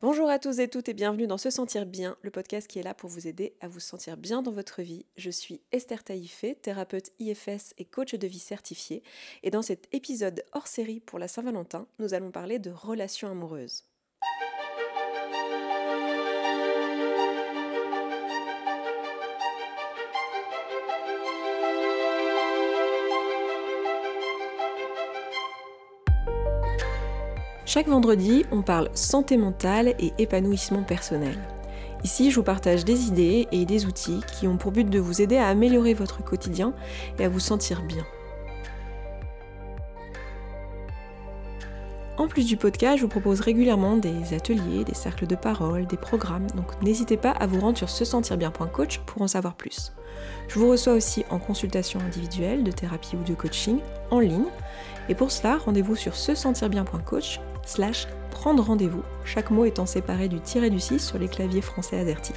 Bonjour à tous et toutes et bienvenue dans Se Sentir Bien, le podcast qui est là pour vous aider à vous sentir bien dans votre vie. Je suis Esther Taïfé, thérapeute IFS et coach de vie certifié. Et dans cet épisode hors série pour la Saint-Valentin, nous allons parler de relations amoureuses. Chaque vendredi, on parle santé mentale et épanouissement personnel. Ici, je vous partage des idées et des outils qui ont pour but de vous aider à améliorer votre quotidien et à vous sentir bien. En plus du podcast, je vous propose régulièrement des ateliers, des cercles de parole, des programmes, donc n'hésitez pas à vous rendre sur se sentir bien.coach pour en savoir plus. Je vous reçois aussi en consultation individuelle, de thérapie ou de coaching en ligne. Et pour cela, rendez-vous sur se sentir bien.coach slash prendre rendez-vous, chaque mot étant séparé du tiré du 6 sur les claviers français AZERTY.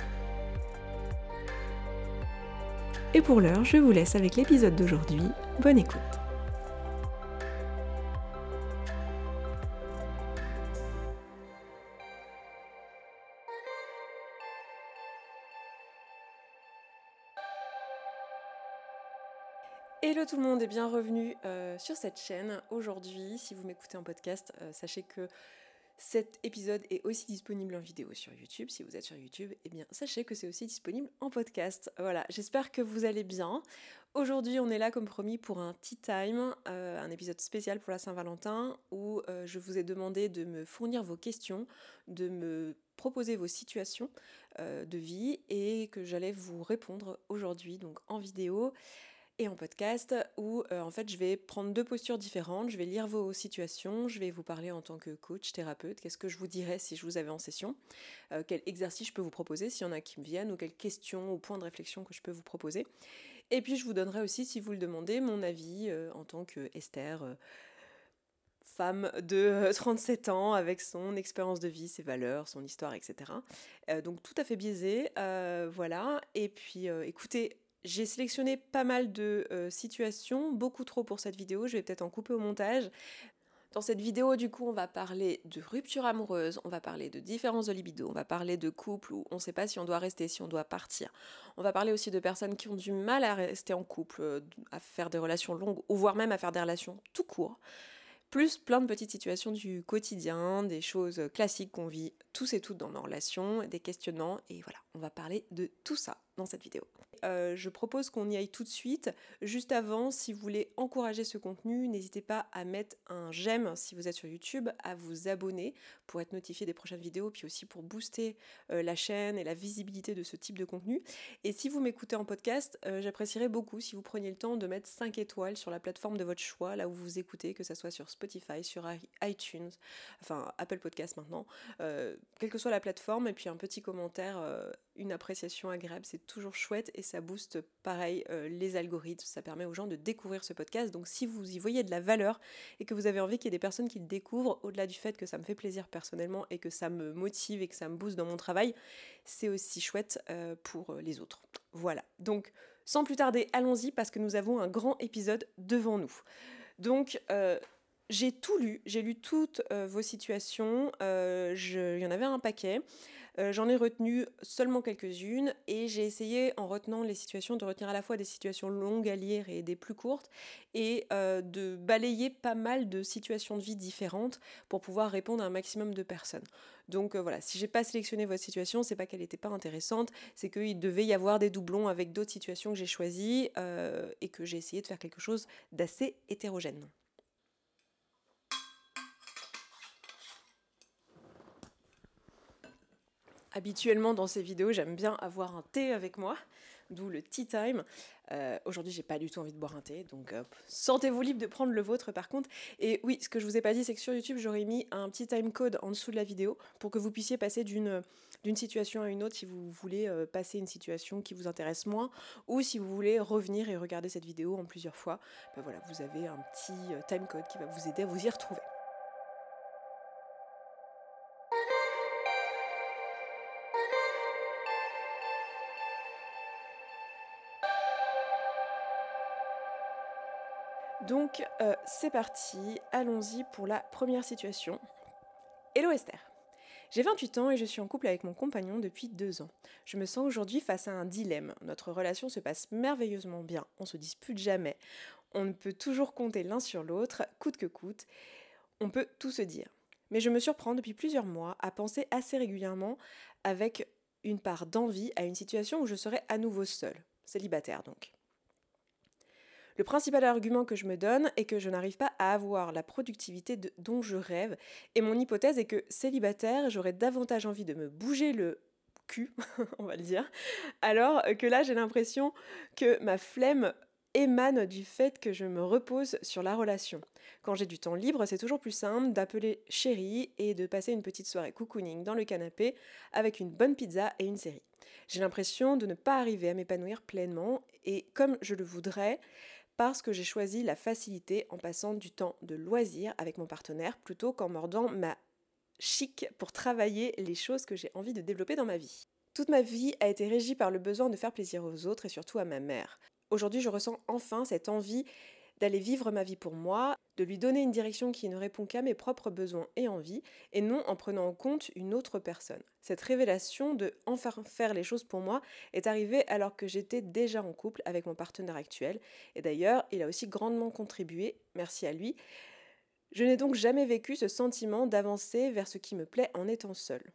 Et pour l'heure, je vous laisse avec l'épisode d'aujourd'hui. Bonne écoute. Hello tout le monde et bienvenue euh, sur cette chaîne. Aujourd'hui, si vous m'écoutez en podcast, euh, sachez que cet épisode est aussi disponible en vidéo sur YouTube. Si vous êtes sur YouTube, eh bien sachez que c'est aussi disponible en podcast. Voilà, j'espère que vous allez bien. Aujourd'hui, on est là comme promis pour un tea time, euh, un épisode spécial pour la Saint-Valentin où je vous ai demandé de me fournir vos questions, de me proposer vos situations de vie et que j'allais vous répondre aujourd'hui donc en vidéo et en podcast où euh, en fait je vais prendre deux postures différentes, je vais lire vos situations, je vais vous parler en tant que coach, thérapeute, qu'est-ce que je vous dirais si je vous avais en session, euh, quel exercice je peux vous proposer s'il y en a qui me viennent ou quelles questions ou points de réflexion que je peux vous proposer? Et puis je vous donnerai aussi, si vous le demandez, mon avis euh, en tant que Esther femme de 37 ans avec son expérience de vie, ses valeurs, son histoire, etc. donc tout à fait biaisé, voilà. Et puis écoutez, j'ai sélectionné pas mal de euh, situations, beaucoup trop pour cette vidéo, je vais peut-être en couper au montage. Dans cette vidéo, du coup, on va parler de rupture amoureuse, on va parler de différence de libido, on va parler de couple où on ne sait pas si on doit rester, si on doit partir. On va parler aussi de personnes qui ont du mal à rester en couple, euh, à faire des relations longues ou voire même à faire des relations tout court. Plus plein de petites situations du quotidien, des choses classiques qu'on vit tous et toutes dans nos relations, des questionnements, et voilà, on va parler de tout ça dans cette vidéo. Euh, je propose qu'on y aille tout de suite. Juste avant, si vous voulez encourager ce contenu, n'hésitez pas à mettre un j'aime si vous êtes sur YouTube, à vous abonner pour être notifié des prochaines vidéos, puis aussi pour booster euh, la chaîne et la visibilité de ce type de contenu. Et si vous m'écoutez en podcast, euh, j'apprécierais beaucoup si vous preniez le temps de mettre 5 étoiles sur la plateforme de votre choix, là où vous écoutez, que ce soit sur Spotify, sur iTunes, enfin Apple Podcast maintenant, quelle que soit la plateforme, et puis un petit commentaire une appréciation agréable, c'est toujours chouette et ça booste pareil euh, les algorithmes, ça permet aux gens de découvrir ce podcast. Donc si vous y voyez de la valeur et que vous avez envie qu'il y ait des personnes qui le découvrent, au-delà du fait que ça me fait plaisir personnellement et que ça me motive et que ça me booste dans mon travail, c'est aussi chouette euh, pour les autres. Voilà, donc sans plus tarder, allons-y parce que nous avons un grand épisode devant nous. Donc euh, j'ai tout lu, j'ai lu toutes vos situations, il y en avait un paquet. Euh, j'en ai retenu seulement quelques-unes et j'ai essayé en retenant les situations de retenir à la fois des situations longues à lire et des plus courtes et euh, de balayer pas mal de situations de vie différentes pour pouvoir répondre à un maximum de personnes. Donc euh, voilà, si j'ai pas sélectionné votre situation, c'est pas qu'elle n'était pas intéressante, c'est qu'il devait y avoir des doublons avec d'autres situations que j'ai choisies et que j'ai essayé de faire quelque chose d'assez hétérogène. Habituellement dans ces vidéos, j'aime bien avoir un thé avec moi, d'où le tea time. Euh, aujourd'hui, j'ai pas du tout envie de boire un thé, donc sentez-vous libre de prendre le vôtre par contre. Et oui, ce que je vous ai pas dit, c'est que sur YouTube, j'aurais mis un petit time code en dessous de la vidéo pour que vous puissiez passer d'une situation à une autre si vous voulez euh, passer une situation qui vous intéresse moins ou si vous voulez revenir et regarder cette vidéo en plusieurs fois. Ben voilà, vous avez un petit euh, time code qui va vous aider à vous y retrouver. Donc euh, c'est parti, allons-y pour la première situation. Hello Esther. J'ai 28 ans et je suis en couple avec mon compagnon depuis deux ans. Je me sens aujourd'hui face à un dilemme. Notre relation se passe merveilleusement bien, on se dispute jamais, on ne peut toujours compter l'un sur l'autre, coûte que coûte, on peut tout se dire. Mais je me surprends depuis plusieurs mois à penser assez régulièrement avec une part d'envie à une situation où je serais à nouveau seule, célibataire donc. Le principal argument que je me donne est que je n'arrive pas à avoir la productivité dont je rêve, et mon hypothèse est que célibataire, j'aurais davantage envie de me bouger le cul, on va le dire, alors que là j'ai l'impression que ma flemme émane du fait que je me repose sur la relation. Quand j'ai du temps libre, c'est toujours plus simple d'appeler chérie et de passer une petite soirée cocooning dans le canapé avec une bonne pizza et une série. J'ai l'impression de ne pas arriver à m'épanouir pleinement et comme je le voudrais, parce que j'ai choisi la facilité en passant du temps de loisir avec mon partenaire plutôt qu'en mordant ma chic pour travailler les choses que j'ai envie de développer dans ma vie. Toute ma vie a été régie par le besoin de faire plaisir aux autres et surtout à ma mère. Aujourd'hui, je ressens enfin cette envie d'aller vivre ma vie pour moi, de lui donner une direction qui ne répond qu'à mes propres besoins et envies, et non en prenant en compte une autre personne. Cette révélation de enfin faire les choses pour moi est arrivée alors que j'étais déjà en couple avec mon partenaire actuel, et d'ailleurs, il a aussi grandement contribué, merci à lui. Je n'ai donc jamais vécu ce sentiment d'avancer vers ce qui me plaît en étant seule.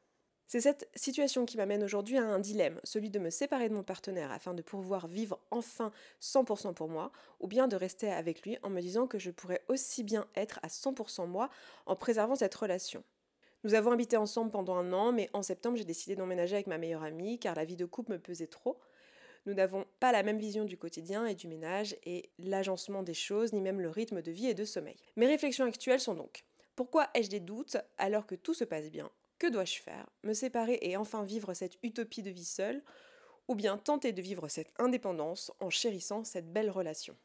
C'est cette situation qui m'amène aujourd'hui à un dilemme, celui de me séparer de mon partenaire afin de pouvoir vivre enfin 100% pour moi, ou bien de rester avec lui en me disant que je pourrais aussi bien être à 100% moi en préservant cette relation. Nous avons habité ensemble pendant un an, mais en septembre j'ai décidé d'emménager avec ma meilleure amie car la vie de couple me pesait trop. Nous n'avons pas la même vision du quotidien et du ménage et l'agencement des choses, ni même le rythme de vie et de sommeil. Mes réflexions actuelles sont donc pourquoi ai-je des doutes alors que tout se passe bien? Que dois-je faire? Me séparer et enfin vivre cette utopie de vie seule? Ou bien tenter de vivre cette indépendance en chérissant cette belle relation?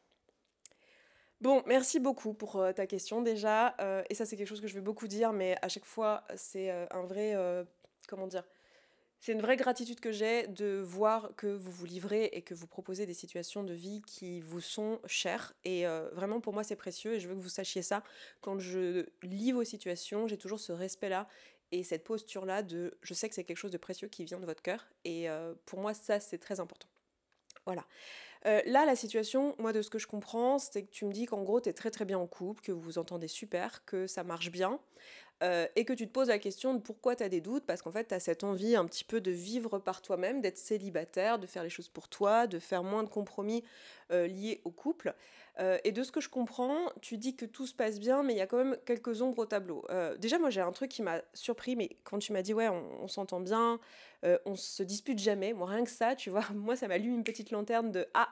Bon, merci beaucoup pour euh, ta question déjà. Euh, et ça, c'est quelque chose que je vais beaucoup dire, mais à chaque fois, c'est euh, un vrai. comment dire? C'est une vraie gratitude que j'ai de voir que vous vous livrez et que vous proposez des situations de vie qui vous sont chères. Et vraiment, pour moi, c'est précieux et je veux que vous sachiez ça. Quand je lis vos situations, j'ai toujours ce respect-là et cette posture-là de je sais que c'est quelque chose de précieux qui vient de votre cœur. Et euh, pour moi, ça, c'est très important. Voilà. Euh, là, la situation, moi, de ce que je comprends, c'est que tu me dis qu'en gros, tu es très très bien en couple, que vous vous entendez super, que ça marche bien, euh, et que tu te poses la question de pourquoi tu as des doutes, parce qu'en fait, tu as cette envie un petit peu de vivre par toi-même, d'être célibataire, de faire les choses pour toi, de faire moins de compromis euh, liés au couple. Euh, et de ce que je comprends, tu dis que tout se passe bien, mais il y a quand même quelques ombres au tableau. déjà, moi, j'ai un truc qui m'a surpris, mais quand tu m'as dit, ouais, on, s'entend bien, on se dispute jamais, moi, rien que ça, tu vois, moi, ça m'a lu une petite lanterne de, ah,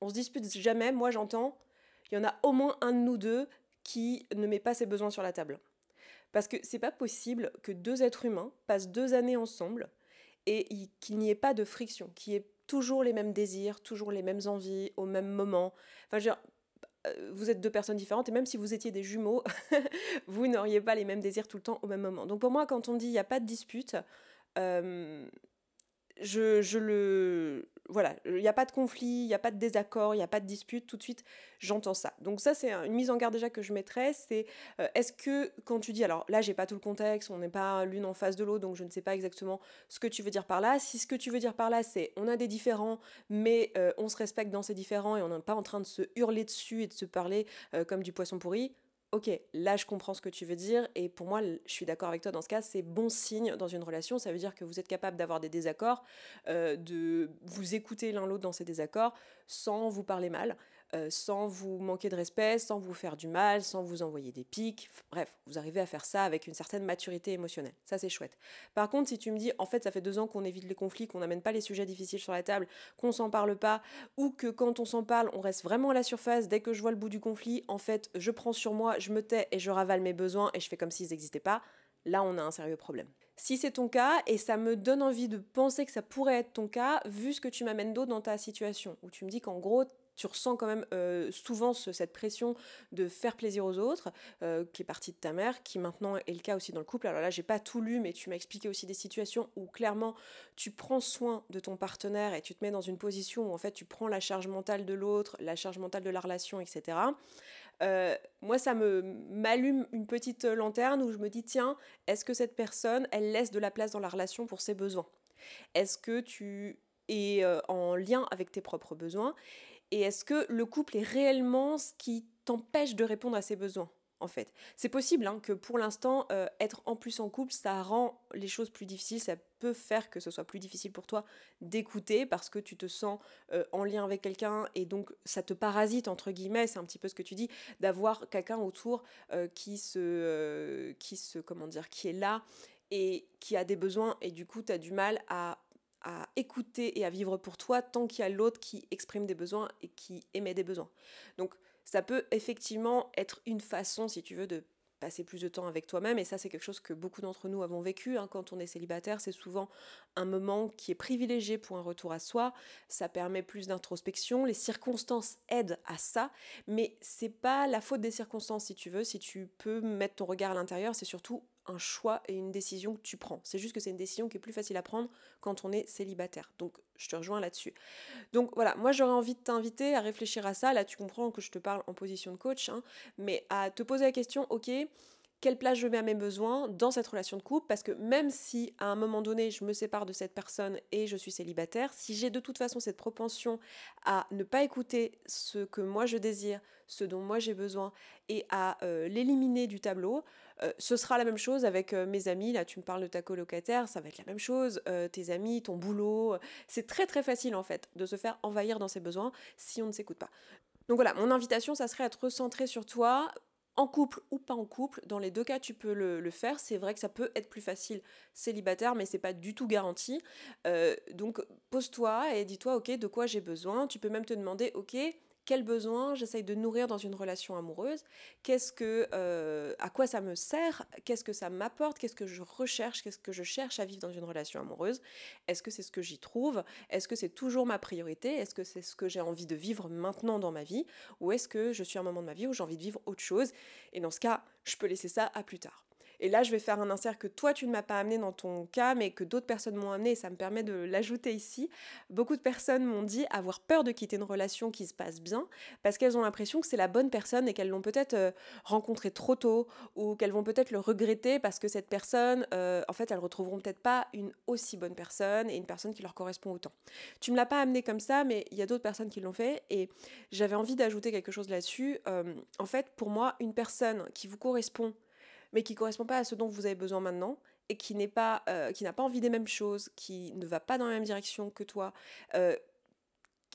on se dispute jamais, moi, j'entends, il y en a au moins un de nous deux qui ne met pas ses besoins sur la table. Parce que c'est pas possible que deux êtres humains passent deux années ensemble et qu'il n'y ait pas de friction, qu'il y ait toujours les mêmes désirs, toujours les mêmes envies au même moment. Enfin, euh, vous êtes deux personnes différentes et même si vous étiez des jumeaux, vous n'auriez pas les mêmes désirs tout le temps au même moment. Donc pour moi, quand on dit il n'y a pas de dispute, euh, je, le, voilà, il n'y a pas de conflit, il n'y a pas de désaccord, il n'y a pas de dispute, tout de suite j'entends ça. Donc ça c'est une mise en garde déjà que je mettrais, c'est euh, est-ce que quand tu dis, alors là j'ai pas tout le contexte, on n'est pas l'une en face de l'autre, donc je ne sais pas exactement ce que tu veux dire par là, si ce que tu veux dire par là c'est on a des différents, mais euh, on se respecte dans ces différents et on n'est pas en train de se hurler dessus et de se parler euh, comme du poisson pourri, ok, là je comprends ce que tu veux dire, et pour moi, je suis d'accord avec toi dans ce cas, c'est bon signe dans une relation, ça veut dire que vous êtes capable d'avoir des désaccords, euh, de vous écouter l'un l'autre dans ces désaccords, sans vous parler mal, euh, sans vous manquer de respect, sans vous faire du mal, sans vous envoyer des pics. Bref, vous arrivez à faire ça avec une certaine maturité émotionnelle. Ça, c'est chouette. Par contre, si tu me dis, en fait, ça fait deux ans qu'on évite les conflits, qu'on n'amène pas les sujets difficiles sur la table, qu'on s'en parle pas, ou que quand on s'en parle, on reste vraiment à la surface, dès que je vois le bout du conflit, en fait, je prends sur moi, je me tais et je ravale mes besoins et je fais comme s'ils n'existaient pas, là, on a un sérieux problème. Si c'est ton cas, et ça me donne envie de penser que ça pourrait être ton cas, vu ce que tu m'amènes d'autre dans ta situation, où tu me dis qu'en gros, tu ressens quand même euh, souvent cette pression de faire plaisir aux autres, euh, qui est partie de ta mère, qui maintenant est le cas aussi dans le couple. Alors là, j'ai pas tout lu, mais tu m'as expliqué aussi des situations où clairement tu prends soin de ton partenaire et tu te mets dans une position où en fait tu prends la charge mentale de l'autre, la charge mentale de la relation, etc. moi, ça me m'allume une petite lanterne où je me dis, tiens, est-ce que cette personne, elle laisse de la place dans la relation pour ses besoins? Est-ce que tu es en lien avec tes propres besoins? Et est-ce que le couple est réellement ce qui t'empêche de répondre à ses besoins en fait? C'est possible hein, que pour l'instant, euh, être en plus en couple, ça rend les choses plus difficiles, ça peut faire que ce soit plus difficile pour toi d'écouter parce que tu te sens euh, en lien avec quelqu'un et donc ça te parasite, entre guillemets, c'est un petit peu ce que tu dis, d'avoir quelqu'un autour euh, qui, se, qui qui est là et qui a des besoins et du coup tu as du mal à à écouter et à vivre pour toi tant qu'il y a l'autre qui exprime des besoins et qui émet des besoins. Donc ça peut effectivement être une façon, si tu veux, de passer plus de temps avec toi-même. Et ça, c'est quelque chose que beaucoup d'entre nous avons vécu. Hein. Quand on est célibataire, c'est souvent un moment qui est privilégié pour un retour à soi. Ça permet plus d'introspection. Les circonstances aident à ça. Mais c'est pas la faute des circonstances, si tu veux. Si tu peux mettre ton regard à l'intérieur, c'est surtout un choix et une décision que tu prends. C'est juste que c'est une décision qui est plus facile à prendre quand on est célibataire. Donc je te rejoins là-dessus. Donc voilà, moi j'aurais envie de t'inviter à réfléchir à ça. Là tu comprends que je te parle en position de coach, hein, mais à te poser la question, ok, quelle place je mets à mes besoins dans cette relation de couple, parce que même si à un moment donné je me sépare de cette personne et je suis célibataire, si j'ai de toute façon cette propension à ne pas écouter ce que moi je désire, ce dont moi j'ai besoin, et à euh, l'éliminer du tableau, euh, ce sera la même chose avec euh, mes amis, là tu me parles de ta colocataire, ça va être la même chose, tes amis, ton boulot, c'est très très facile en fait de se faire envahir dans ses besoins si on ne s'écoute pas. Donc voilà, mon invitation, ça serait à te recentrer sur toi, en couple ou pas en couple, dans les deux cas tu peux le, faire. C'est vrai que ça peut être plus facile célibataire, mais c'est pas du tout garanti. Euh, donc pose-toi et dis-toi ok de quoi j'ai besoin. Tu peux même te demander ok quel besoin j'essaye de nourrir dans une relation amoureuse, qu'est-ce que, euh, à quoi ça me sert, qu'est-ce que ça m'apporte, qu'est-ce que je recherche, qu'est-ce que je cherche à vivre dans une relation amoureuse, est-ce que c'est ce que j'y trouve, est-ce que c'est toujours ma priorité, est-ce que c'est ce que j'ai envie de vivre maintenant dans ma vie, ou est-ce que je suis à un moment de ma vie où j'ai envie de vivre autre chose, et dans ce cas, je peux laisser ça à plus tard. Et là, je vais faire un insert que toi, tu ne m'as pas amené dans ton cas, mais que d'autres personnes m'ont amené, et ça me permet de l'ajouter ici. Beaucoup de personnes m'ont dit avoir peur de quitter une relation qui se passe bien, parce qu'elles ont l'impression que c'est la bonne personne et qu'elles l'ont peut-être euh, rencontré trop tôt, ou qu'elles vont peut-être le regretter parce que cette personne, euh, en fait, elles retrouveront peut-être pas une aussi bonne personne et une personne qui leur correspond autant. Tu me l'as pas amené comme ça, mais il y a d'autres personnes qui l'ont fait, et j'avais envie d'ajouter quelque chose là-dessus. Euh, en fait, pour moi, une personne qui vous correspond, mais qui correspond pas à ce dont vous avez besoin maintenant et qui n'est pas euh, qui n'a pas envie des mêmes choses, qui ne va pas dans la même direction que toi, euh,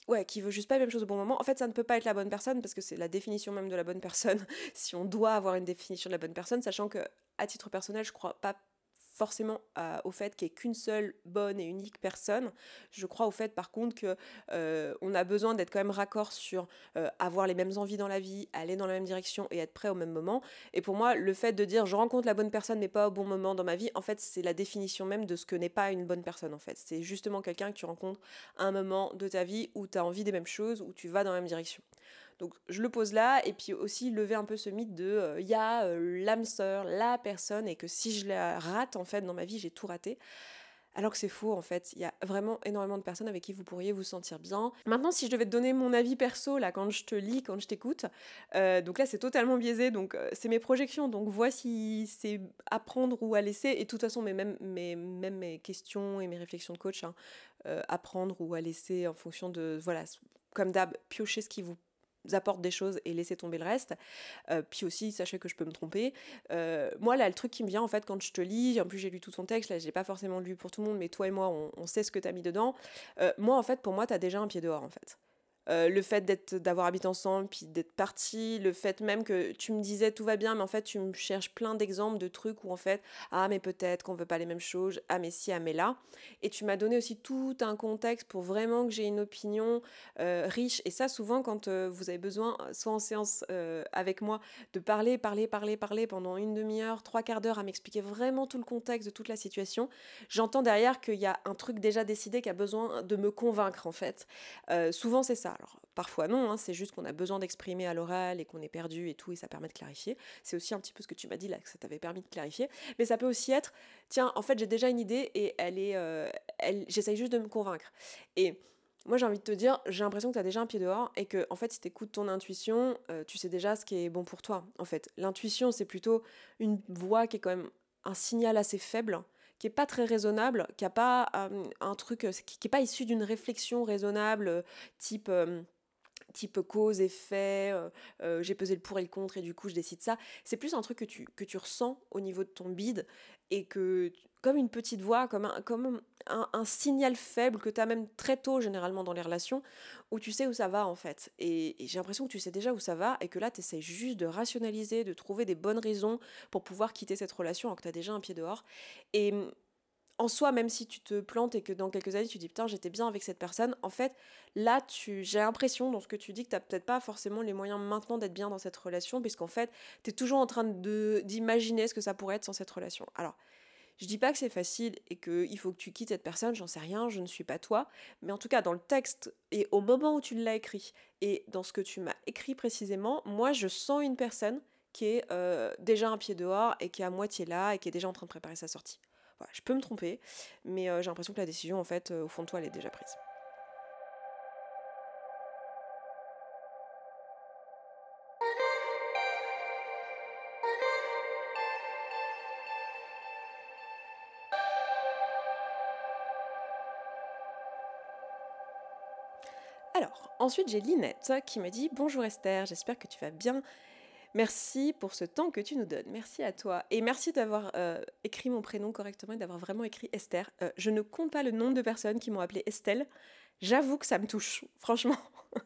ouais, qui veut juste pas les mêmes choses au bon moment. En fait, ça ne peut pas être la bonne personne parce que c'est la définition même de la bonne personne. si on doit avoir une définition de la bonne personne, sachant que à titre personnel, je crois pas forcément au fait qu'il n'y ait qu'une seule bonne et unique personne. Je crois au fait par contre que euh, on a besoin d'être quand même raccord sur euh, avoir les mêmes envies dans la vie, aller dans la même direction et être prêt au même moment. Et pour moi, le fait de dire je rencontre la bonne personne n'est pas au bon moment dans ma vie, en fait, c'est la définition même de ce que n'est pas une bonne personne en fait. C'est justement quelqu'un que tu rencontres à un moment de ta vie où tu as envie des mêmes choses, où tu vas dans la même direction. Donc je le pose là, et puis aussi lever un peu ce mythe de euh, il y a euh, l'âme sœur, la personne, et que si je la rate en fait dans ma vie, j'ai tout raté. Alors que c'est faux en fait, il y a vraiment énormément de personnes avec qui vous pourriez vous sentir bien. Maintenant, si je devais te donner mon avis perso, là, quand je te lis, quand je t'écoute, euh, donc là c'est totalement biaisé, donc c'est mes projections, donc voici si c'est à prendre ou à laisser, et de toute façon, même, mes, même mes questions et mes réflexions de coach, hein, à prendre ou à laisser en fonction de, voilà, comme d'hab, piocher ce qui vous apporte des choses et laisser tomber le reste. Euh, puis aussi, sachez que je peux me tromper. Euh, moi, là, le truc qui me vient, en fait, quand je te lis, en plus j'ai lu tout ton texte, là, j'ai pas forcément lu pour tout le monde, mais toi et moi, on, sait ce que tu as mis dedans. Euh, moi, en fait, pour moi, tu as déjà un pied dehors, en fait. Euh, le fait d'être d'avoir habité ensemble puis d'être parti le fait même que tu me disais tout va bien mais en fait tu me cherches plein d'exemples de trucs où en fait ah mais peut-être qu'on veut pas les mêmes choses ah mais si ah mais là. Et tu m'as donné aussi tout un contexte pour vraiment que j'ai une opinion euh, riche. Et ça souvent quand euh, vous avez besoin soit en séance avec moi de parler parler parler parler pendant une demi-heure trois quarts d'heure à m'expliquer vraiment tout le contexte de toute la situation j'entends derrière qu'il y a un truc déjà décidé qui a besoin de me convaincre en fait. Souvent c'est ça alors parfois non, hein, c'est juste qu'on a besoin d'exprimer à l'oral et qu'on est perdu et tout, et ça permet de clarifier. C'est aussi un petit peu ce que tu m'as dit là, que ça t'avait permis de clarifier. Mais ça peut aussi être, tiens, en fait j'ai déjà une idée et elle est, euh, j'essaye juste de me convaincre. Et moi j'ai envie de te dire, j'ai l'impression que tu as déjà un pied dehors et que en fait si tu écoutes ton intuition, euh, tu sais déjà ce qui est bon pour toi. En fait, l'intuition c'est plutôt une voix qui est quand même un signal assez faible, qui est pas très raisonnable, qui a pas euh, un truc euh, qui, pas issu d'une réflexion raisonnable type type cause, effet, j'ai pesé le pour et le contre et du coup je décide ça. C'est plus un truc que tu, que tu ressens au niveau de ton bide et que comme une petite voix, comme un, comme un, signal faible que tu as même très tôt généralement dans les relations, où tu sais où ça va en fait. Et, j'ai l'impression que tu sais déjà où ça va et que là tu essaies juste de rationaliser, de trouver des bonnes raisons pour pouvoir quitter cette relation alors que tu as déjà un pied dehors. Et en soi, même si tu te plantes et que dans quelques années tu dis putain j'étais bien avec cette personne, en fait là tu j'ai l'impression dans ce que tu dis que tu n'as peut-être pas forcément les moyens maintenant d'être bien dans cette relation puisqu'en fait tu es toujours en train d'imaginer ce que ça pourrait être sans cette relation. Alors je dis pas que c'est facile et qu'il faut que tu quittes cette personne, j'en sais rien, je ne suis pas toi, mais en tout cas dans le texte et au moment où tu l'as écrit et dans ce que tu m'as écrit précisément, moi je sens une personne qui est euh, déjà un pied dehors et qui est à moitié là et qui est déjà en train de préparer sa sortie. Voilà, je peux me tromper, mais euh, j'ai l'impression que la décision en fait euh, au fond de toi elle est déjà prise. Ensuite j'ai Linette qui me dit Bonjour Esther, j'espère que tu vas bien. Merci pour ce temps que tu nous donnes. Merci à toi. Et merci d'avoir euh, écrit mon prénom correctement et d'avoir vraiment écrit Esther. Euh, je ne compte pas le nombre de personnes qui m'ont appelé Estelle. J'avoue que ça me touche, franchement.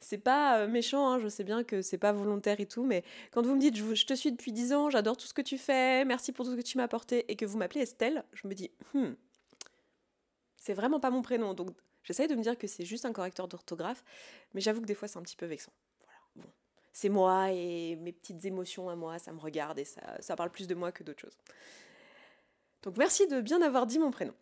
c'est pas euh, méchant, hein, je sais bien que c'est pas volontaire et tout, mais quand vous me dites je, te suis depuis 10 ans, j'adore tout ce que tu fais, merci pour tout ce que tu m'as apporté, et que vous m'appelez Estelle, je me dis, hmm, c'est vraiment pas mon prénom. Donc J'essaye de me dire que c'est juste un correcteur d'orthographe, mais j'avoue que des fois c'est un petit peu vexant. Voilà, bon. C'est moi et mes petites émotions à moi, ça me regarde et ça, parle plus de moi que d'autres choses. Donc merci de bien avoir dit mon prénom.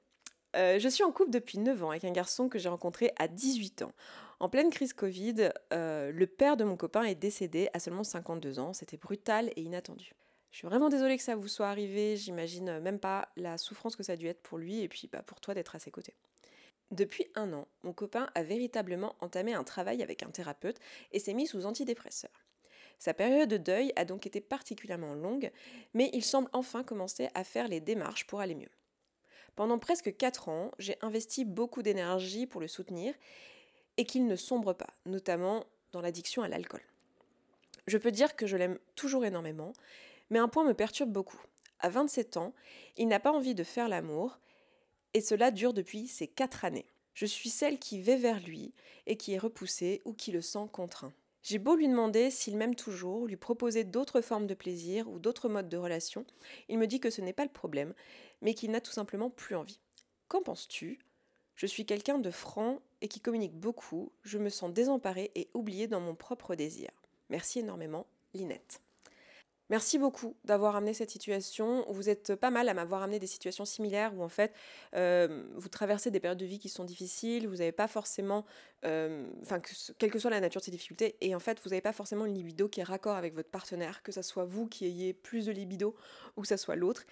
Euh, je suis en couple depuis 9 ans avec un garçon que j'ai rencontré à 18 ans. En pleine crise Covid, euh, le père de mon copain est décédé à seulement 52 ans. C'était brutal et inattendu. Je suis vraiment désolée que ça vous soit arrivé. J'imagine même pas la souffrance que ça a dû être pour lui et puis bah, pour toi d'être à ses côtés. Depuis un an, mon copain a véritablement entamé un travail avec un thérapeute et s'est mis sous antidépresseurs. Sa période de deuil a donc été particulièrement longue, mais il semble enfin commencer à faire les démarches pour aller mieux. Pendant presque 4 ans, j'ai investi beaucoup d'énergie pour le soutenir et qu'il ne sombre pas, notamment dans l'addiction à l'alcool. Je peux dire que je l'aime toujours énormément, mais un point me perturbe beaucoup. À 27 ans, il n'a pas envie de faire l'amour et cela dure depuis ces quatre années. Je suis celle qui va vers lui et qui est repoussée ou qui le sent contraint. J'ai beau lui demander s'il m'aime toujours, lui proposer d'autres formes de plaisir ou d'autres modes de relation, il me dit que ce n'est pas le problème, mais qu'il n'a tout simplement plus envie. Qu'en penses-tu? Je suis quelqu'un de franc et qui communique beaucoup, je me sens désemparée et oubliée dans mon propre désir. Merci énormément, Linette. Merci beaucoup d'avoir amené cette situation. Vous êtes pas mal à m'avoir amené des situations similaires où en fait euh, vous traversez des périodes de vie qui sont difficiles, vous n'avez pas forcément, euh, enfin quelle que soit la nature de ces difficultés, et en fait vous n'avez pas forcément une libido qui est raccord avec votre partenaire, que ce soit vous qui ayez plus de libido ou que ce soit l'autre.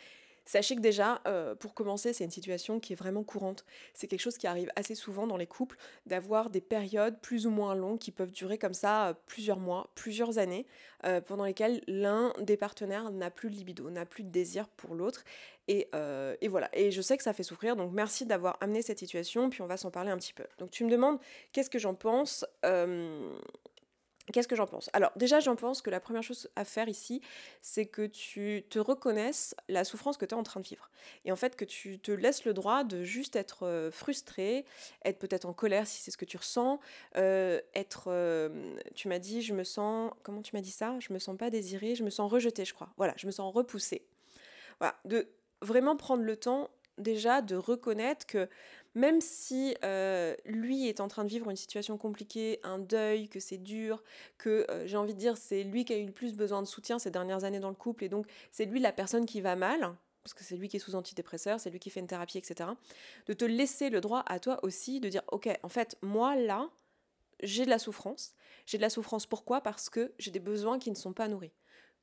Sachez que déjà, euh, pour commencer, c'est une situation qui est vraiment courante. C'est quelque chose qui arrive assez souvent dans les couples, d'avoir des périodes plus ou moins longues qui peuvent durer comme ça euh, plusieurs mois, plusieurs années, euh, pendant lesquelles l'un des partenaires n'a plus de libido, n'a plus de désir pour l'autre. Et, et, voilà, et je sais que ça fait souffrir, donc merci d'avoir amené cette situation, puis on va s'en parler un petit peu. Donc tu me demandes qu'est-ce que j'en pense Qu'est-ce que j'en pense? Alors déjà, j'en pense que la première chose à faire ici, c'est que tu te reconnaisses la souffrance que tu es en train de vivre. Et en fait, que tu te laisses le droit de juste être euh, frustré, être peut-être en colère si c'est ce que tu ressens, euh, être... Euh, tu m'as dit, je me sens... Comment tu m'as dit ça? Je me sens pas désirée, je me sens rejetée, je crois. Voilà, je me sens repoussée. Voilà, de vraiment prendre le temps déjà de reconnaître que même si euh, lui est en train de vivre une situation compliquée, un deuil, que c'est dur, que euh, j'ai envie de dire c'est lui qui a eu le plus besoin de soutien ces dernières années dans le couple et donc c'est lui la personne qui va mal, parce que c'est lui qui est sous antidépresseur, c'est lui qui fait une thérapie, etc. De te laisser le droit à toi aussi de dire ok en fait moi là j'ai de la souffrance, j'ai de la souffrance pourquoi? Parce que j'ai des besoins qui ne sont pas nourris.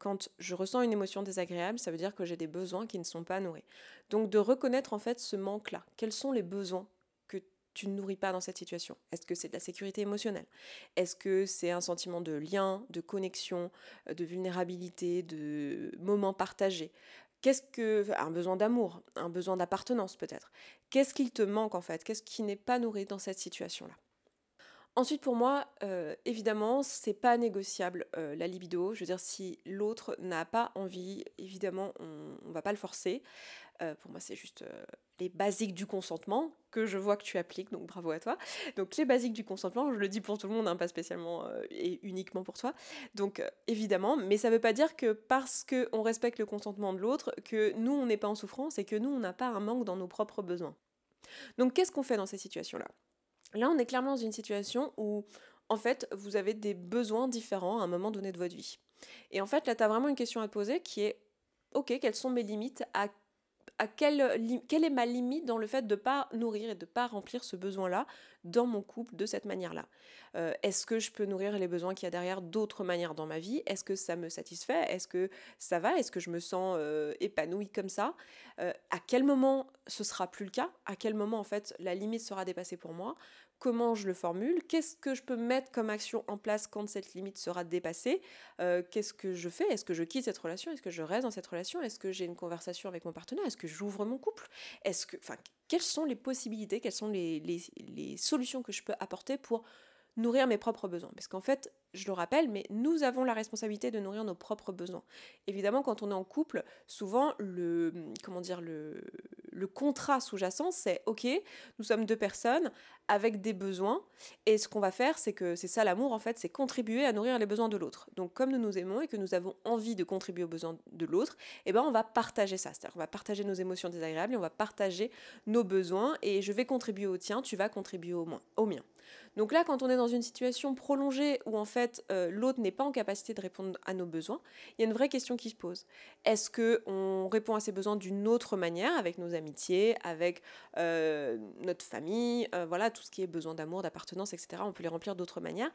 Quand je ressens une émotion désagréable, ça veut dire que j'ai des besoins qui ne sont pas nourris. Donc de reconnaître en fait ce manque-là. Quels sont les besoins que tu ne nourris pas dans cette situation? Est-ce que c'est de la sécurité émotionnelle? Est-ce que c'est un sentiment de lien, de connexion, euh, de vulnérabilité, de moments partagés? Qu'est-ce que un besoin d'amour, un besoin d'appartenance peut-être. Qu'est-ce qu'il te manque en fait? Qu'est-ce qui n'est pas nourri dans cette situation-là? Ensuite, pour moi, euh, évidemment, c'est pas négociable euh, la libido. Je veux dire, si l'autre n'a pas envie, évidemment, on, ne va pas le forcer. Euh, pour moi, c'est juste les basiques du consentement que je vois que tu appliques, donc bravo à toi. Donc les basiques du consentement, je le dis pour tout le monde, hein, pas spécialement et uniquement pour toi. Donc évidemment, mais ça veut pas dire que parce qu'on respecte le consentement de l'autre, que nous on n'est pas en souffrance et que nous on n'a pas un manque dans nos propres besoins. Donc qu'est-ce qu'on fait dans ces situations-là? Là, on est clairement dans une situation où, en fait, vous avez des besoins différents à un moment donné de votre vie. Et en fait, là, tu as vraiment une question à te poser qui est, ok, quelles sont mes limites à à quelle, est ma limite dans le fait de ne pas nourrir et de ne pas remplir ce besoin-là dans mon couple de cette manière-là? Euh, Est-ce que je peux nourrir les besoins qu'il y a derrière d'autres manières dans ma vie? Est-ce que ça me satisfait? Est-ce que ça va? Est-ce que je me sens euh, épanouie comme ça? Euh, À quel moment ce sera plus le cas? À quel moment en fait la limite sera dépassée pour moi? Comment je le formule, qu'est-ce que je peux mettre comme action en place quand cette limite sera dépassée, euh, qu'est-ce que je fais, est-ce que je quitte cette relation, est-ce que je reste dans cette relation, est-ce que j'ai une conversation avec mon partenaire, est-ce que j'ouvre mon couple, est-ce que, quelles sont les possibilités, quelles sont les, les solutions que je peux apporter pour nourrir mes propres besoins? Parce qu'en fait, je le rappelle, mais nous avons la responsabilité de nourrir nos propres besoins. Évidemment, quand on est en couple, souvent le comment dire le, le contrat sous-jacent, c'est ok, nous sommes deux personnes avec des besoins, et ce qu'on va faire, c'est que c'est ça l'amour en fait, c'est contribuer à nourrir les besoins de l'autre. Donc comme nous nous aimons et que nous avons envie de contribuer aux besoins de l'autre, eh ben on va partager ça, c'est-à-dire on va partager nos émotions désagréables et on va partager nos besoins, et je vais contribuer au tien, tu vas contribuer au, mien. Donc là, quand on est dans une situation prolongée où en fait euh, l'autre n'est pas en capacité de répondre à nos besoins, il y a une vraie question qui se pose. Est-ce que on répond à ses besoins d'une autre manière, avec nos amitiés, avec euh, notre famille, euh, voilà tout ce qui est besoin d'amour, d'appartenance, etc. On peut les remplir d'autres manières?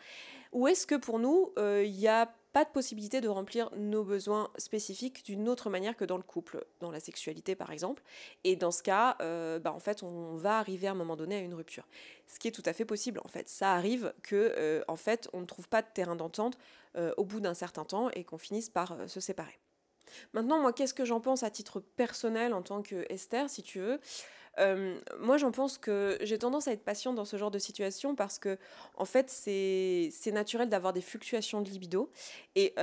Ou est-ce que pour nous, il y a pas de possibilité de remplir nos besoins spécifiques d'une autre manière que dans le couple, dans la sexualité par exemple. Et dans ce cas, euh, bah, en fait, on va arriver à un moment donné à une rupture. Ce qui est tout à fait possible en fait. Ça arrive que euh, en fait, on ne trouve pas de terrain d'entente euh, au bout d'un certain temps et qu'on finisse par se séparer. Maintenant, moi, qu'est-ce que j'en pense à titre personnel en tant que Esther, si tu veux? Moi, j'en pense que j'ai tendance à être patiente dans ce genre de situation parce que, en fait, c'est naturel d'avoir des fluctuations de libido. Et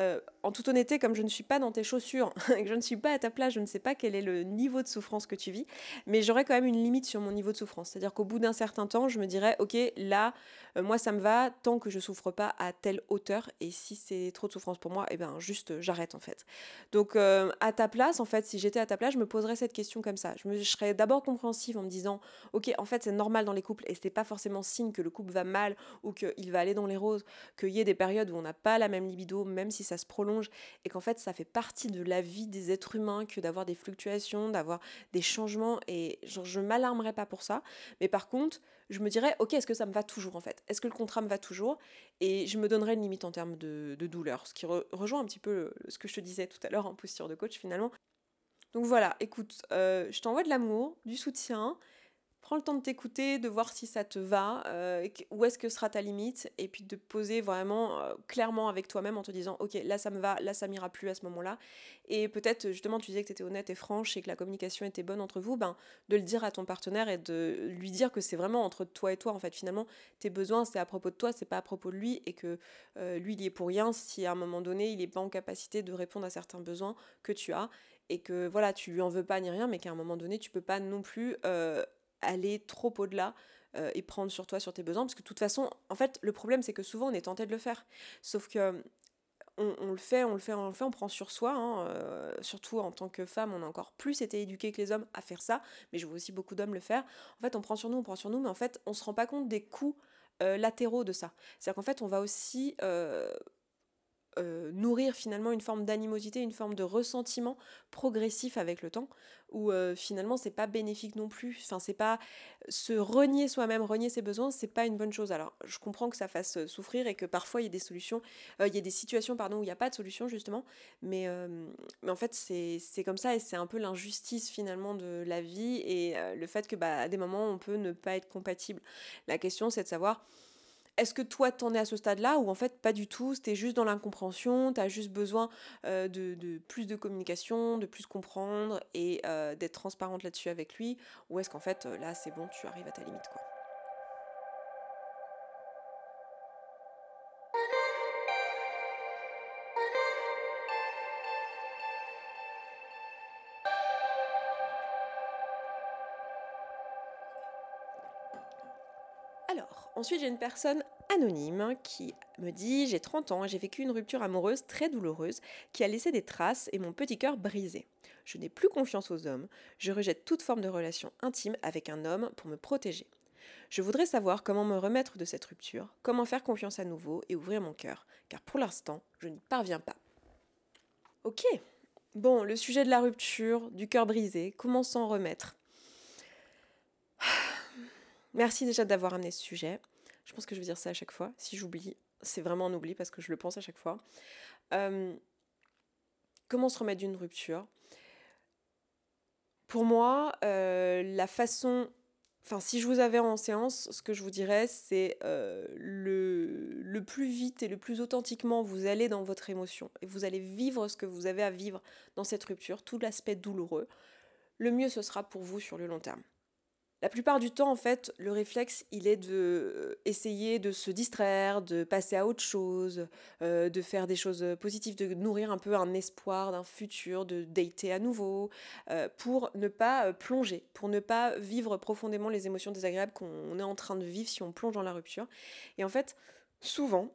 en toute honnêteté, comme je ne suis pas dans tes chaussures que je ne suis pas à ta place, je ne sais pas quel est le niveau de souffrance que tu vis, mais j'aurais quand même une limite sur mon niveau de souffrance. C'est-à-dire qu'au bout d'un certain temps, je me dirais, ok, là, moi, ça me va tant que je souffre pas à telle hauteur. Et si c'est trop de souffrance pour moi, eh ben, juste, j'arrête en fait. Donc, à ta place, en fait, si j'étais à ta place, je me poserais cette question comme ça. Je, je serais d'abord compréhensible en me disant ok en fait c'est normal dans les couples et c'est pas forcément signe que le couple va mal ou qu'il va aller dans les roses, qu'il y ait des périodes où on n'a pas la même libido même si ça se prolonge et qu'en fait ça fait partie de la vie des êtres humains que d'avoir des fluctuations, d'avoir des changements et genre, je m'alarmerais pas pour ça. Mais par contre je me dirais ok est-ce que ça me va toujours en fait? Est-ce que le contrat me va toujours? Et je me donnerais une limite en termes de, douleur ce qui rejoint un petit peu ce que je te disais tout à l'heure en posture de coach finalement donc voilà, écoute, euh, je t'envoie de l'amour, du soutien. Prends le temps de t'écouter, de voir si ça te va, euh, où est-ce que sera ta limite, et puis de poser vraiment euh, clairement avec toi-même en te disant, ok, là ça me va, là ça m'ira plus à ce moment-là. Et peut-être, justement, tu disais que tu étais honnête et franche et que la communication était bonne entre vous, ben, de le dire à ton partenaire et de lui dire que c'est vraiment entre toi et toi, en fait. Finalement, tes besoins, c'est à propos de toi, c'est pas à propos de lui, et que lui, il y est pour rien si à un moment donné, il n'est pas en capacité de répondre à certains besoins que tu as et que voilà, tu lui en veux pas ni rien, mais qu'à un moment donné, tu peux pas non plus euh, aller trop au-delà euh, et prendre sur toi, sur tes besoins, parce que de toute façon, en fait, le problème, c'est que souvent, on est tenté de le faire. Sauf que on, le fait, on le fait, on le fait, on prend sur soi, hein, euh, surtout en tant que femme, on a encore plus été éduqué que les hommes à faire ça, mais je vois aussi beaucoup d'hommes le faire. En fait, on prend sur nous, on prend sur nous, mais en fait, on se rend pas compte des coûts latéraux de ça. C'est-à-dire qu'en fait, on va aussi nourrir finalement une forme d'animosité, une forme de ressentiment progressif avec le temps, où euh, finalement c'est pas bénéfique non plus. Enfin, c'est pas se renier soi-même, renier ses besoins, c'est pas une bonne chose. Alors, je comprends que ça fasse euh, souffrir et que parfois il y a des solutions, il y a des situations pardon où il n'y a pas de solution justement, mais, mais en fait c'est comme ça et c'est un peu l'injustice finalement de la vie et le fait que bah, à des moments on peut ne pas être compatible. La question c'est de savoir est-ce que toi, t'en es à ce stade-là ou en fait pas du tout, t'es juste dans l'incompréhension, t'as juste besoin euh, de, plus de communication, de plus comprendre et euh, d'être transparente là-dessus avec lui Ou est-ce qu'en fait euh, là c'est bon, tu arrives à ta limite quoi? Ensuite j'ai une personne anonyme qui me dit J'ai 30 ans et j'ai vécu une rupture amoureuse très douloureuse qui a laissé des traces et mon petit cœur brisé. Je n'ai plus confiance aux hommes, je rejette toute forme de relation intime avec un homme pour me protéger. Je voudrais savoir comment me remettre de cette rupture, comment faire confiance à nouveau et ouvrir mon cœur, car pour l'instant, je n'y parviens pas. Ok, bon, le sujet de la rupture, du cœur brisé, comment s'en remettre? Merci déjà d'avoir amené ce sujet. Je pense que je vais dire ça à chaque fois. Si j'oublie, c'est vraiment un oubli parce que je le pense à chaque fois. Euh, comment se remettre d'une rupture? Pour moi, euh, la façon... Enfin, si je vous avais en séance, ce que je vous dirais, c'est euh, le, le plus vite et le plus authentiquement vous allez dans votre émotion et vous allez vivre ce que vous avez à vivre dans cette rupture, tout l'aspect douloureux, le mieux ce sera pour vous sur le long terme. La plupart du temps, en fait, le réflexe, il est de euh, essayer de se distraire, de passer à autre chose, euh, de faire des choses positives, de nourrir un peu un espoir d'un futur, de dater à nouveau, euh, pour ne pas plonger, pour ne pas vivre profondément les émotions désagréables qu'on est en train de vivre si on plonge dans la rupture. Et en fait, souvent,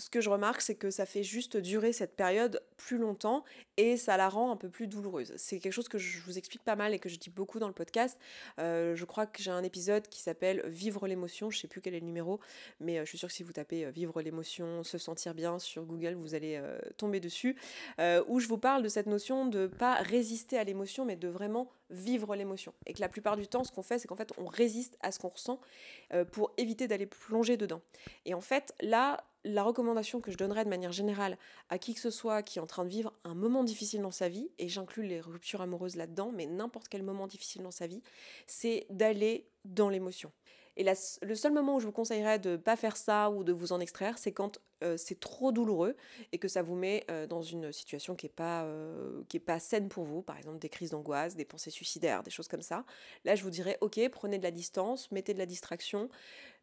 ce que je remarque, c'est que ça fait juste durer cette période plus longtemps et ça la rend un peu plus douloureuse. C'est quelque chose que je vous explique pas mal et que je dis beaucoup dans le podcast. Euh, je crois que j'ai un épisode qui s'appelle Vivre l'émotion, je sais plus quel est le numéro, mais euh, je suis sûre que si vous tapez euh, Vivre l'émotion, se sentir bien sur Google, vous allez tomber dessus, où je vous parle de cette notion de pas résister à l'émotion, mais de vraiment vivre l'émotion. Et que la plupart du temps, ce qu'on fait, c'est qu'en fait, on résiste à ce qu'on ressent pour éviter d'aller plonger dedans. Et en fait, là, la recommandation que je donnerais de manière générale à qui que ce soit qui est en train de vivre un moment difficile dans sa vie, et j'inclus les ruptures amoureuses là-dedans, mais n'importe quel moment difficile dans sa vie, c'est d'aller dans l'émotion. Et le seul moment où je vous conseillerais de ne pas faire ça ou de vous en extraire, c'est quand euh, c'est trop douloureux et que ça vous met euh, dans une situation qui n'est pas, euh, pas saine pour vous, par exemple des crises d'angoisse, des pensées suicidaires, des choses comme ça. Là, je vous dirais, ok, prenez de la distance, mettez de la distraction,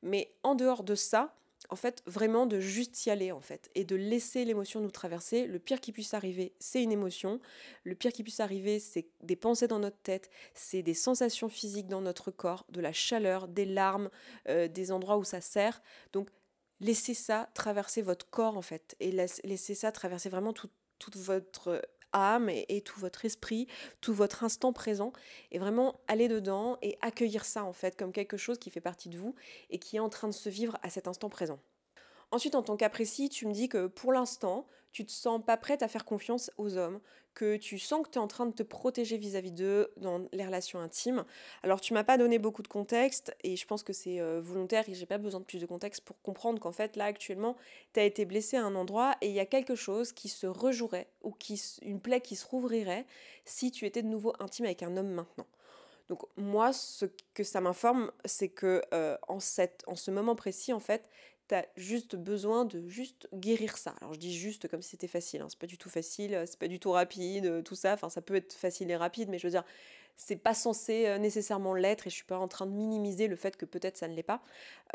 mais en dehors de ça, en fait, vraiment de juste y aller, en fait, et de laisser l'émotion nous traverser. Le pire qui puisse arriver, c'est une émotion. Le pire qui puisse arriver, c'est des pensées dans notre tête, c'est des sensations physiques dans notre corps, de la chaleur, des larmes, euh, des endroits où ça serre. Donc, laissez ça traverser votre corps, en fait, et laissez ça traverser vraiment toute votre âme et, tout votre esprit, tout votre instant présent, et vraiment aller dedans et accueillir ça en fait comme quelque chose qui fait partie de vous et qui est en train de se vivre à cet instant présent. Ensuite, en tant cas précis, tu me dis que pour l'instant, tu te sens pas prête à faire confiance aux hommes, que tu sens que tu es en train de te protéger vis-à-vis d'eux dans les relations intimes. Alors tu m'as pas donné beaucoup de contexte et je pense que c'est euh, volontaire et j'ai pas besoin de plus de contexte pour comprendre qu'en fait là actuellement tu as été blessé à un endroit et il y a quelque chose qui se rejouerait ou qui une plaie qui se rouvrirait si tu étais de nouveau intime avec un homme maintenant. Donc moi, ce que ça m'informe, c'est que euh, en, en ce moment précis, en fait, tu as juste besoin de juste guérir ça. Alors je dis juste comme si c'était facile, hein. c'est pas du tout facile, c'est pas du tout rapide, tout ça, enfin ça peut être facile et rapide, mais je veux dire, c'est pas censé euh, nécessairement l'être et je suis pas en train de minimiser le fait que peut-être ça ne l'est pas.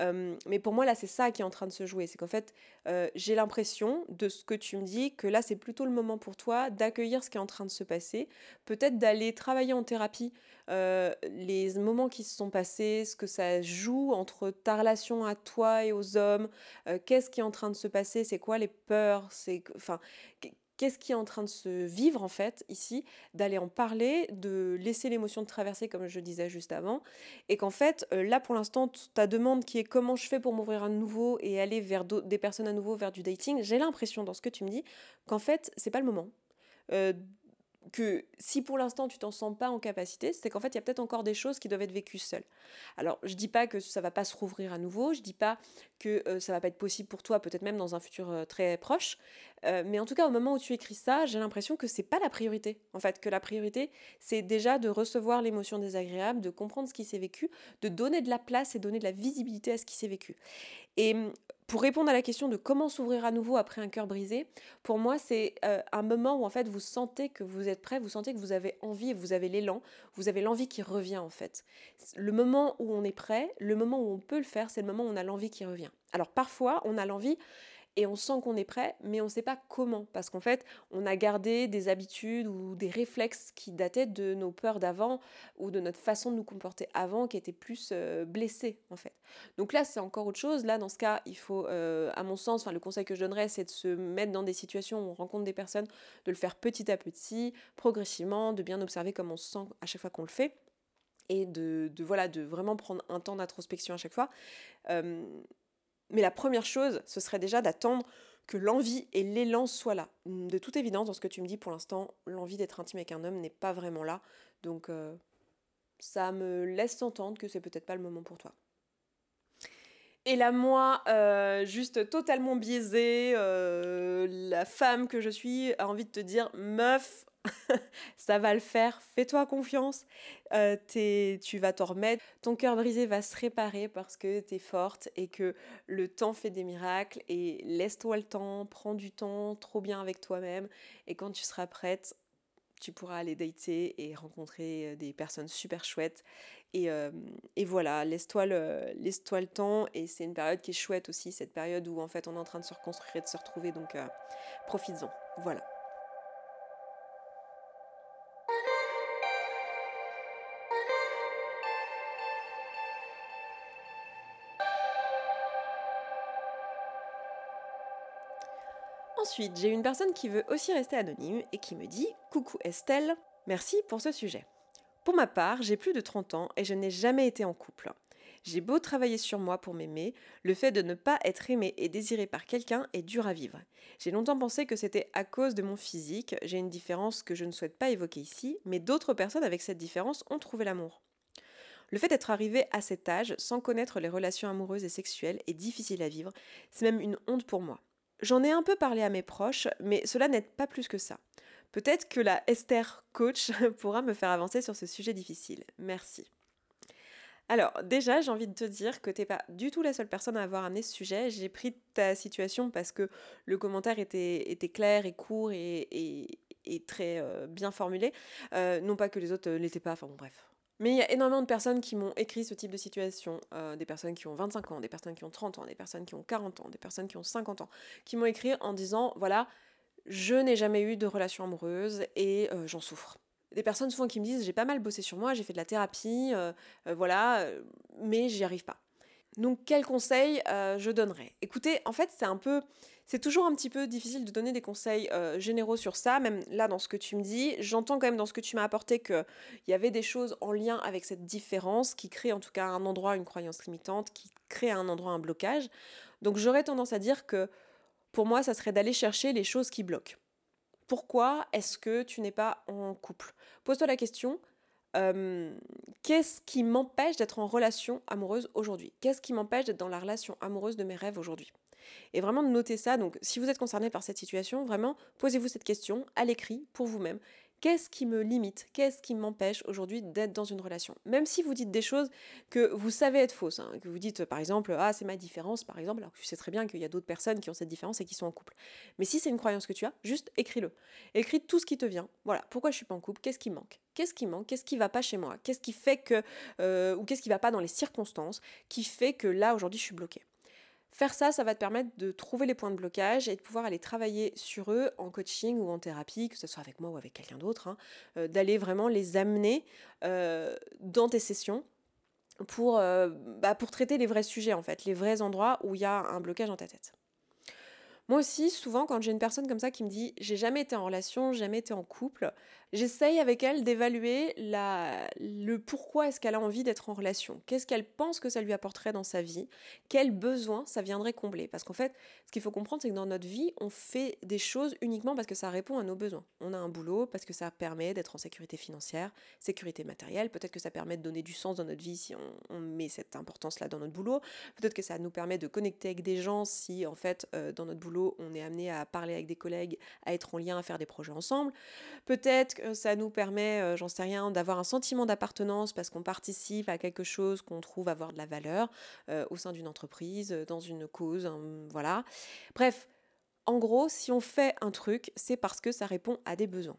Euh, mais pour moi là c'est ça qui est en train de se jouer, c'est qu'en fait euh, j'ai l'impression de ce que tu me dis que là c'est plutôt le moment pour toi d'accueillir ce qui est en train de se passer, peut-être d'aller travailler en thérapie les moments qui se sont passés, ce que ça joue entre ta relation à toi et aux hommes, qu'est-ce qui est en train de se passer, c'est quoi les peurs, c'est enfin qu'est-ce qui est en train de se vivre en fait ici, d'aller en parler, de laisser l'émotion de traverser comme je disais juste avant, et qu'en fait euh, là pour l'instant ta demande qui est comment je fais pour m'ouvrir à nouveau et aller vers des personnes à nouveau vers du dating, j'ai l'impression dans ce que tu me dis qu'en fait c'est pas le moment. Euh, que si pour l'instant tu t'en sens pas en capacité, c'est qu'en fait il y a peut-être encore des choses qui doivent être vécues seules. Alors je dis pas que ça va pas se rouvrir à nouveau, je dis pas que euh, ça va pas être possible pour toi, peut-être même dans un futur euh, très proche, euh, mais en tout cas au moment où tu écris ça, j'ai l'impression que c'est pas la priorité. En fait, que la priorité c'est déjà de recevoir l'émotion désagréable, de comprendre ce qui s'est vécu, de donner de la place et donner de la visibilité à ce qui s'est vécu. Et pour répondre à la question de comment s'ouvrir à nouveau après un cœur brisé, pour moi, c'est euh, un moment où en fait vous sentez que vous êtes prêt, vous sentez que vous avez envie, vous avez l'élan, vous avez l'envie qui revient en fait. Le moment où on est prêt, le moment où on peut le faire, c'est le moment où on a l'envie qui revient. Alors parfois, on a l'envie et on sent qu'on est prêt, mais on ne sait pas comment, parce qu'en fait, on a gardé des habitudes ou des réflexes qui dataient de nos peurs d'avant ou de notre façon de nous comporter avant, qui était plus euh, blessée en fait. Donc là, c'est encore autre chose. Là, dans ce cas, il faut, euh, à mon sens, enfin le conseil que je donnerais, c'est de se mettre dans des situations où on rencontre des personnes, de le faire petit à petit, progressivement, de bien observer comment on se sent à chaque fois qu'on le fait et de, voilà de vraiment prendre un temps d'introspection à chaque fois. Euh, mais la première chose, ce serait déjà d'attendre que l'envie et l'élan soient là. De toute évidence, dans ce que tu me dis pour l'instant, l'envie d'être intime avec un homme n'est pas vraiment là. Donc euh, ça me laisse entendre que c'est peut-être pas le moment pour toi. Et là, moi, euh, juste totalement biaisée, euh, la femme que je suis a envie de te dire, meuf, ça va le faire, fais-toi confiance, euh, tu vas t'en remettre, ton cœur brisé va se réparer parce que tu es forte et que le temps fait des miracles et laisse-toi le temps, prends du temps, trop bien avec toi-même et quand tu seras prête, tu pourras aller dater et rencontrer euh, des personnes super chouettes. Et, euh, et voilà, laisse-toi le, laisse le temps. Et c'est une période qui est chouette aussi, cette période où en fait on est en train de se reconstruire et de se retrouver. Donc profites-en. Voilà. Ensuite, j'ai une personne qui veut aussi rester anonyme et qui me dit Coucou Estelle, merci pour ce sujet. Pour ma part, j'ai plus de 30 ans et je n'ai jamais été en couple. J'ai beau travailler sur moi pour m'aimer, le fait de ne pas être aimé et désiré par quelqu'un est dur à vivre. J'ai longtemps pensé que c'était à cause de mon physique, j'ai une différence que je ne souhaite pas évoquer ici, mais d'autres personnes avec cette différence ont trouvé l'amour. Le fait d'être arrivé à cet âge sans connaître les relations amoureuses et sexuelles est difficile à vivre, c'est même une honte pour moi. J'en ai un peu parlé à mes proches, mais cela n'aide pas plus que ça. Peut-être que la Esther coach pourra me faire avancer sur ce sujet difficile. Merci. Alors déjà, j'ai envie de te dire que t'es pas du tout la seule personne à avoir amené ce sujet. J'ai pris ta situation parce que le commentaire était, clair et court et, très euh, bien formulé. Euh, non pas que les autres ne euh, l'étaient pas, enfin bon bref, mais il y a énormément de personnes qui m'ont écrit ce type de situation, euh, des personnes qui ont 25 ans, des personnes qui ont 30 ans, des personnes qui ont 40 ans, des personnes qui ont 50 ans, qui m'ont écrit en disant, voilà, je n'ai jamais eu de relation amoureuse et euh, j'en souffre. Des personnes souvent qui me disent, j'ai pas mal bossé sur moi, j'ai fait de la thérapie, euh, voilà, mais j'y arrive pas. Donc quel conseil je donnerais? Écoutez, en fait c'est un peu c'est toujours un petit peu difficile de donner des conseils euh, généraux sur ça, même là dans ce que tu me dis. J'entends quand même dans ce que tu m'as apporté qu'il y avait des choses en lien avec cette différence qui crée en tout cas un endroit une croyance limitante, qui crée un endroit un blocage. Donc j'aurais tendance à dire que pour moi, ça serait d'aller chercher les choses qui bloquent. Pourquoi est-ce que tu n'es pas en couple? Pose-toi la question, euh, qu'est-ce qui m'empêche d'être en relation amoureuse aujourd'hui? Qu'est-ce qui m'empêche d'être dans la relation amoureuse de mes rêves aujourd'hui? Et vraiment de noter ça. Donc, si vous êtes concerné par cette situation, vraiment, posez-vous cette question à l'écrit pour vous-même. Qu'est-ce qui me limite? Qu'est-ce qui m'empêche aujourd'hui d'être dans une relation? Même si vous dites des choses que vous savez être fausses, hein, que vous dites par exemple Ah, c'est ma différence, par exemple, alors que tu sais très bien qu'il y a d'autres personnes qui ont cette différence et qui sont en couple. Mais si c'est une croyance que tu as, juste écris-le. Écris tout ce qui te vient. Voilà, pourquoi je suis pas en couple? Qu'est-ce qui manque? Qu'est-ce qui manque? Qu'est-ce qui va pas chez moi? Qu'est-ce qui fait que. Euh, ou qu'est-ce qui va pas dans les circonstances qui fait que là, aujourd'hui, je suis bloquée? Faire ça, ça va te permettre de trouver les points de blocage et de pouvoir aller travailler sur eux en coaching ou en thérapie, que ce soit avec moi ou avec quelqu'un d'autre, hein, euh, d'aller vraiment les amener euh, dans tes sessions pour, euh, bah, pour traiter les vrais sujets en fait, les vrais endroits où il y a un blocage dans ta tête. Moi aussi, souvent, quand j'ai une personne comme ça qui me dit j'ai jamais été en relation, jamais été en couple, j'essaye avec elle d'évaluer le pourquoi est-ce qu'elle a envie d'être en relation, qu'est-ce qu'elle pense que ça lui apporterait dans sa vie, quels besoins ça viendrait combler? Parce qu'en fait, ce qu'il faut comprendre, c'est que dans notre vie, on fait des choses uniquement parce que ça répond à nos besoins. On a un boulot parce que ça permet d'être en sécurité financière, sécurité matérielle, peut-être que ça permet de donner du sens dans notre vie si on, met cette importance-là dans notre boulot, peut-être que ça nous permet de connecter avec des gens si en fait euh, dans notre boulot on est amené à parler avec des collègues, à être en lien, à faire des projets ensemble. Peut-être ça nous permet, euh, j'en sais rien, d'avoir un sentiment d'appartenance parce qu'on participe à quelque chose qu'on trouve avoir de la valeur euh, au sein d'une entreprise, euh, dans une cause, voilà. Bref, en gros, si on fait un truc, c'est parce que ça répond à des besoins.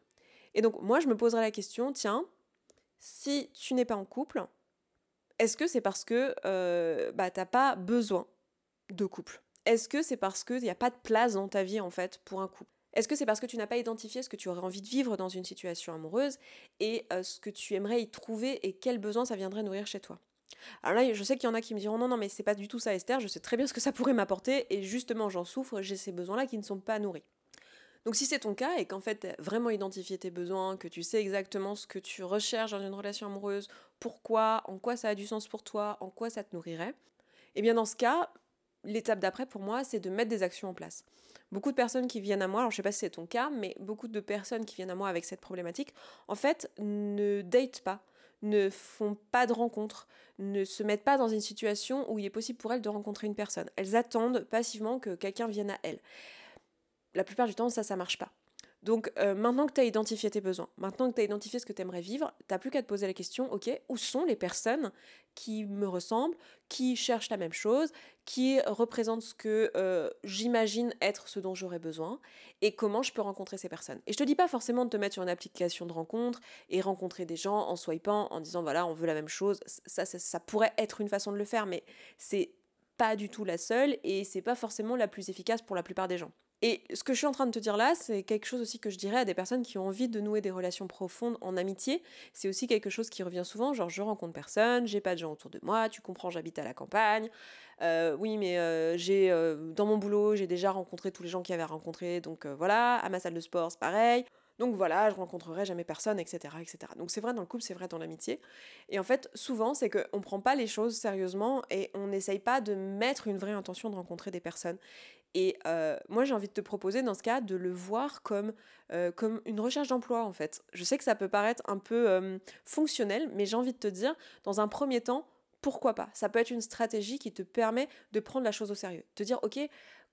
Et donc moi, je me poserais la question, tiens, si tu n'es pas en couple, est-ce que c'est parce que euh, bah, pas besoin de couple? Est-ce que c'est parce qu'il n'y a pas de place dans ta vie en fait pour un couple? Est-ce que c'est parce que tu n'as pas identifié ce que tu aurais envie de vivre dans une situation amoureuse et euh, ce que tu aimerais y trouver et quels besoins ça viendrait nourrir chez toi? Alors là, je sais qu'il y en a qui me diront non, non, mais c'est pas du tout ça, Esther, je sais très bien ce que ça pourrait m'apporter, et justement, j'en souffre, j'ai ces besoins-là qui ne sont pas nourris. Donc si c'est ton cas et qu'en fait as vraiment identifié tes besoins, que tu sais exactement ce que tu recherches dans une relation amoureuse, pourquoi, en quoi ça a du sens pour toi, en quoi ça te nourrirait, et eh bien dans ce cas, l'étape d'après pour moi, c'est de mettre des actions en place. Beaucoup de personnes qui viennent à moi, alors je sais pas si c'est ton cas, mais beaucoup de personnes qui viennent à moi avec cette problématique, en fait, ne datent pas, ne font pas de rencontres, ne se mettent pas dans une situation où il est possible pour elles de rencontrer une personne. Elles attendent passivement que quelqu'un vienne à elles. La plupart du temps, ça, ça marche pas. Donc euh, maintenant que tu as identifié tes besoins, maintenant que tu as identifié ce que tu aimerais vivre, tu plus qu'à te poser la question, ok, où sont les personnes qui me ressemblent, qui cherchent la même chose, qui représentent ce que euh, j'imagine être ce dont j'aurais besoin, et comment je peux rencontrer ces personnes. Et je te dis pas forcément de te mettre sur une application de rencontre et rencontrer des gens en swipant, en disant voilà, on veut la même chose, ça, ça, ça pourrait être une façon de le faire, mais c'est pas du tout la seule, et c'est pas forcément la plus efficace pour la plupart des gens. Et ce que je suis en train de te dire là, c'est quelque chose aussi que je dirais à des personnes qui ont envie de nouer des relations profondes en amitié. C'est aussi quelque chose qui revient souvent, genre je rencontre personne, j'ai pas de gens autour de moi, tu comprends, j'habite à la campagne. Euh, oui, mais euh, j'ai euh, dans mon boulot, j'ai déjà rencontré tous les gens qui avaient rencontré, donc voilà, à ma salle de sport, c'est pareil. Donc voilà, je rencontrerai jamais personne, etc. etc. Donc c'est vrai dans le couple, c'est vrai dans l'amitié. Et en fait, souvent, c'est qu'on ne prend pas les choses sérieusement et on n'essaye pas de mettre une vraie intention de rencontrer des personnes. Et euh, moi, j'ai envie de te proposer dans ce cas de le voir comme, euh, comme une recherche d'emploi, en fait. Je sais que ça peut paraître un peu euh, fonctionnel, mais j'ai envie de te dire, dans un premier temps, pourquoi pas? Ça peut être une stratégie qui te permet de prendre la chose au sérieux. Te dire, ok,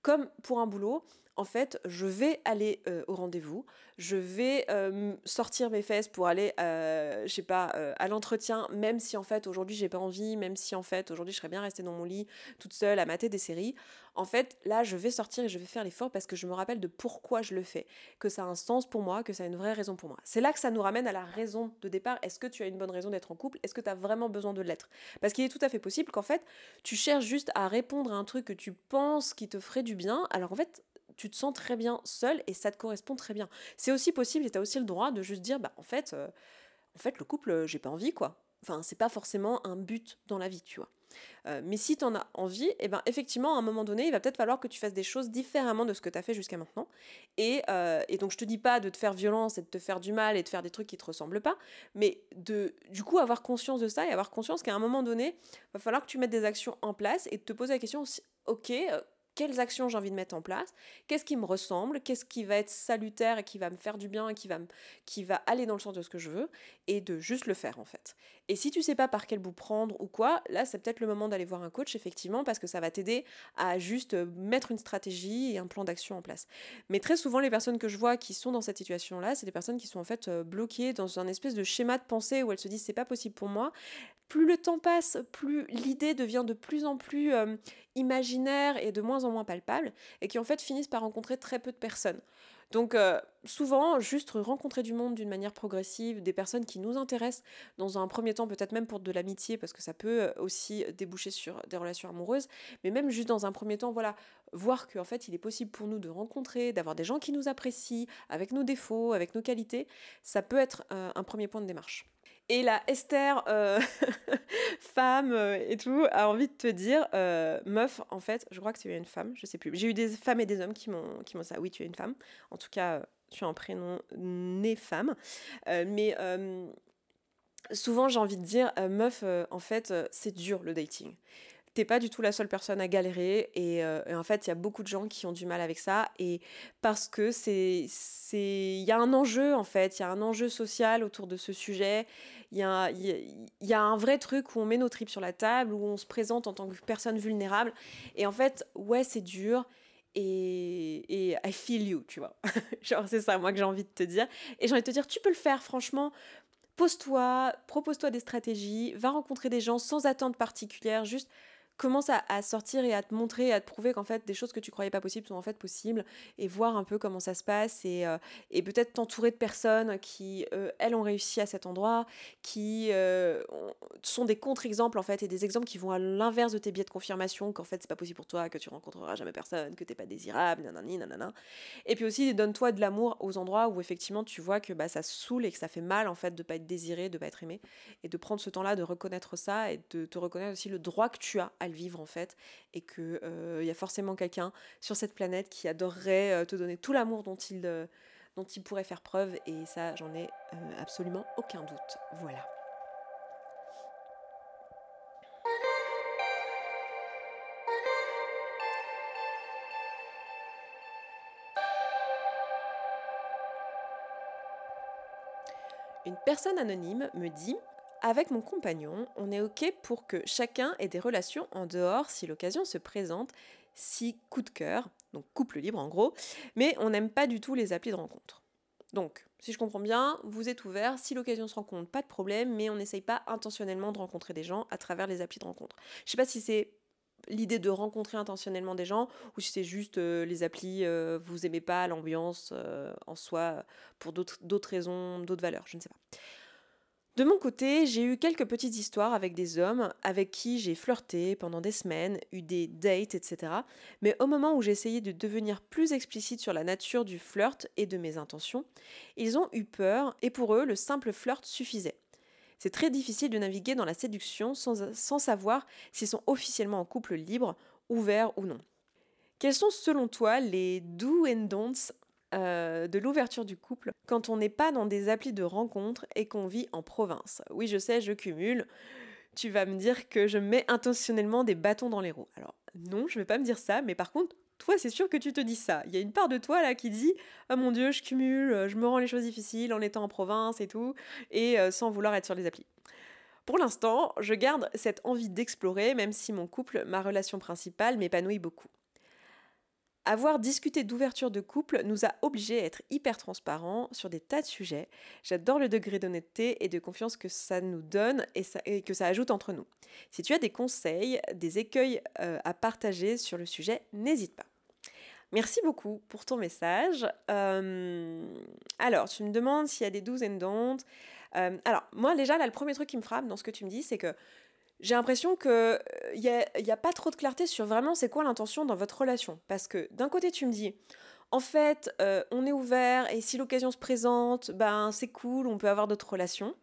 comme pour un boulot, en fait, je vais aller au rendez-vous, je vais sortir mes fesses pour aller, je sais pas, à l'entretien, même si en fait aujourd'hui j'ai pas envie, même si en fait aujourd'hui je serais bien restée dans mon lit toute seule à mater des séries. En fait, là, je vais sortir et je vais faire l'effort parce que je me rappelle de pourquoi je le fais, que ça a un sens pour moi, que ça a une vraie raison pour moi. C'est là que ça nous ramène à la raison de départ. Est-ce que tu as une bonne raison d'être en couple? Est-ce que tu as vraiment besoin de l'être? Parce qu'il est tout à fait possible qu'en fait, tu cherches juste à répondre à un truc que tu penses qui te ferait du bien, alors en fait, tu te sens très bien seul et ça te correspond très bien. C'est aussi possible et tu as aussi le droit de juste dire bah en fait euh, en fait le couple euh, j'ai pas envie quoi. Enfin, c'est pas forcément un but dans la vie, tu vois. Euh, mais si tu en as envie, et eh ben effectivement, à un moment donné, il va peut-être falloir que tu fasses des choses différemment de ce que tu as fait jusqu'à maintenant. Et, donc, je te dis pas de te faire violence et de te faire du mal et de faire des trucs qui te ressemblent pas, mais de, du coup, avoir conscience de ça et avoir conscience qu'à un moment donné, va falloir que tu mettes des actions en place et te poser la question, ok, quelles actions j'ai envie de mettre en place, qu'est-ce qui me ressemble, qu'est-ce qui va être salutaire et qui va me faire du bien et qui va, aller dans le sens de ce que je veux, et de juste le faire en fait. Et si tu sais pas par quel bout prendre ou quoi, là c'est peut-être le moment d'aller voir un coach effectivement parce que ça va t'aider à juste mettre une stratégie et un plan d'action en place. Mais très souvent les personnes que je vois qui sont dans cette situation-là, c'est des personnes qui sont en fait euh, bloquées dans un espèce de schéma de pensée où elles se disent c'est pas possible pour moi. Plus le temps passe, plus l'idée devient de plus en plus euh, imaginaire et de moins en moins palpable, et qui en fait finissent par rencontrer très peu de personnes. Donc euh, souvent, juste rencontrer du monde d'une manière progressive, des personnes qui nous intéressent, dans un premier temps peut-être même pour de l'amitié, parce que ça peut euh, aussi déboucher sur des relations amoureuses, mais même juste dans un premier temps, voilà, voir qu'en fait il est possible pour nous de rencontrer, d'avoir des gens qui nous apprécient, avec nos défauts, avec nos qualités, ça peut être euh, un premier point de démarche. Et la Esther, euh, femme euh, et tout, a envie de te dire, meuf, en fait, je crois que tu es une femme, je sais plus. J'ai eu des femmes et des hommes qui m'ont qui m'ont ça. Oui, tu es une femme. En tout cas, tu as un prénom né femme. mais souvent, j'ai envie de dire, meuf, en fait, c'est dur le dating t'es pas du tout la seule personne à galérer et, euh, en fait il y a beaucoup de gens qui ont du mal avec ça et parce que c'est c'est il y a un enjeu en fait il y a un enjeu social autour de ce sujet il y a y, a un vrai truc où on met nos tripes sur la table où on se présente en tant que personne vulnérable et en fait ouais c'est dur et, et I feel you, tu vois. Genre, c'est ça, moi, que j'ai envie de te dire. Et j'ai envie de te dire, tu peux le faire, franchement. Pose-toi, propose-toi des stratégies, va rencontrer des gens sans attente particulière, juste commence à, sortir et à te montrer, à te prouver qu'en fait des choses que tu croyais pas possibles sont en fait possibles et voir un peu comment ça se passe et, euh, et peut-être t'entourer de personnes qui, euh, elles, ont réussi à cet endroit, qui euh, sont des contre-exemples en fait et des exemples qui vont à l'inverse de tes biais de confirmation qu'en fait c'est pas possible pour toi, que tu rencontreras jamais personne, que t'es pas désirable, nanani, nanana. Et puis aussi donne-toi de l'amour aux endroits où effectivement tu vois que bah, ça saoule et que ça fait mal en fait de pas être désiré, de pas être aimé et de prendre ce temps-là de reconnaître ça et de te reconnaître aussi le droit que tu as à vivre en fait, et qu'il il y a forcément quelqu'un sur cette planète qui adorerait euh, te donner tout l'amour dont il, euh, dont il pourrait faire preuve, et ça j'en ai euh, absolument aucun doute. Voilà. Une personne anonyme me dit avec mon compagnon, on est OK pour que chacun ait des relations en dehors si l'occasion se présente, si coup de cœur, donc couple libre en gros, mais on n'aime pas du tout les applis de rencontre. Donc, si je comprends bien, vous êtes ouvert, si l'occasion se rencontre, pas de problème, mais on n'essaye pas intentionnellement de rencontrer des gens à travers les applis de rencontre. Je sais pas si c'est l'idée de rencontrer intentionnellement des gens ou si c'est juste euh, les applis, euh, vous aimez pas l'ambiance euh, en soi pour d'autres raisons, d'autres valeurs, je ne sais pas. De mon côté, j'ai eu quelques petites histoires avec des hommes avec qui j'ai flirté pendant des semaines, eu des dates, etc. Mais au moment où essayé de devenir plus explicite sur la nature du flirt et de mes intentions, ils ont eu peur et pour eux, le simple flirt suffisait. C'est très difficile de naviguer dans la séduction sans, sans savoir s'ils sont officiellement en couple libre, ouvert ou non. Quels sont selon toi les do and don'ts euh, de l'ouverture du couple quand on n'est pas dans des applis de rencontre et qu'on vit en province. Oui, je sais, je cumule. Tu vas me dire que je mets intentionnellement des bâtons dans les roues. Alors, non, je vais pas me dire ça, mais par contre, toi, c'est sûr que tu te dis ça. Il y a une part de toi là qui dit Oh mon dieu, je cumule, je me rends les choses difficiles en étant en province et tout, et euh, sans vouloir être sur les applis. Pour l'instant, je garde cette envie d'explorer, même si mon couple, ma relation principale, m'épanouit beaucoup. Avoir discuté d'ouverture de couple nous a obligés à être hyper transparents sur des tas de sujets. J'adore le degré d'honnêteté et de confiance que ça nous donne et, que ça ajoute entre nous. Si tu as des conseils, des écueils euh, à partager sur le sujet, n'hésite pas. Merci beaucoup pour ton message. Euh, alors, tu me demandes s'il y a des do's and. Euh, alors, moi, déjà, le premier truc qui me frappe dans ce que tu me dis, c'est que j'ai l'impression qu'il n'y euh, a, y a pas trop de clarté sur vraiment c'est quoi l'intention dans votre relation. Parce que d'un côté, tu me dis, en fait, euh, on est ouvert et si l'occasion se présente, ben c'est cool, on peut avoir d'autres relations.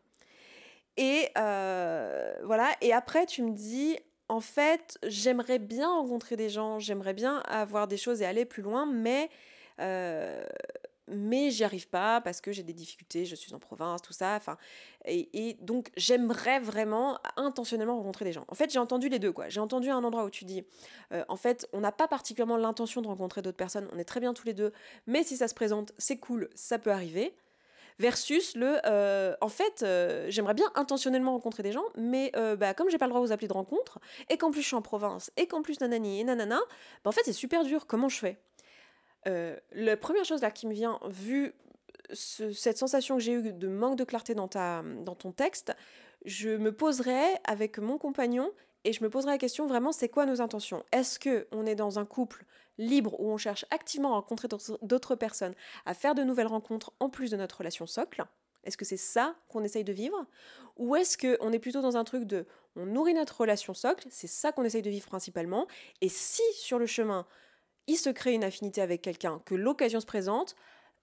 Et euh, voilà, et après, tu me dis, en fait, j'aimerais bien rencontrer des gens, j'aimerais bien avoir des choses et aller plus loin, mais mais j'y arrive pas parce que j'ai des difficultés, je suis en province, tout ça. Enfin, et, donc j'aimerais vraiment intentionnellement rencontrer des gens. En fait, j'ai entendu les deux quoi. J'ai entendu un endroit où tu dis, euh, en fait, on n'a pas particulièrement l'intention de rencontrer d'autres personnes, on est très bien tous les deux, mais si ça se présente, c'est cool, ça peut arriver. Versus le, euh, en fait, euh, j'aimerais bien intentionnellement rencontrer des gens, mais bah, comme j'ai pas le droit aux applis de rencontre, et qu'en plus je suis en province, et qu'en plus nanani et nanana, bah, en fait c'est super dur. Comment je fais? La première chose là qui me vient, vu cette sensation que j'ai eue de manque de clarté dans, ta, dans ton texte, je me poserai avec mon compagnon et je me poserai la question vraiment c'est quoi nos intentions? Est-ce que on est dans un couple libre où on cherche activement à rencontrer d'autres personnes, à faire de nouvelles rencontres en plus de notre relation socle? Est-ce que c'est ça qu'on essaye de vivre? Ou est-ce qu'on est plutôt dans un truc de on nourrit notre relation socle, c'est ça qu'on essaye de vivre principalement, et si sur le chemin il se crée une affinité avec quelqu'un, que l'occasion se présente,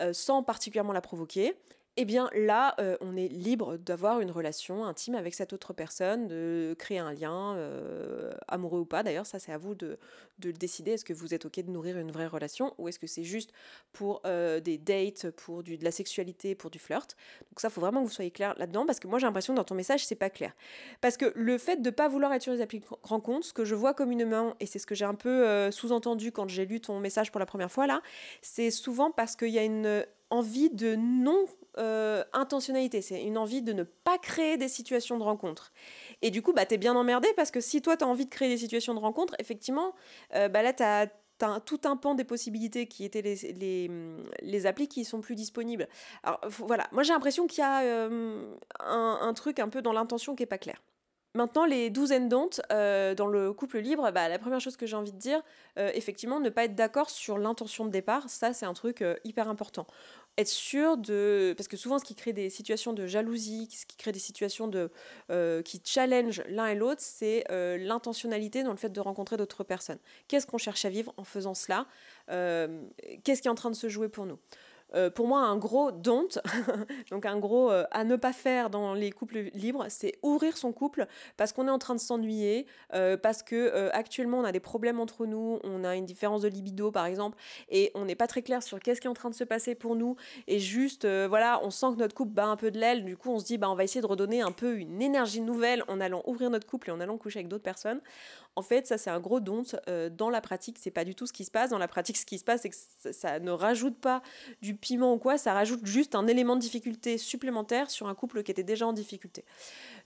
euh, sans particulièrement la provoquer, eh bien là, euh, on est libre d'avoir une relation intime avec cette autre personne, de créer un lien, euh, amoureux ou pas. D'ailleurs, ça c'est à vous de, de le décider. Est-ce que vous êtes OK de nourrir une vraie relation ou est-ce que c'est juste pour euh, des dates, pour de la sexualité, pour du flirt? Donc ça, faut vraiment que vous soyez clair là-dedans parce que moi j'ai l'impression dans ton message, c'est pas clair. Parce que le fait de pas vouloir être sur les applis rencontres, ce que je vois communément, et c'est ce que j'ai un peu sous-entendu quand j'ai lu ton message pour la première fois là, c'est souvent parce qu'il y a une envie de non euh, intentionnalité, c'est une envie de ne pas créer des situations de rencontre. Et du coup, bah, t'es bien emmerdé parce que si toi, t'as envie de créer des situations de rencontre, effectivement, euh, bah, là, t'as as tout un pan des possibilités qui étaient les, les, les applis qui sont plus disponibles. Alors voilà, moi j'ai l'impression qu'il y a euh, un, truc un peu dans l'intention qui est pas clair. Maintenant, les douze and don't dans le couple libre, bah, la première chose que j'ai envie de dire, effectivement, ne pas être d'accord sur l'intention de départ, ça c'est un truc hyper important être sûr de... Parce que souvent, ce qui crée des situations de jalousie, ce qui crée des situations de, euh, qui challenge l'un et l'autre, c'est euh, l'intentionnalité dans le fait de rencontrer d'autres personnes. Qu'est-ce qu'on cherche à vivre en faisant cela? Euh, Qu'est-ce qui est en train de se jouer pour nous? Euh, pour moi, un gros don't, donc un gros euh, à ne pas faire dans les couples libres, c'est ouvrir son couple parce qu'on est en train de s'ennuyer, euh, parce que actuellement on a des problèmes entre nous, on a une différence de libido par exemple, et on n'est pas très clair sur qu'est-ce qui est en train de se passer pour nous, et juste voilà, on sent que notre couple bat un peu de l'aile, du coup on se dit bah on va essayer de redonner un peu une énergie nouvelle en allant ouvrir notre couple et en allant coucher avec d'autres personnes. En fait, ça c'est un gros don. Euh, dans la pratique, c'est pas du tout ce qui se passe. Dans la pratique, ce qui se passe, c'est que ça, ne rajoute pas du piment ou quoi, ça rajoute juste un élément de difficulté supplémentaire sur un couple qui était déjà en difficulté.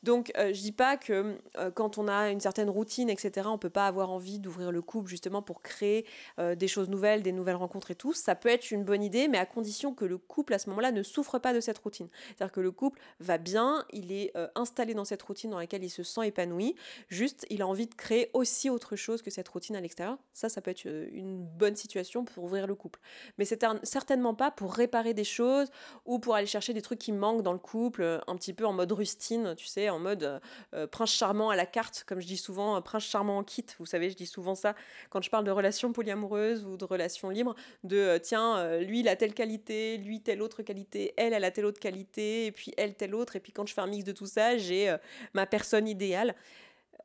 Donc, euh, je dis pas que euh, quand on a une certaine routine, etc., on peut pas avoir envie d'ouvrir le couple justement pour créer des choses nouvelles, des nouvelles rencontres et tout. Ça peut être une bonne idée, mais à condition que le couple à ce moment-là ne souffre pas de cette routine. C'est-à-dire que le couple va bien, il est installé dans cette routine dans laquelle il se sent épanoui. Juste, il a envie de créer aussi autre chose que cette routine à l'extérieur. Ça, ça peut être euh, une bonne situation pour ouvrir le couple. Mais c'est certainement pas pour réparer des choses ou pour aller chercher des trucs qui manquent dans le couple, euh, un petit peu en mode rustine, tu sais, en mode euh, prince charmant à la carte, comme je dis souvent, prince charmant en kit. Vous savez, je dis souvent ça quand je parle de relations polyamoureuses ou de relations libres, de tiens, lui, il a telle qualité, lui, telle autre qualité, elle, elle a telle autre qualité, et puis elle, telle autre, et puis quand je fais un mix de tout ça, j'ai ma personne idéale.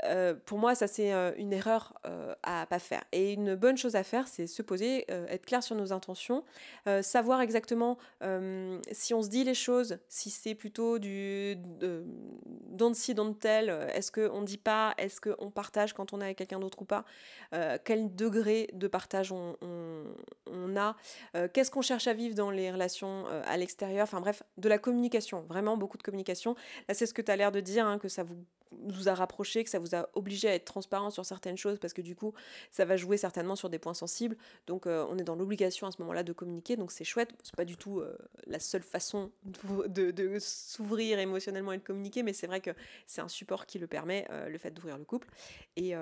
Euh, pour moi, ça c'est euh, une erreur euh, à pas faire. Et une bonne chose à faire, c'est se poser, être clair sur nos intentions, savoir exactement si on se dit les choses, si c'est plutôt du don't see, don't tell, est-ce qu'on ne dit pas, est-ce qu'on partage quand on est avec quelqu'un d'autre ou pas, quel degré de partage on, on a, qu'est-ce qu'on cherche à vivre dans les relations à l'extérieur, enfin bref, de la communication, vraiment beaucoup de communication. Là, c'est ce que tu as l'air de dire, hein, que ça vous vous a rapproché, que ça vous a obligé à être transparent sur certaines choses parce que du coup, ça va jouer certainement sur des points sensibles. Donc, euh, on est dans l'obligation à ce moment-là de communiquer. Donc, c'est chouette. C'est pas du tout euh, la seule façon de, s'ouvrir émotionnellement et de communiquer, mais c'est vrai que c'est un support qui le permet, euh, le fait d'ouvrir le couple. Et,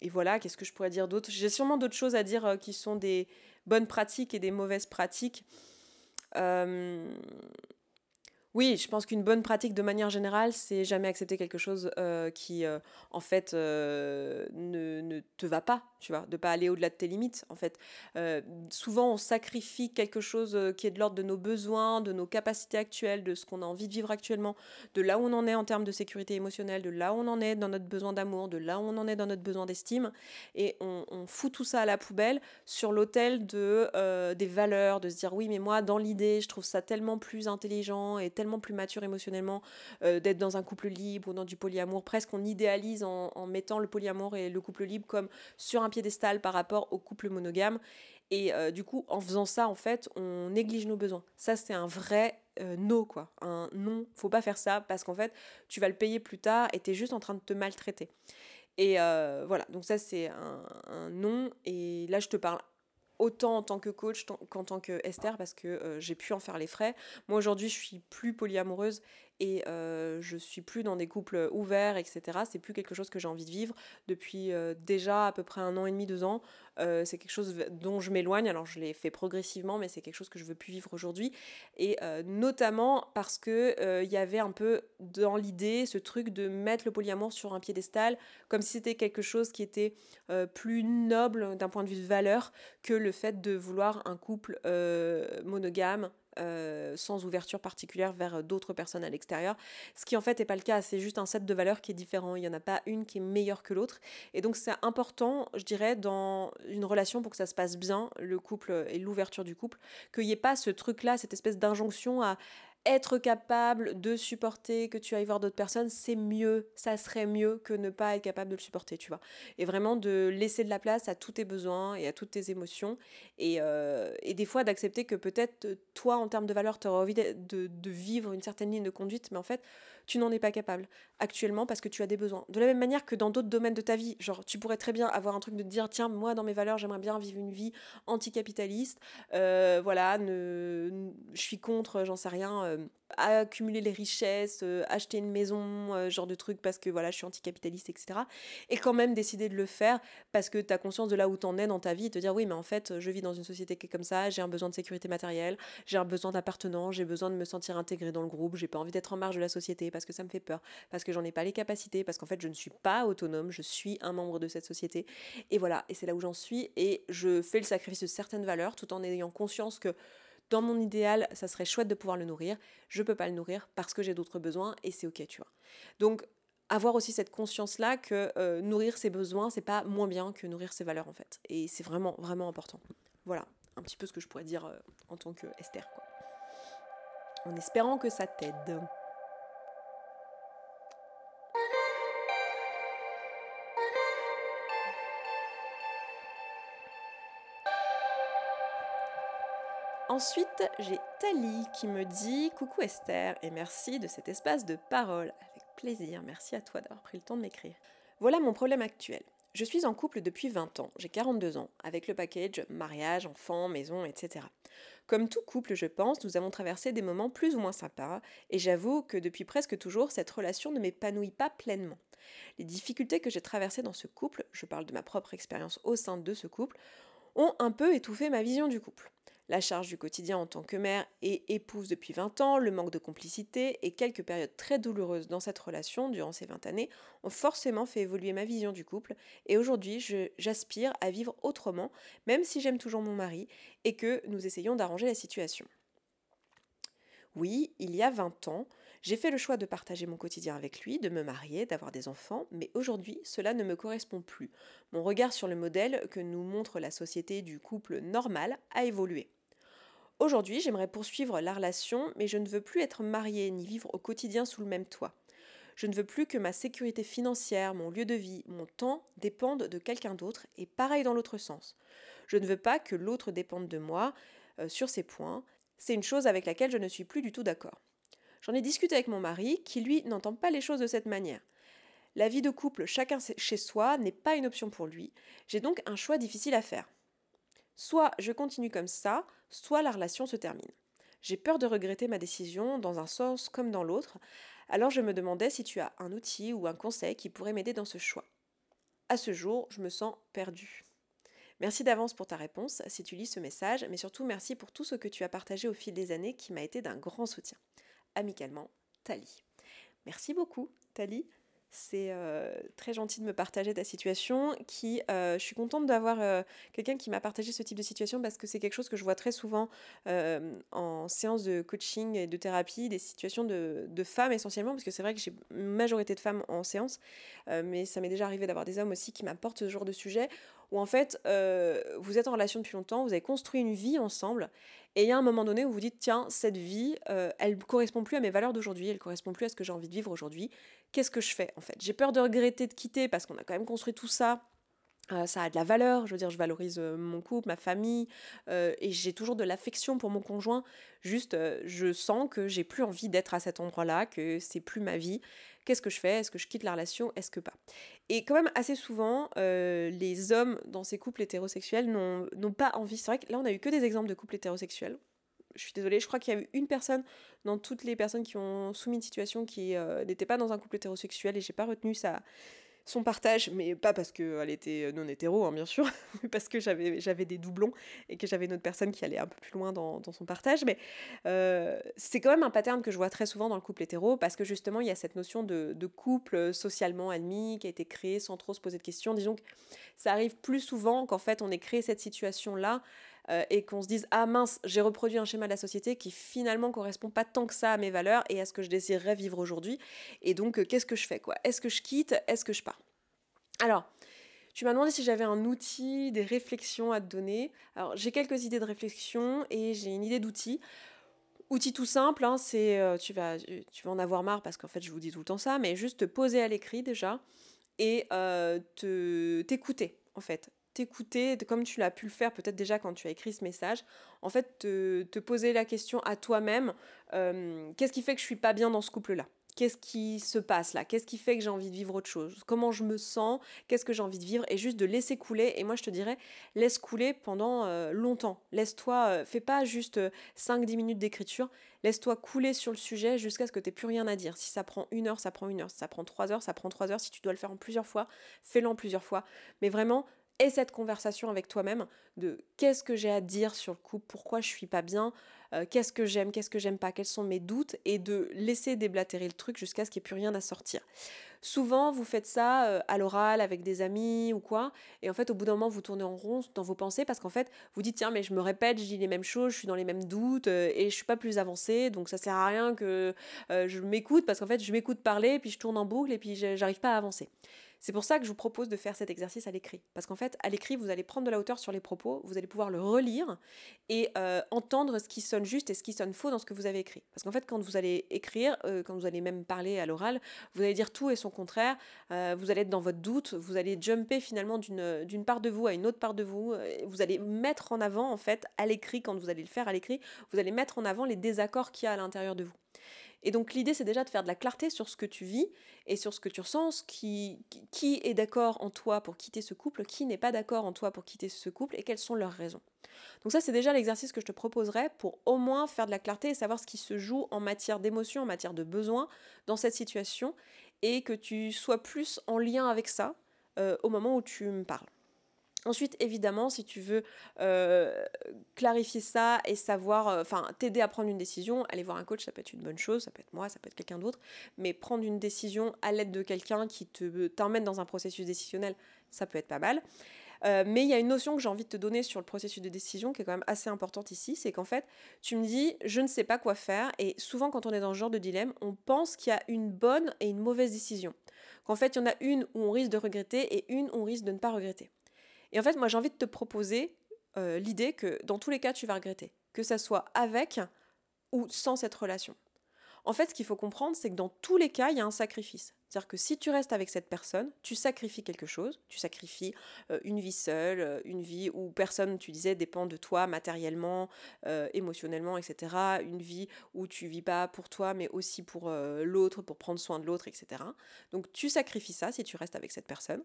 et voilà, qu'est-ce que je pourrais dire d'autre? J'ai sûrement d'autres choses à dire qui sont des bonnes pratiques et des mauvaises pratiques. Oui, je pense qu'une bonne pratique de manière générale, c'est jamais accepter quelque chose euh, qui, euh, en fait, euh, ne, ne, te va pas, tu vois, de pas aller au-delà de tes limites, en fait. souvent, on sacrifie quelque chose qui est de l'ordre de nos besoins, de nos capacités actuelles, de ce qu'on a envie de vivre actuellement, de là où on en est en termes de sécurité émotionnelle, de là où on en est dans notre besoin d'amour, de là où on en est dans notre besoin d'estime, et on, fout tout ça à la poubelle sur l'autel de des valeurs, de se dire oui, mais moi, dans l'idée, je trouve ça tellement plus intelligent et tellement plus mature émotionnellement euh, d'être dans un couple libre ou dans du polyamour. Presque on idéalise en, mettant le polyamour et le couple libre comme sur un piédestal par rapport au couple monogame. Et euh, du coup, en faisant ça, en fait, on néglige nos besoins. Ça, c'est un vrai euh, no, quoi. Un non, faut pas faire ça parce qu'en fait, tu vas le payer plus tard et tu es juste en train de te maltraiter. Et voilà, donc ça, c'est un, un non. Et là, je te parle autant en tant que coach qu'en tant que Esther parce que euh, j'ai pu en faire les frais. Moi aujourd'hui je suis plus polyamoureuse et euh, je suis plus dans des couples ouverts, etc. C'est plus quelque chose que j'ai envie de vivre depuis euh, déjà à peu près un an et demi, deux ans. Euh, c'est quelque chose dont je m'éloigne. Alors je l'ai fait progressivement, mais c'est quelque chose que je veux plus vivre aujourd'hui. Et notamment parce que il y avait un peu dans l'idée ce truc de mettre le polyamour sur un piédestal, comme si c'était quelque chose qui était plus noble d'un point de vue de valeur que le fait de vouloir un couple monogame sans ouverture particulière vers d'autres personnes à l'extérieur. Ce qui en fait n'est pas le cas, c'est juste un set de valeurs qui est différent. Il n'y en a pas une qui est meilleure que l'autre. Et donc c'est important, je dirais, dans une relation pour que ça se passe bien, le couple et l'ouverture du couple, qu'il n'y ait pas ce truc-là, cette espèce d'injonction à être capable de supporter que tu ailles voir d'autres personnes, c'est mieux, ça serait mieux que ne pas être capable de le supporter, tu vois. Et vraiment de laisser de la place à tous tes besoins et à toutes tes émotions. Et, euh, des fois d'accepter que peut-être toi, en termes de valeur, tu auras envie de, de, vivre une certaine ligne de conduite, mais en fait, tu n'en es pas capable actuellement parce que tu as des besoins. De la même manière que dans d'autres domaines de ta vie, genre tu pourrais très bien avoir un truc de dire, tiens, moi, dans mes valeurs, j'aimerais bien vivre une vie anticapitaliste. Euh, voilà, ne, je suis contre, j'en sais rien euh, accumuler les richesses, euh, acheter une maison, euh, genre de truc parce que voilà, je suis anticapitaliste, etc. Et quand même décider de le faire parce que tu as conscience de là où t'en es dans ta vie et te dire oui, mais en fait, je vis dans une société qui est comme ça, j'ai un besoin de sécurité matérielle, j'ai un besoin d'appartenance, j'ai besoin de me sentir intégré dans le groupe, j'ai pas envie d'être en marge de la société parce que ça me fait peur, parce que j'en ai pas les capacités, parce qu'en fait, je ne suis pas autonome, je suis un membre de cette société. Et voilà, et c'est là où j'en suis et je fais le sacrifice de certaines valeurs tout en ayant conscience que dans mon idéal, ça serait chouette de pouvoir le nourrir. Je peux pas le nourrir parce que j'ai d'autres besoins et c'est ok, tu vois. Donc avoir aussi cette conscience là que euh, nourrir ses besoins c'est pas moins bien que nourrir ses valeurs en fait et c'est vraiment vraiment important voilà un petit peu ce que je pourrais dire euh, en tant que Esther en espérant que ça t'aide Ensuite, j'ai Tali qui me dit Coucou Esther et merci de cet espace de parole. Avec plaisir, merci à toi d'avoir pris le temps de m'écrire. Voilà mon problème actuel. Je suis en couple depuis 20 ans, j'ai 42 ans, avec le package mariage, enfant, maison, etc. Comme tout couple, je pense, nous avons traversé des moments plus ou moins sympas, et j'avoue que depuis presque toujours, cette relation ne m'épanouit pas pleinement. Les difficultés que j'ai traversées dans ce couple, je parle de ma propre expérience au sein de ce couple, ont un peu étouffé ma vision du couple la charge du quotidien en tant que mère et épouse depuis 20 ans, le manque de complicité et quelques périodes très douloureuses dans cette relation durant ces 20 années ont forcément fait évoluer ma vision du couple et aujourd'hui j'aspire à vivre autrement même si j'aime toujours mon mari et que nous essayons d'arranger la situation. Oui, il y a 20 ans, j'ai fait le choix de partager mon quotidien avec lui, de me marier, d'avoir des enfants, mais aujourd'hui, cela ne me correspond plus. Mon regard sur le modèle que nous montre la société du couple normal a évolué. Aujourd'hui, j'aimerais poursuivre la relation, mais je ne veux plus être mariée ni vivre au quotidien sous le même toit. Je ne veux plus que ma sécurité financière, mon lieu de vie, mon temps dépendent de quelqu'un d'autre, et pareil dans l'autre sens. Je ne veux pas que l'autre dépende de moi euh, sur ces points. C'est une chose avec laquelle je ne suis plus du tout d'accord. J'en ai discuté avec mon mari, qui lui n'entend pas les choses de cette manière. La vie de couple chacun chez soi n'est pas une option pour lui. J'ai donc un choix difficile à faire. Soit je continue comme ça, soit la relation se termine. J'ai peur de regretter ma décision dans un sens comme dans l'autre, alors je me demandais si tu as un outil ou un conseil qui pourrait m'aider dans ce choix. À ce jour, je me sens perdue. Merci d'avance pour ta réponse si tu lis ce message, mais surtout merci pour tout ce que tu as partagé au fil des années qui m'a été d'un grand soutien. Amicalement, Tali. Merci beaucoup, Tali. C'est euh, très gentil de me partager ta situation. Qui, euh, je suis contente d'avoir euh, quelqu'un qui m'a partagé ce type de situation parce que c'est quelque chose que je vois très souvent en séance de coaching et de thérapie, des situations de, de femmes essentiellement, parce que c'est vrai que j'ai une majorité de femmes en séance, mais ça m'est déjà arrivé d'avoir des hommes aussi qui m'apportent ce genre de sujet où en fait vous êtes en relation depuis longtemps, vous avez construit une vie ensemble et il y a un moment donné où vous dites, tiens, cette vie, euh, elle ne correspond plus à mes valeurs d'aujourd'hui, elle ne correspond plus à ce que j'ai envie de vivre aujourd'hui. Qu'est-ce que je fais en fait? J'ai peur de regretter de quitter parce qu'on a quand même construit tout ça. Euh, ça a de la valeur, je veux dire, je valorise mon couple, ma famille, et j'ai toujours de l'affection pour mon conjoint. Juste, je sens que j'ai plus envie d'être à cet endroit-là, que c'est plus ma vie. Qu'est-ce que je fais? Est-ce que je quitte la relation? Est-ce que pas? Et quand même, assez souvent, les hommes dans ces couples hétérosexuels n'ont pas envie. C'est vrai que là, on a eu que des exemples de couples hétérosexuels. Je suis désolée, je crois qu'il y a eu une personne dans toutes les personnes qui ont soumis une situation qui n'était pas dans un couple hétérosexuel et j'ai pas retenu ça son partage, mais pas parce qu'elle était non hétéro, hein, bien sûr, mais parce que j'avais, des doublons et que j'avais une autre personne qui allait un peu plus loin dans, son partage. Mais euh, c'est quand même un pattern que je vois très souvent dans le couple hétéro, parce que justement, il y a cette notion de, couple socialement admis qui a été créé sans trop se poser de questions. Disons que ça arrive plus souvent qu'en fait, on ait créé cette situation-là euh, et qu'on se dise ah mince j'ai reproduit un schéma de la société qui finalement correspond pas tant que ça à mes valeurs et à ce que je désirerais vivre aujourd'hui. Et donc euh, qu'est-ce que je fais quoi? Est-ce que je quitte? Est-ce que je pars? Alors tu m'as demandé si j'avais un outil, des réflexions à te donner. Alors j'ai quelques idées de réflexion et j'ai une idée d'outil. Outil tout simple, hein, c'est euh, tu vas tu vas en avoir marre parce qu'en fait je vous dis tout le temps ça, mais juste te poser à l'écrit déjà et te t'écouter en fait. T'écouter, comme tu l'as pu le faire peut-être déjà quand tu as écrit ce message, en fait te, poser la question à toi-même, euh, qu'est-ce qui fait que je suis pas bien dans ce couple-là? Qu'est-ce qui se passe là? Qu'est-ce qui fait que j'ai envie de vivre autre chose? Comment je me sens? Qu'est-ce que j'ai envie de vivre? Et juste de laisser couler. Et moi, je te dirais, laisse couler pendant euh, longtemps. Laisse-toi, euh, fais pas juste 5-10 minutes d'écriture. Laisse-toi couler sur le sujet jusqu'à ce que tu n'aies plus rien à dire. Si ça prend une heure, ça prend une heure. Si ça prend trois heures, ça prend trois heures. Si tu dois le faire en plusieurs fois, fais-le en plusieurs fois. Mais vraiment, et cette conversation avec toi-même de qu'est-ce que j'ai à dire sur le couple, pourquoi je suis pas bien, euh, qu'est-ce que j'aime, qu'est-ce que j'aime pas, quels sont mes doutes, et de laisser déblatérer le truc jusqu'à ce qu'il n'y ait plus rien à sortir. Souvent, vous faites ça euh, à l'oral avec des amis ou quoi, et en fait, au bout d'un moment, vous tournez en rond dans vos pensées parce qu'en fait, vous dites tiens, mais je me répète, je dis les mêmes choses, je suis dans les mêmes doutes euh, et je suis pas plus avancée, donc ça sert à rien que je m'écoute parce qu'en fait, je m'écoute parler, puis je tourne en boucle et puis j'arrive pas à avancer. C'est pour ça que je vous propose de faire cet exercice à l'écrit. Parce qu'en fait, à l'écrit, vous allez prendre de la hauteur sur les propos, vous allez pouvoir le relire et euh, entendre ce qui sonne juste et ce qui sonne faux dans ce que vous avez écrit. Parce qu'en fait, quand vous allez écrire, euh, quand vous allez même parler à l'oral, vous allez dire tout et son contraire, euh, vous allez être dans votre doute, vous allez jumper finalement d'une part de vous à une autre part de vous, vous allez mettre en avant, en fait, à l'écrit, quand vous allez le faire à l'écrit, vous allez mettre en avant les désaccords qu'il y a à l'intérieur de vous. Et donc l'idée, c'est déjà de faire de la clarté sur ce que tu vis et sur ce que tu ressens, qui, qui est d'accord en toi pour quitter ce couple, qui n'est pas d'accord en toi pour quitter ce couple et quelles sont leurs raisons. Donc ça, c'est déjà l'exercice que je te proposerais pour au moins faire de la clarté et savoir ce qui se joue en matière d'émotion, en matière de besoin dans cette situation et que tu sois plus en lien avec ça euh, au moment où tu me parles. Ensuite, évidemment, si tu veux euh, clarifier ça et savoir, euh, enfin, t'aider à prendre une décision, aller voir un coach, ça peut être une bonne chose, ça peut être moi, ça peut être quelqu'un d'autre, mais prendre une décision à l'aide de quelqu'un qui te t'emmène dans un processus décisionnel, ça peut être pas mal. Euh, mais il y a une notion que j'ai envie de te donner sur le processus de décision qui est quand même assez importante ici, c'est qu'en fait, tu me dis, je ne sais pas quoi faire, et souvent quand on est dans ce genre de dilemme, on pense qu'il y a une bonne et une mauvaise décision. Qu'en fait, il y en a une où on risque de regretter et une où on risque de ne pas regretter. Et en fait, moi, j'ai envie de te proposer euh, l'idée que dans tous les cas, tu vas regretter. Que ça soit avec ou sans cette relation. En fait, ce qu'il faut comprendre, c'est que dans tous les cas, il y a un sacrifice. C'est-à-dire que si tu restes avec cette personne, tu sacrifies quelque chose, tu sacrifies euh, une vie seule, euh, une vie où personne, tu disais, dépend de toi matériellement, émotionnellement, etc. Une vie où tu vis pas pour toi, mais aussi pour l'autre, pour prendre soin de l'autre, etc. Donc tu sacrifies ça si tu restes avec cette personne.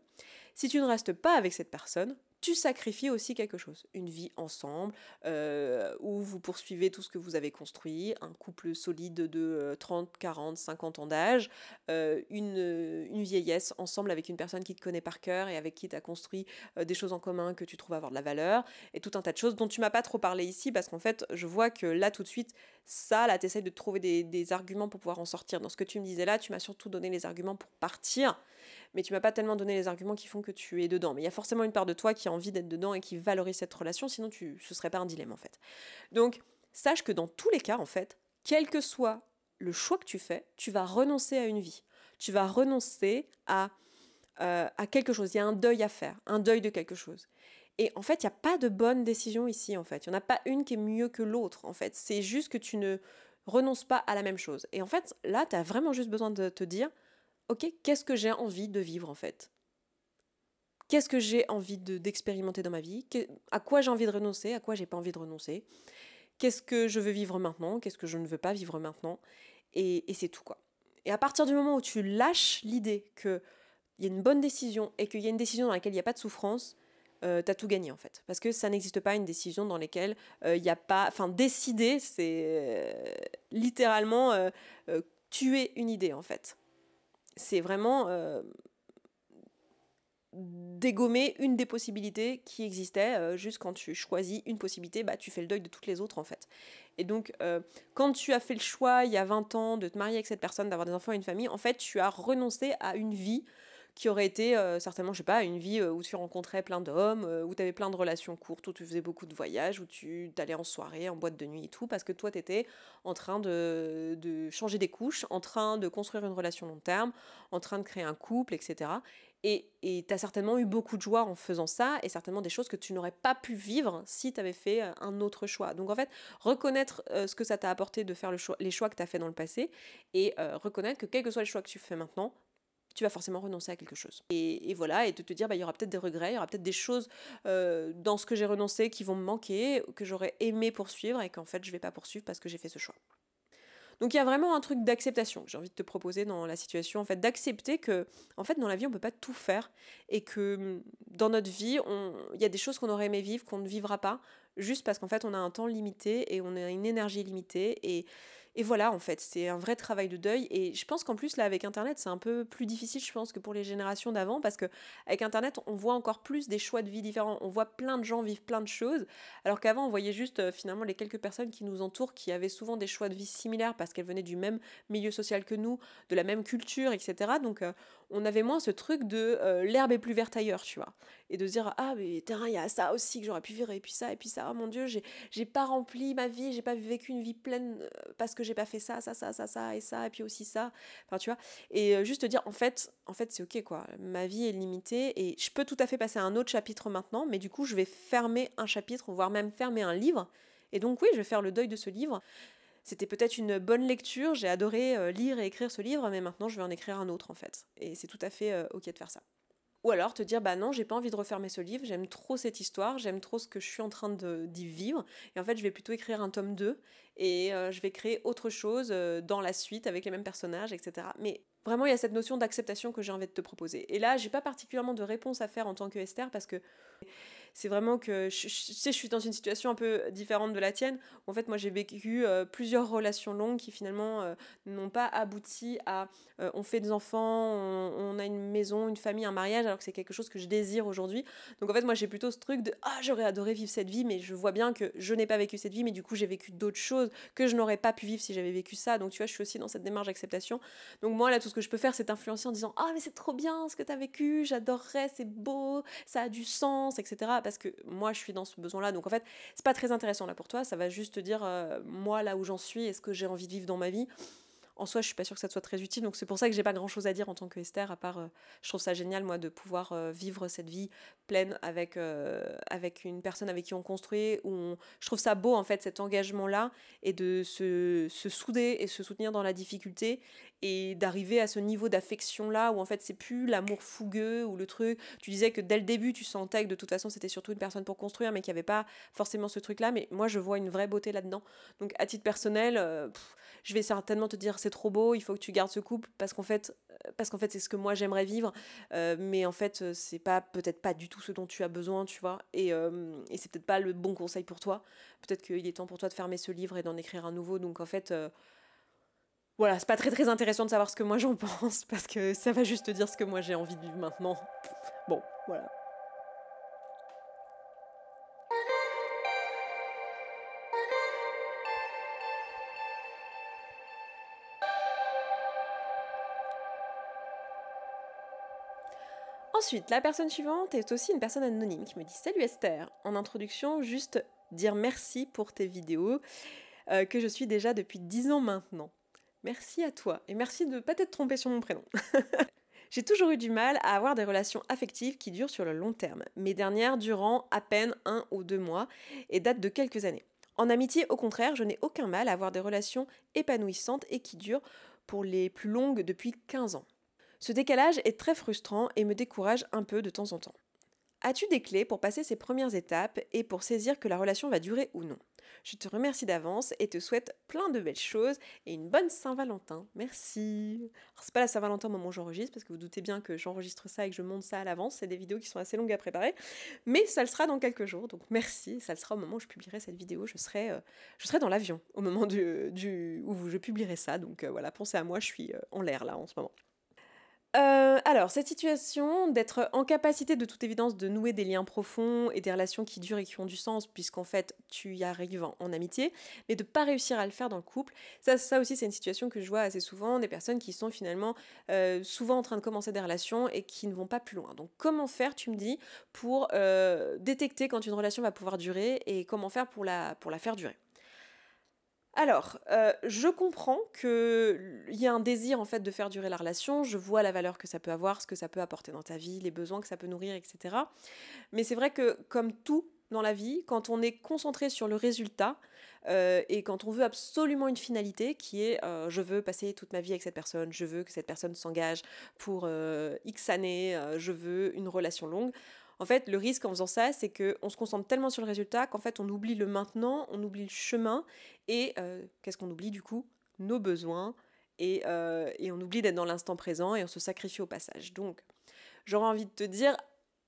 Si tu ne restes pas avec cette personne, tu sacrifies aussi quelque chose. Une vie ensemble, euh, où vous poursuivez tout ce que vous avez construit, un couple solide de 30, 40, 50 ans d'âge, euh, une, une, vieillesse ensemble avec une personne qui te connaît par cœur et avec qui tu as construit euh, des choses en commun que tu trouves avoir de la valeur, et tout un tas de choses dont tu m'as pas trop parlé ici, parce qu'en fait, je vois que là, tout de suite, ça, là, tu essaies de trouver des, des arguments pour pouvoir en sortir. Dans ce que tu me disais là, tu m'as surtout donné les arguments pour partir mais tu m'as pas tellement donné les arguments qui font que tu es dedans. Mais il y a forcément une part de toi qui a envie d'être dedans et qui valorise cette relation, sinon tu, ce serait pas un dilemme en fait. Donc, sache que dans tous les cas, en fait, quel que soit le choix que tu fais, tu vas renoncer à une vie. Tu vas renoncer à, euh, à quelque chose. Il y a un deuil à faire, un deuil de quelque chose. Et en fait, il n'y a pas de bonne décision ici, en fait. Il n'y en a pas une qui est mieux que l'autre, en fait. C'est juste que tu ne renonces pas à la même chose. Et en fait, là, tu as vraiment juste besoin de te dire, ok, qu'est-ce que j'ai envie de vivre en fait? Qu'est-ce que j'ai envie d'expérimenter dans ma vie? À quoi j'ai envie de renoncer? À quoi j'ai pas envie de renoncer? Qu'est-ce que je veux vivre maintenant? Qu'est-ce que je ne veux pas vivre maintenant? Et, c'est tout quoi. Et à partir du moment où tu lâches l'idée qu'il y a une bonne décision et qu'il y a une décision dans laquelle il n'y a pas de souffrance, euh, tu as tout gagné en fait. Parce que ça n'existe pas une décision dans laquelle euh, il n'y a pas. Enfin, décider, c'est euh, littéralement tuer une idée en fait c'est vraiment euh, dégommer une des possibilités qui existait. Euh, juste quand tu choisis une possibilité, bah, tu fais le deuil de toutes les autres en fait. Et donc, euh, quand tu as fait le choix il y a 20 ans de te marier avec cette personne, d'avoir des enfants et une famille, en fait, tu as renoncé à une vie qui aurait été certainement, je sais pas, une vie où tu rencontrais plein d'hommes, où tu avais plein de relations courtes, où tu faisais beaucoup de voyages, où tu t'allais en soirée, en boîte de nuit et tout, parce que toi, tu étais en train de, de changer des couches, en train de construire une relation long terme, en train de créer un couple, etc. Et tu as certainement eu beaucoup de joie en faisant ça, et certainement des choses que tu n'aurais pas pu vivre si tu avais fait euh, un autre choix. Donc en fait, reconnaître euh, ce que ça t'a apporté de faire les choix que tu as fait dans le passé, et euh, reconnaître que quels que soient les choix que tu fais maintenant, tu vas forcément renoncer à quelque chose. Et, voilà, et de te dire, bah, il y aura peut-être des regrets, il y aura peut-être des choses dans ce que j'ai renoncé qui vont me manquer, que j'aurais aimé poursuivre, et qu'en fait, je ne vais pas poursuivre parce que j'ai fait ce choix. Donc il y a vraiment un truc d'acceptation que j'ai envie de te proposer dans la situation, en fait, d'accepter que, en fait, dans la vie, on peut pas tout faire et que mm, dans notre vie, il y a des choses qu'on aurait aimé vivre, qu'on ne vivra pas, juste parce qu'en fait, on a un temps limité et on a une énergie limitée et et voilà, en fait, c'est un vrai travail de deuil. Et je pense qu'en plus, là, avec Internet, c'est un peu plus difficile, je pense, que pour les générations d'avant, parce que avec Internet, on voit encore plus des choix de vie différents. On voit plein de gens vivre plein de choses, alors qu'avant, on voyait juste euh, finalement les quelques personnes qui nous entourent, qui avaient souvent des choix de vie similaires parce qu'elles venaient du même milieu social que nous, de la même culture, etc. Donc, euh, on avait moins ce truc de euh, l'herbe est plus verte ailleurs, tu vois. Et de se dire, ah, mais terrain, il y a ça aussi que j'aurais pu vivre, et puis ça, et puis ça, oh mon Dieu, j'ai pas rempli ma vie, j'ai pas vécu une vie pleine parce que j'ai pas fait ça, ça, ça, ça, ça, et ça, et puis aussi ça. Enfin, tu vois. Et euh, juste te dire, en fait, en fait, c'est ok, quoi. Ma vie est limitée et je peux tout à fait passer à un autre chapitre maintenant, mais du coup, je vais fermer un chapitre, voire même fermer un livre. Et donc, oui, je vais faire le deuil de ce livre. C'était peut-être une bonne lecture, j'ai adoré euh, lire et écrire ce livre, mais maintenant, je vais en écrire un autre, en fait. Et c'est tout à fait euh, ok de faire ça. Ou alors te dire, bah non, j'ai pas envie de refermer ce livre, j'aime trop cette histoire, j'aime trop ce que je suis en train d'y vivre, et en fait je vais plutôt écrire un tome 2, et euh, je vais créer autre chose dans la suite avec les mêmes personnages, etc. Mais vraiment, il y a cette notion d'acceptation que j'ai envie de te proposer. Et là, j'ai pas particulièrement de réponse à faire en tant que Esther, parce que c'est vraiment que je, sais, je suis dans une situation un peu différente de la tienne. En fait, moi, j'ai vécu euh, plusieurs relations longues qui finalement euh, n'ont pas abouti à euh, on fait des enfants, on, a une maison, une famille, un mariage, alors que c'est quelque chose que je désire aujourd'hui. Donc en fait, moi, j'ai plutôt ce truc de ah, j'aurais adoré vivre cette vie, mais je vois bien que je n'ai pas vécu cette vie, mais du coup, j'ai vécu d'autres choses que je n'aurais pas pu vivre si j'avais vécu ça. Donc tu vois, je suis aussi dans cette démarche d'acceptation. Donc moi, là, tout ce que je peux faire, c'est influencer en disant ah, mais c'est trop bien ce que tu as vécu, j'adorerais, c'est beau, ça a du sens, etc parce que moi je suis dans ce besoin-là. Donc en fait, c'est pas très intéressant là pour toi, ça va juste te dire euh, moi là où j'en suis et ce que j'ai envie de vivre dans ma vie en soi, je suis pas sûre que ça soit très utile. Donc c'est pour ça que j'ai pas grand chose à dire en tant que Esther, à part, euh, je trouve ça génial, moi, de pouvoir euh, vivre cette vie pleine avec, euh, avec une personne avec qui on construit. Où Je trouve ça beau, en fait, cet engagement-là, et de se, se, souder et se soutenir dans la difficulté, et d'arriver à ce niveau d'affection-là, où en fait, c'est plus l'amour fougueux, ou le truc. Tu disais que dès le début, tu sentais que de toute façon, c'était surtout une personne pour construire, mais qu'il n'y avait pas forcément ce truc-là. Mais moi, je vois une vraie beauté là-dedans. Donc, à titre personnel, je vais certainement te dire c'est trop beau, il faut que tu gardes ce couple parce qu'en fait, euh, parce qu'en fait c'est ce que moi j'aimerais vivre, euh, mais en fait euh, c'est pas peut-être pas du tout ce dont tu as besoin, tu vois, et, et c'est peut-être pas le bon conseil pour toi. Peut-être qu'il est temps pour toi de fermer ce livre et d'en écrire un nouveau. Donc en fait voilà, c'est pas très très intéressant de savoir ce que moi j'en pense parce que ça va juste te dire ce que moi j'ai envie de vivre maintenant. Bon, voilà. Ensuite, la personne suivante est aussi une personne anonyme qui me dit Salut Esther. En introduction, juste dire merci pour tes vidéos euh, que je suis déjà depuis 10 ans maintenant. Merci à toi et merci de ne pas t'être trompé sur mon prénom. J'ai toujours eu du mal à avoir des relations affectives qui durent sur le long terme. Mes dernières durant à peine un ou deux mois et datent de quelques années. En amitié, au contraire, je n'ai aucun mal à avoir des relations épanouissantes et qui durent pour les plus longues depuis 15 ans. Ce décalage est très frustrant et me décourage un peu de temps en temps. As-tu des clés pour passer ces premières étapes et pour saisir que la relation va durer ou non? Je te remercie d'avance et te souhaite plein de belles choses et une bonne Saint-Valentin. Merci. c'est pas la Saint-Valentin au moment où j'enregistre parce que vous doutez bien que j'enregistre ça et que je monte ça à l'avance. C'est des vidéos qui sont assez longues à préparer, mais ça le sera dans quelques jours. Donc merci. Ça le sera au moment où je publierai cette vidéo. Je serai, euh, dans l'avion au moment du, où je publierai ça. Donc euh, voilà, pensez à moi. Je suis euh, en l'air là en ce moment. Euh, alors, cette situation d'être en capacité de toute évidence de nouer des liens profonds et des relations qui durent et qui ont du sens, puisqu'en fait tu y arrives en, amitié, mais de ne pas réussir à le faire dans le couple, ça, aussi c'est une situation que je vois assez souvent, des personnes qui sont finalement euh, souvent en train de commencer des relations et qui ne vont pas plus loin. Donc comment faire, tu me dis, pour euh, détecter quand une relation va pouvoir durer et comment faire pour la faire durer? Alors, euh, je comprends qu'il y a un désir en fait de faire durer la relation, je vois la valeur que ça peut avoir, ce que ça peut apporter dans ta vie, les besoins que ça peut nourrir, etc. Mais c'est vrai que comme tout dans la vie, quand on est concentré sur le résultat euh, et quand on veut absolument une finalité qui est euh, je veux passer toute ma vie avec cette personne, je veux que cette personne s'engage pour X années, je veux une relation longue, en fait, le risque en faisant ça, c'est qu'on se concentre tellement sur le résultat qu'en fait, on oublie le maintenant, on oublie le chemin, et euh, qu'est-ce qu'on oublie du coup? Nos besoins, et, euh, et on oublie d'être dans l'instant présent, et on se sacrifie au passage. Donc, j'aurais envie de te dire,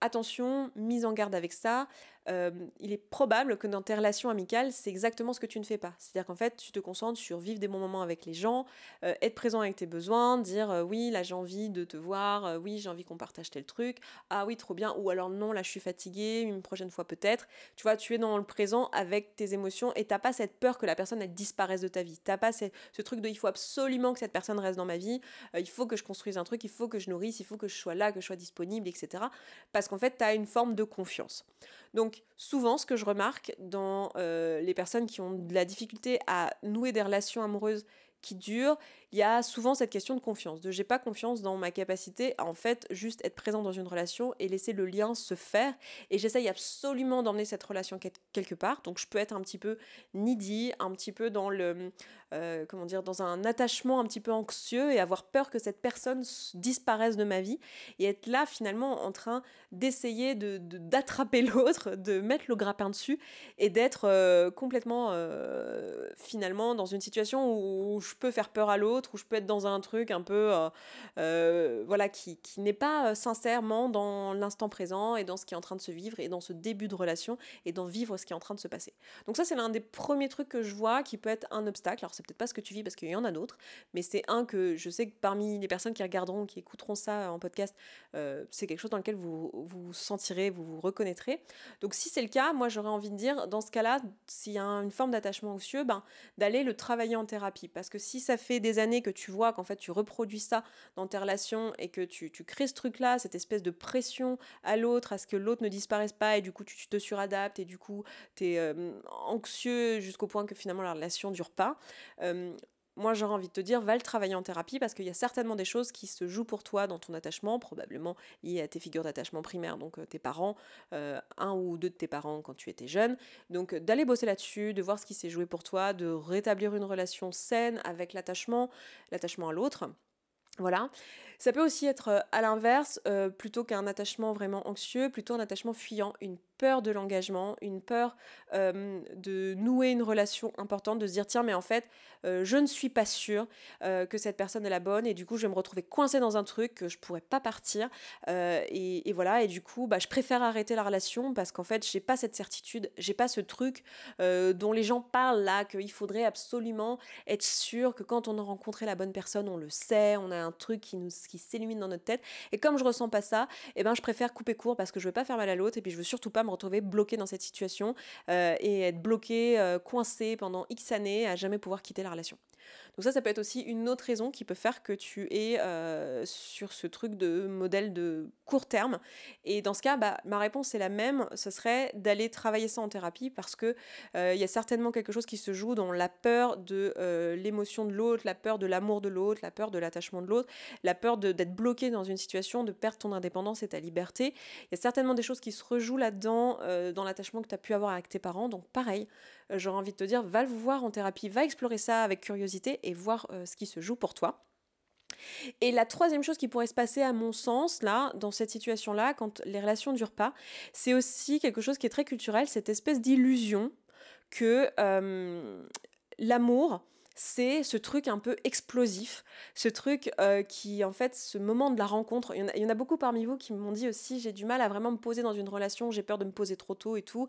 attention, mise en garde avec ça. Euh, il est probable que dans tes relations amicales, c'est exactement ce que tu ne fais pas. C'est-à-dire qu'en fait, tu te concentres sur vivre des bons moments avec les gens, euh, être présent avec tes besoins, dire euh, oui, là j'ai envie de te voir, oui, j'ai envie qu'on partage tel truc, ah oui, trop bien, ou alors non, là je suis fatiguée, une prochaine fois peut-être. Tu vois, tu es dans le présent avec tes émotions et t'as pas cette peur que la personne elle disparaisse de ta vie. T'as pas ce, truc de il faut absolument que cette personne reste dans ma vie, il faut que je construise un truc, il faut que je nourrisse, il faut que je sois là, que je sois disponible, etc. Parce qu'en fait, tu as une forme de confiance. Donc souvent, ce que je remarque dans euh, les personnes qui ont de la difficulté à nouer des relations amoureuses qui durent, il y a souvent cette question de confiance, de j'ai pas confiance dans ma capacité à en fait juste être présent dans une relation et laisser le lien se faire. Et j'essaye absolument d'emmener cette relation quelque part. Donc je peux être un petit peu needy, un petit peu dans le euh, comment dire, dans un attachement un petit peu anxieux et avoir peur que cette personne disparaisse de ma vie et être là finalement en train d'essayer de, d'attraper l'autre, de mettre le grappin dessus et d'être euh, complètement euh, finalement dans une situation où je peux faire peur à l'autre où je peux être dans un truc un peu, euh, euh, voilà, qui, qui n'est pas euh, sincèrement dans l'instant présent et dans ce qui est en train de se vivre et dans ce début de relation et dans vivre ce qui est en train de se passer. Donc ça, c'est l'un des premiers trucs que je vois qui peut être un obstacle. Alors c'est peut-être pas ce que tu vis parce qu'il y en a d'autres, mais c'est un que je sais que parmi les personnes qui regarderont, qui écouteront ça en podcast, c'est quelque chose dans lequel vous vous sentirez, vous vous reconnaîtrez. Donc si c'est le cas, moi j'aurais envie de dire, dans ce cas-là, s'il y a une forme d'attachement anxieux, ben, d'aller le travailler en thérapie. Parce que si ça fait des années que tu vois qu'en fait tu reproduis ça dans tes relations et que tu, crées ce truc-là, cette espèce de pression à l'autre, à ce que l'autre ne disparaisse pas et du coup tu, te suradaptes et du coup tu es euh, anxieux jusqu'au point que finalement la relation dure pas. Euh, moi j'aurais envie de te dire, va le travailler en thérapie parce qu'il y a certainement des choses qui se jouent pour toi dans ton attachement, probablement liées à tes figures d'attachement primaires, donc euh, tes parents, euh, un ou deux de tes parents quand tu étais jeune. Donc euh, d'aller bosser là-dessus, de voir ce qui s'est joué pour toi, de rétablir une relation saine avec l'attachement, l'attachement à l'autre. Voilà. Ça peut aussi être à l'inverse, plutôt qu'un attachement vraiment anxieux, plutôt un attachement fuyant, une peur de l'engagement, une peur de nouer une relation importante, de se dire tiens mais en fait je ne suis pas sûre que cette personne est la bonne et du coup je vais me retrouver coincée dans un truc que je pourrais pas partir et, voilà. Et du coup bah, je préfère arrêter la relation parce qu'en fait j'ai pas cette certitude, j'ai pas ce truc dont les gens parlent là qu'il faudrait absolument être sûr que quand on a rencontré la bonne personne on le sait, on a un truc qui nous qui s'illumine dans notre tête et comme je ressens pas ça, eh ben je préfère couper court parce que je veux pas faire mal à l'autre et puis je veux surtout pas me retrouver bloqué dans cette situation euh, et être bloqué, euh, coincé pendant X années à jamais pouvoir quitter la relation. Donc ça, ça peut être aussi une autre raison qui peut faire que tu es euh, sur ce truc de modèle de court terme. Et dans ce cas, bah, ma réponse est la même, ce serait d'aller travailler ça en thérapie parce que il y a certainement quelque chose qui se joue dans la peur de l'émotion de l'autre, la peur de l'amour de l'autre, la peur de l'attachement de l'autre, la peur d'être bloqué dans une situation, de perdre ton indépendance et ta liberté. Il y a certainement des choses qui se rejouent là-dedans euh, dans l'attachement que tu as pu avoir avec tes parents. Donc pareil, euh, j'aurais envie de te dire, va le voir en thérapie, va explorer ça avec curiosité et voir euh, ce qui se joue pour toi. Et la troisième chose qui pourrait se passer, à mon sens, là, dans cette situation-là, quand les relations durent pas, c'est aussi quelque chose qui est très culturel, cette espèce d'illusion que l'amour, c'est ce truc un peu explosif, ce truc euh, qui, en fait, ce moment de la rencontre, il y, en a, beaucoup parmi vous qui m'ont dit aussi, j'ai du mal à vraiment me poser dans une relation, j'ai peur de me poser trop tôt et tout.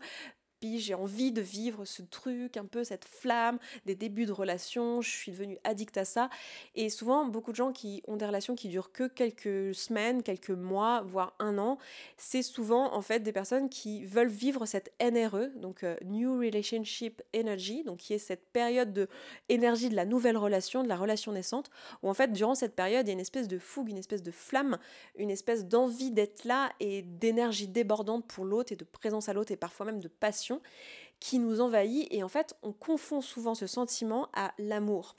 Puis j'ai envie de vivre ce truc, un peu cette flamme des débuts de relation, je suis devenue addict à ça. Et souvent, beaucoup de gens qui ont des relations qui durent que quelques semaines, quelques mois, voire un an, c'est souvent en fait des personnes qui veulent vivre cette NRE, donc euh, New Relationship Energy, donc qui est cette période de énergie de la nouvelle relation, de la relation naissante, où en fait durant cette période il y a une espèce de fougue, une espèce de flamme, une espèce d'envie d'être là et d'énergie débordante pour l'autre et de présence à l'autre et parfois même de passion qui nous envahit et en fait on confond souvent ce sentiment à l'amour.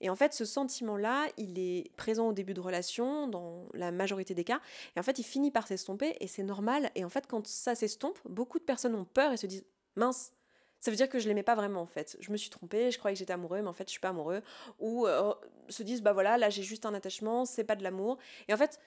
Et en fait, ce sentiment-là, il est présent au début de relation, dans la majorité des cas, et en fait, il finit par s'estomper, et c'est normal. Et en fait, quand ça s'estompe, beaucoup de personnes ont peur et se disent mince, ça veut dire que je l'aimais pas vraiment en fait. Je me suis trompée, je croyais que j'étais amoureux, mais en fait, je suis pas amoureux. Ou euh, se disent bah voilà, là j'ai juste un attachement, c'est pas de l'amour. Et en fait,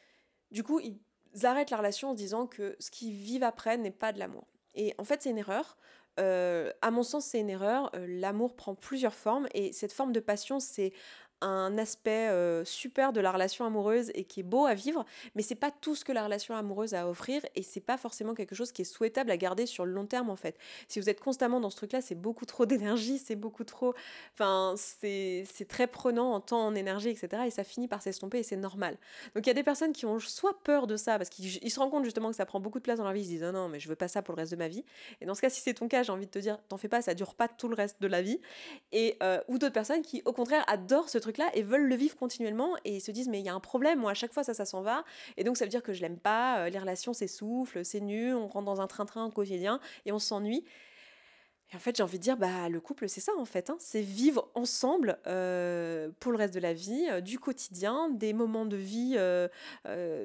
du coup, ils arrêtent la relation en se disant que ce qu'ils vivent après n'est pas de l'amour. Et en fait, c'est une erreur. Euh, à mon sens, c'est une erreur. Euh, l'amour prend plusieurs formes et cette forme de passion, c'est un aspect euh, super de la relation amoureuse et qui est beau à vivre, mais c'est pas tout ce que la relation amoureuse a à offrir et c'est pas forcément quelque chose qui est souhaitable à garder sur le long terme en fait. Si vous êtes constamment dans ce truc-là, c'est beaucoup trop d'énergie, c'est beaucoup trop. Enfin, c'est très prenant en temps, en énergie, etc. Et ça finit par s'estomper et c'est normal. Donc il y a des personnes qui ont soit peur de ça parce qu'ils se rendent compte justement que ça prend beaucoup de place dans leur vie, ils se disent non, non, mais je veux pas ça pour le reste de ma vie. Et dans ce cas, si c'est ton cas, j'ai envie de te dire, t'en fais pas, ça dure pas tout le reste de la vie. Et, euh, ou d'autres personnes qui, au contraire, adorent ce truc là et veulent le vivre continuellement et se disent mais il y a un problème, moi à chaque fois ça, ça s'en va. Et donc ça veut dire que je l'aime pas, euh, les relations s'essoufflent, c'est nul, on rentre dans un train-train quotidien et on s'ennuie. Et en fait, j'ai envie de dire, bah, le couple, c'est ça en fait. Hein. C'est vivre ensemble euh, pour le reste de la vie, euh, du quotidien, des moments de vie euh,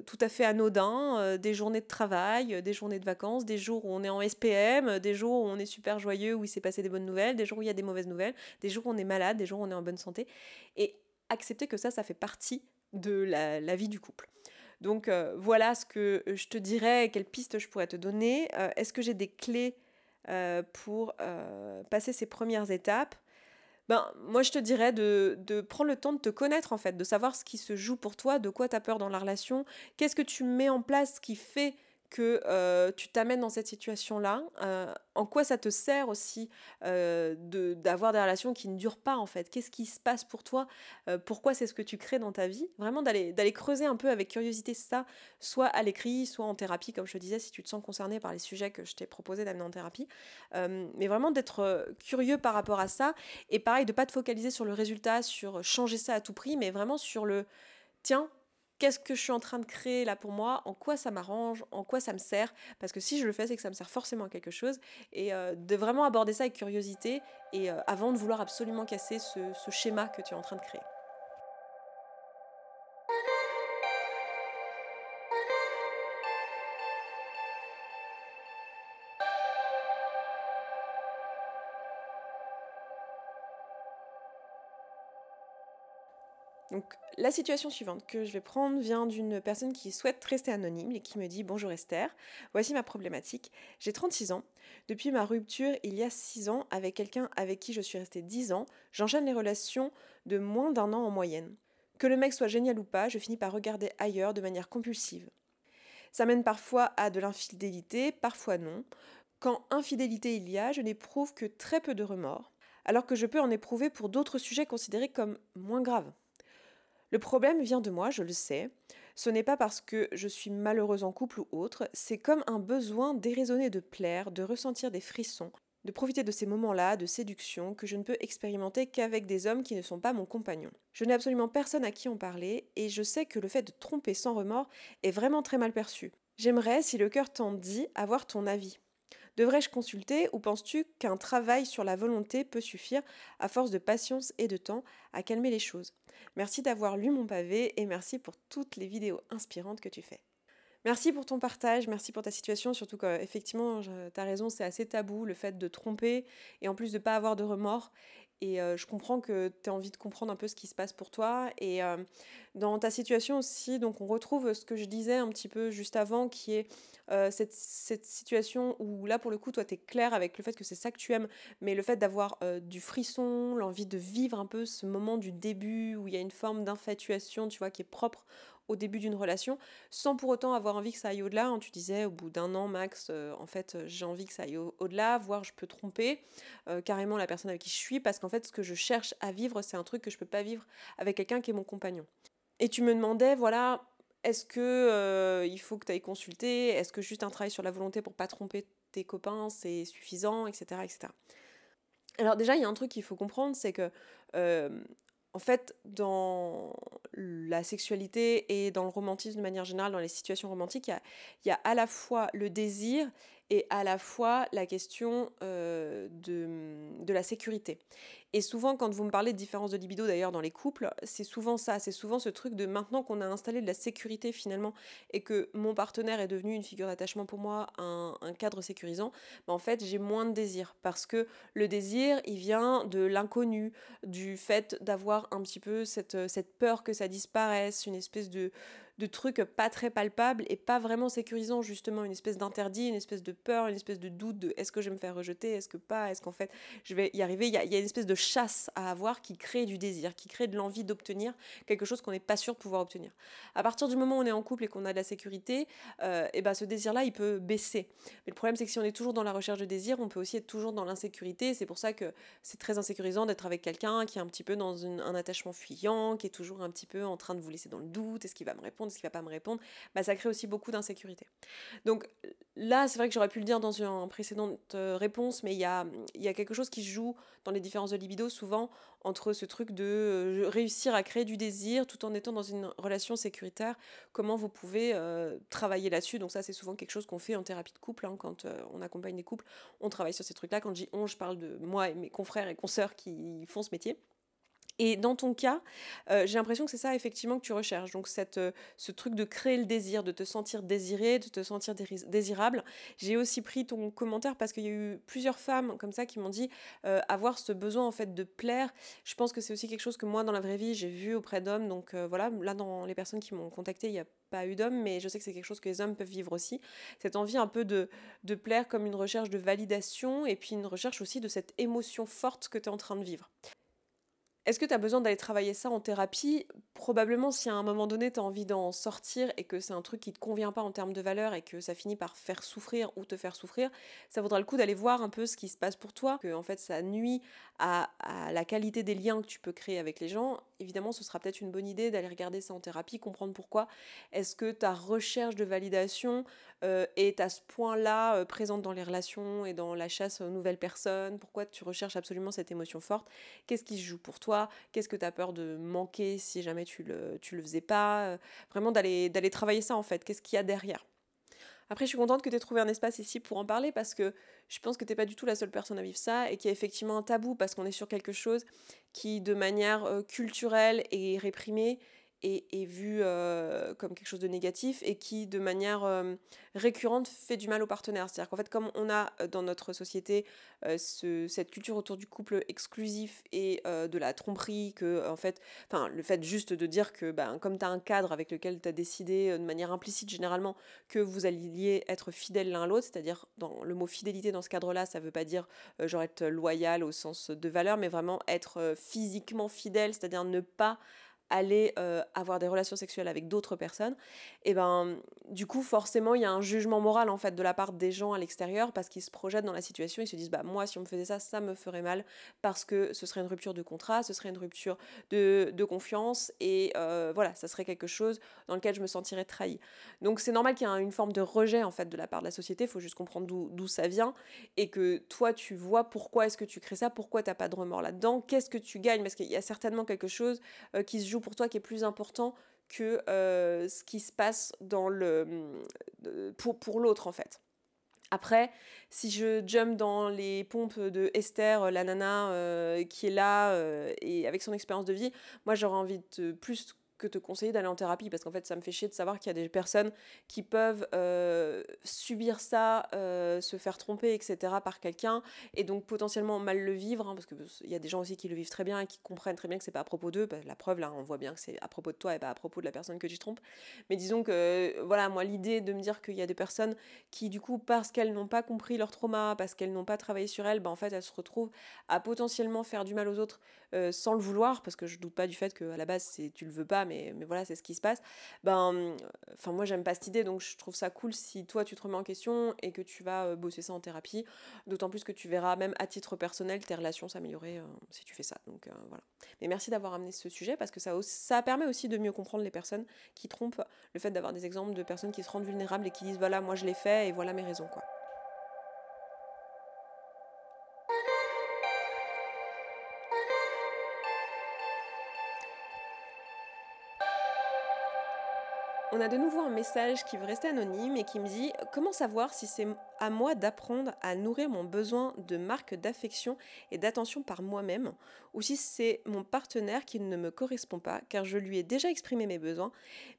tout à fait anodins, des journées de travail, des journées de vacances, des jours où on est en SPM, des jours où on est super joyeux, où il s'est passé des bonnes nouvelles, des jours où il y a des mauvaises nouvelles, des jours où on est malade, des jours où on est en bonne santé. Et accepter que ça, ça fait partie de la, vie du couple. Donc voilà ce que je te dirais, quelles pistes je pourrais te donner. Est-ce que j'ai des clés euh, pour euh, passer ces premières étapes, ben, moi je te dirais de, de, prendre le temps de te connaître en fait, de savoir ce qui se joue pour toi, de quoi tu as peur dans la relation, qu'est-ce que tu mets en place qui fait que euh, tu t'amènes dans cette situation-là, euh, en quoi ça te sert aussi euh, d'avoir des relations qui ne durent pas en fait, qu'est-ce qui se passe pour toi, pourquoi c'est ce que tu crées dans ta vie, vraiment d'aller creuser un peu avec curiosité ça, soit à l'écrit, soit en thérapie, comme je te disais, si tu te sens concerné par les sujets que je t'ai proposé d'amener en thérapie, mais vraiment d'être curieux par rapport à ça, et pareil, de pas te focaliser sur le résultat, sur changer ça à tout prix, mais vraiment sur le, tiens, qu'est-ce que je suis en train de créer là pour moi, en quoi ça m'arrange, en quoi ça me sert, parce que si je le fais, c'est que ça me sert forcément à quelque chose, et euh, de vraiment aborder ça avec curiosité, et euh, avant de vouloir absolument casser ce schéma que tu es en train de créer. La situation suivante que je vais prendre vient d'une personne qui souhaite rester anonyme et qui me dit Bonjour Esther, voici ma problématique. J'ai 36 ans. Depuis ma rupture il y a 6 ans avec quelqu'un avec qui je suis restée 10 ans, j'enchaîne les relations de moins d'un an en moyenne. Que le mec soit génial ou pas, je finis par regarder ailleurs de manière compulsive. Ça mène parfois à de l'infidélité, parfois non. Quand infidélité il y a, je n'éprouve que très peu de remords, alors que je peux en éprouver pour d'autres sujets considérés comme moins graves. Le problème vient de moi, je le sais. Ce n'est pas parce que je suis malheureuse en couple ou autre, c'est comme un besoin déraisonné de plaire, de ressentir des frissons, de profiter de ces moments-là de séduction que je ne peux expérimenter qu'avec des hommes qui ne sont pas mon compagnon. Je n'ai absolument personne à qui en parler et je sais que le fait de tromper sans remords est vraiment très mal perçu. J'aimerais, si le cœur t'en dit, avoir ton avis. Devrais-je consulter ou penses-tu qu'un travail sur la volonté peut suffire, à force de patience et de temps, à calmer les choses? Merci d'avoir lu mon pavé et merci pour toutes les vidéos inspirantes que tu fais. Merci pour ton partage, merci pour ta situation, surtout qu'effectivement, tu as raison, c'est assez tabou le fait de tromper et en plus de ne pas avoir de remords. Et euh, je comprends que tu as envie de comprendre un peu ce qui se passe pour toi. Et euh, dans ta situation aussi, donc on retrouve ce que je disais un petit peu juste avant, qui est euh, cette, situation où là, pour le coup, toi, tu es clair avec le fait que c'est ça que tu aimes, mais le fait d'avoir du frisson, l'envie de vivre un peu ce moment du début où il y a une forme d'infatuation, tu vois, qui est propre au début d'une relation, sans pour autant avoir envie que ça aille au-delà. Hein. Tu disais, au bout d'un an max, euh, en fait, j'ai envie que ça aille au-delà, voire je peux tromper carrément la personne avec qui je suis, parce qu'en fait, ce que je cherche à vivre, c'est un truc que je peux pas vivre avec quelqu'un qui est mon compagnon. Et tu me demandais, voilà, est-ce que il faut que tu ailles consulter? Est-ce que juste un travail sur la volonté pour pas tromper tes copains, c'est suffisant, etc., etc. Alors déjà, il y a un truc qu'il faut comprendre, c'est que en fait, dans la sexualité et dans le romantisme de manière générale, dans les situations romantiques, il y a, à la fois le désir et à la fois la question de, de, la sécurité. Et souvent, quand vous me parlez de différence de libido d'ailleurs dans les couples, c'est souvent ça, c'est souvent ce truc de maintenant qu'on a installé de la sécurité finalement et que mon partenaire est devenu une figure d'attachement pour moi, un, cadre sécurisant, bah, en fait j'ai moins de désir parce que le désir il vient de l'inconnu, du fait d'avoir un petit peu cette, cette peur que ça disparaisse, une espèce de, de trucs pas très palpables et pas vraiment sécurisants, justement, une espèce d'interdit, une espèce de peur, une espèce de doute de est-ce que je vais me faire rejeter, est-ce que pas, est-ce qu'en fait je vais y arriver? Il y, a, il une espèce de chasse à avoir qui crée du désir, qui crée de l'envie d'obtenir quelque chose qu'on n'est pas sûr de pouvoir obtenir. À partir du moment où on est en couple et qu'on a de la sécurité, euh, et ben ce désir-là, il peut baisser. Mais le problème, c'est que si on est toujours dans la recherche de désir, on peut aussi être toujours dans l'insécurité. C'est pour ça que c'est très insécurisant d'être avec quelqu'un qui est un petit peu dans un attachement fuyant, qui est toujours un petit peu en train de vous laisser dans le doute, est-ce qu'il va me répondre, est-ce qu'il va pas me répondre, bah, ça crée aussi beaucoup d'insécurité. Donc là, c'est vrai que j'aurais pu le dire dans une précédente euh, réponse, mais il y a, y a quelque chose qui joue dans les différences de libido souvent entre ce truc de euh, réussir à créer du désir tout en étant dans une relation sécuritaire, comment vous pouvez euh, travailler là-dessus? Donc ça, c'est souvent quelque chose qu'on fait en thérapie de couple, hein, quand on accompagne des couples, on travaille sur ces trucs-là. Quand je dis on, je parle de moi et mes confrères et consoeurs qui font ce métier. Et dans ton cas, euh, j'ai l'impression que c'est ça effectivement que tu recherches. Donc cette, euh, ce truc de créer le désir, de te sentir désiré, de te sentir désirable. J'ai aussi pris ton commentaire parce qu'il y a eu plusieurs femmes comme ça qui m'ont dit euh, avoir ce besoin en fait de plaire. Je pense que c'est aussi quelque chose que moi dans la vraie vie j'ai vu auprès d'hommes. Donc voilà, là dans les personnes qui m'ont contacté, il n'y a pas eu d'hommes, mais je sais que c'est quelque chose que les hommes peuvent vivre aussi. Cette envie un peu de, de plaire comme une recherche de validation et puis une recherche aussi de cette émotion forte que tu es en train de vivre. Est-ce que tu as besoin d'aller travailler ça en thérapie? Probablement si à un moment donné tu as envie d'en sortir et que c'est un truc qui te convient pas en termes de valeur et que ça finit par faire souffrir ou te faire souffrir, ça vaudra le coup d'aller voir un peu ce qui se passe pour toi, que en fait ça nuit à, la qualité des liens que tu peux créer avec les gens. Évidemment, ce sera peut-être une bonne idée d'aller regarder ça en thérapie, comprendre pourquoi. Est-ce que ta recherche de validation euh, est à ce point-là euh, présente dans les relations et dans la chasse aux nouvelles personnes? Pourquoi tu recherches absolument cette émotion forte? Qu'est-ce qui se joue pour toi? Qu'est-ce que tu as peur de manquer si jamais tu le, le faisais pas? Euh, Vraiment d'aller travailler ça en fait. Qu'est-ce qu'il y a derrière? Après, je suis contente que tu aies trouvé un espace ici pour en parler parce que je pense que tu n'es pas du tout la seule personne à vivre ça et qu'il y a effectivement un tabou parce qu'on est sur quelque chose qui, de manière culturelle, est réprimé est, vu euh, comme quelque chose de négatif et qui, de manière euh, récurrente, fait du mal aux partenaires. C'est-à-dire qu'en fait, comme on a euh, dans notre société cette culture autour du couple exclusif et de la tromperie, que, en fait, le fait juste de dire que, ben, comme tu as un cadre avec lequel tu as décidé, de manière implicite généralement, que vous alliez être fidèles l'un à l'autre, c'est-à-dire, dans le mot fidélité dans ce cadre-là, ça veut pas dire genre être loyal au sens de valeur, mais vraiment être physiquement fidèle, c'est-à-dire ne pas aller euh, avoir des relations sexuelles avec d'autres personnes, et ben du coup forcément il y a un jugement moral en fait de la part des gens à l'extérieur parce qu'ils se projettent dans la situation, ils se disent bah moi si on me faisait ça ça me ferait mal parce que ce serait une rupture de contrat, ce serait une rupture de, de confiance et euh, voilà ça serait quelque chose dans lequel je me sentirais trahi. Donc c'est normal qu'il y ait une forme de rejet en fait de la part de la société, il faut juste comprendre d'où ça vient et que toi tu vois pourquoi est-ce que tu crées ça, pourquoi t'as pas de remords là-dedans, qu'est-ce que tu gagnes parce qu'il y a certainement quelque chose euh, qui se joue pour toi qui est plus important que euh, ce qui se passe dans le, pour, pour l'autre en fait. Après, si je jump dans les pompes de Esther, la nana euh, qui est là et avec son expérience de vie, moi j'aurais envie de plus que te conseiller d'aller en thérapie parce qu'en fait ça me fait chier de savoir qu'il y a des personnes qui peuvent euh, subir ça, euh, se faire tromper, etc. par quelqu'un et donc potentiellement mal le vivre hein, parce qu'il y a des gens aussi qui le vivent très bien et qui comprennent très bien que c'est pas à propos d'eux. Bah, la preuve là, on voit bien que c'est à propos de toi et pas à propos de la personne que tu trompes. Mais disons que voilà, moi l'idée de me dire qu'il y a des personnes qui du coup parce qu'elles n'ont pas compris leur trauma, parce qu'elles n'ont pas travaillé sur elles, bah, en fait elles se retrouvent à potentiellement faire du mal aux autres euh, sans le vouloir parce que je doute pas du fait qu'à la base c'est tu le veux pas mais, mais voilà, c'est ce qui se passe. Ben, enfin, moi, j'aime pas cette idée, donc je trouve ça cool si toi, tu te remets en question et que tu vas bosser ça en thérapie. D'autant plus que tu verras, même à titre personnel, tes relations s'améliorer si tu fais ça. Donc voilà. Mais merci d'avoir amené ce sujet parce que ça, ça permet aussi de mieux comprendre les personnes qui trompent, le fait d'avoir des exemples de personnes qui se rendent vulnérables et qui disent voilà, moi je l'ai fait et voilà mes raisons, quoi. A de nouveau un message qui veut rester anonyme et qui me dit comment savoir si c'est à moi d'apprendre à nourrir mon besoin de marque d'affection et d'attention par moi-même ou si c'est mon partenaire qui ne me correspond pas car je lui ai déjà exprimé mes besoins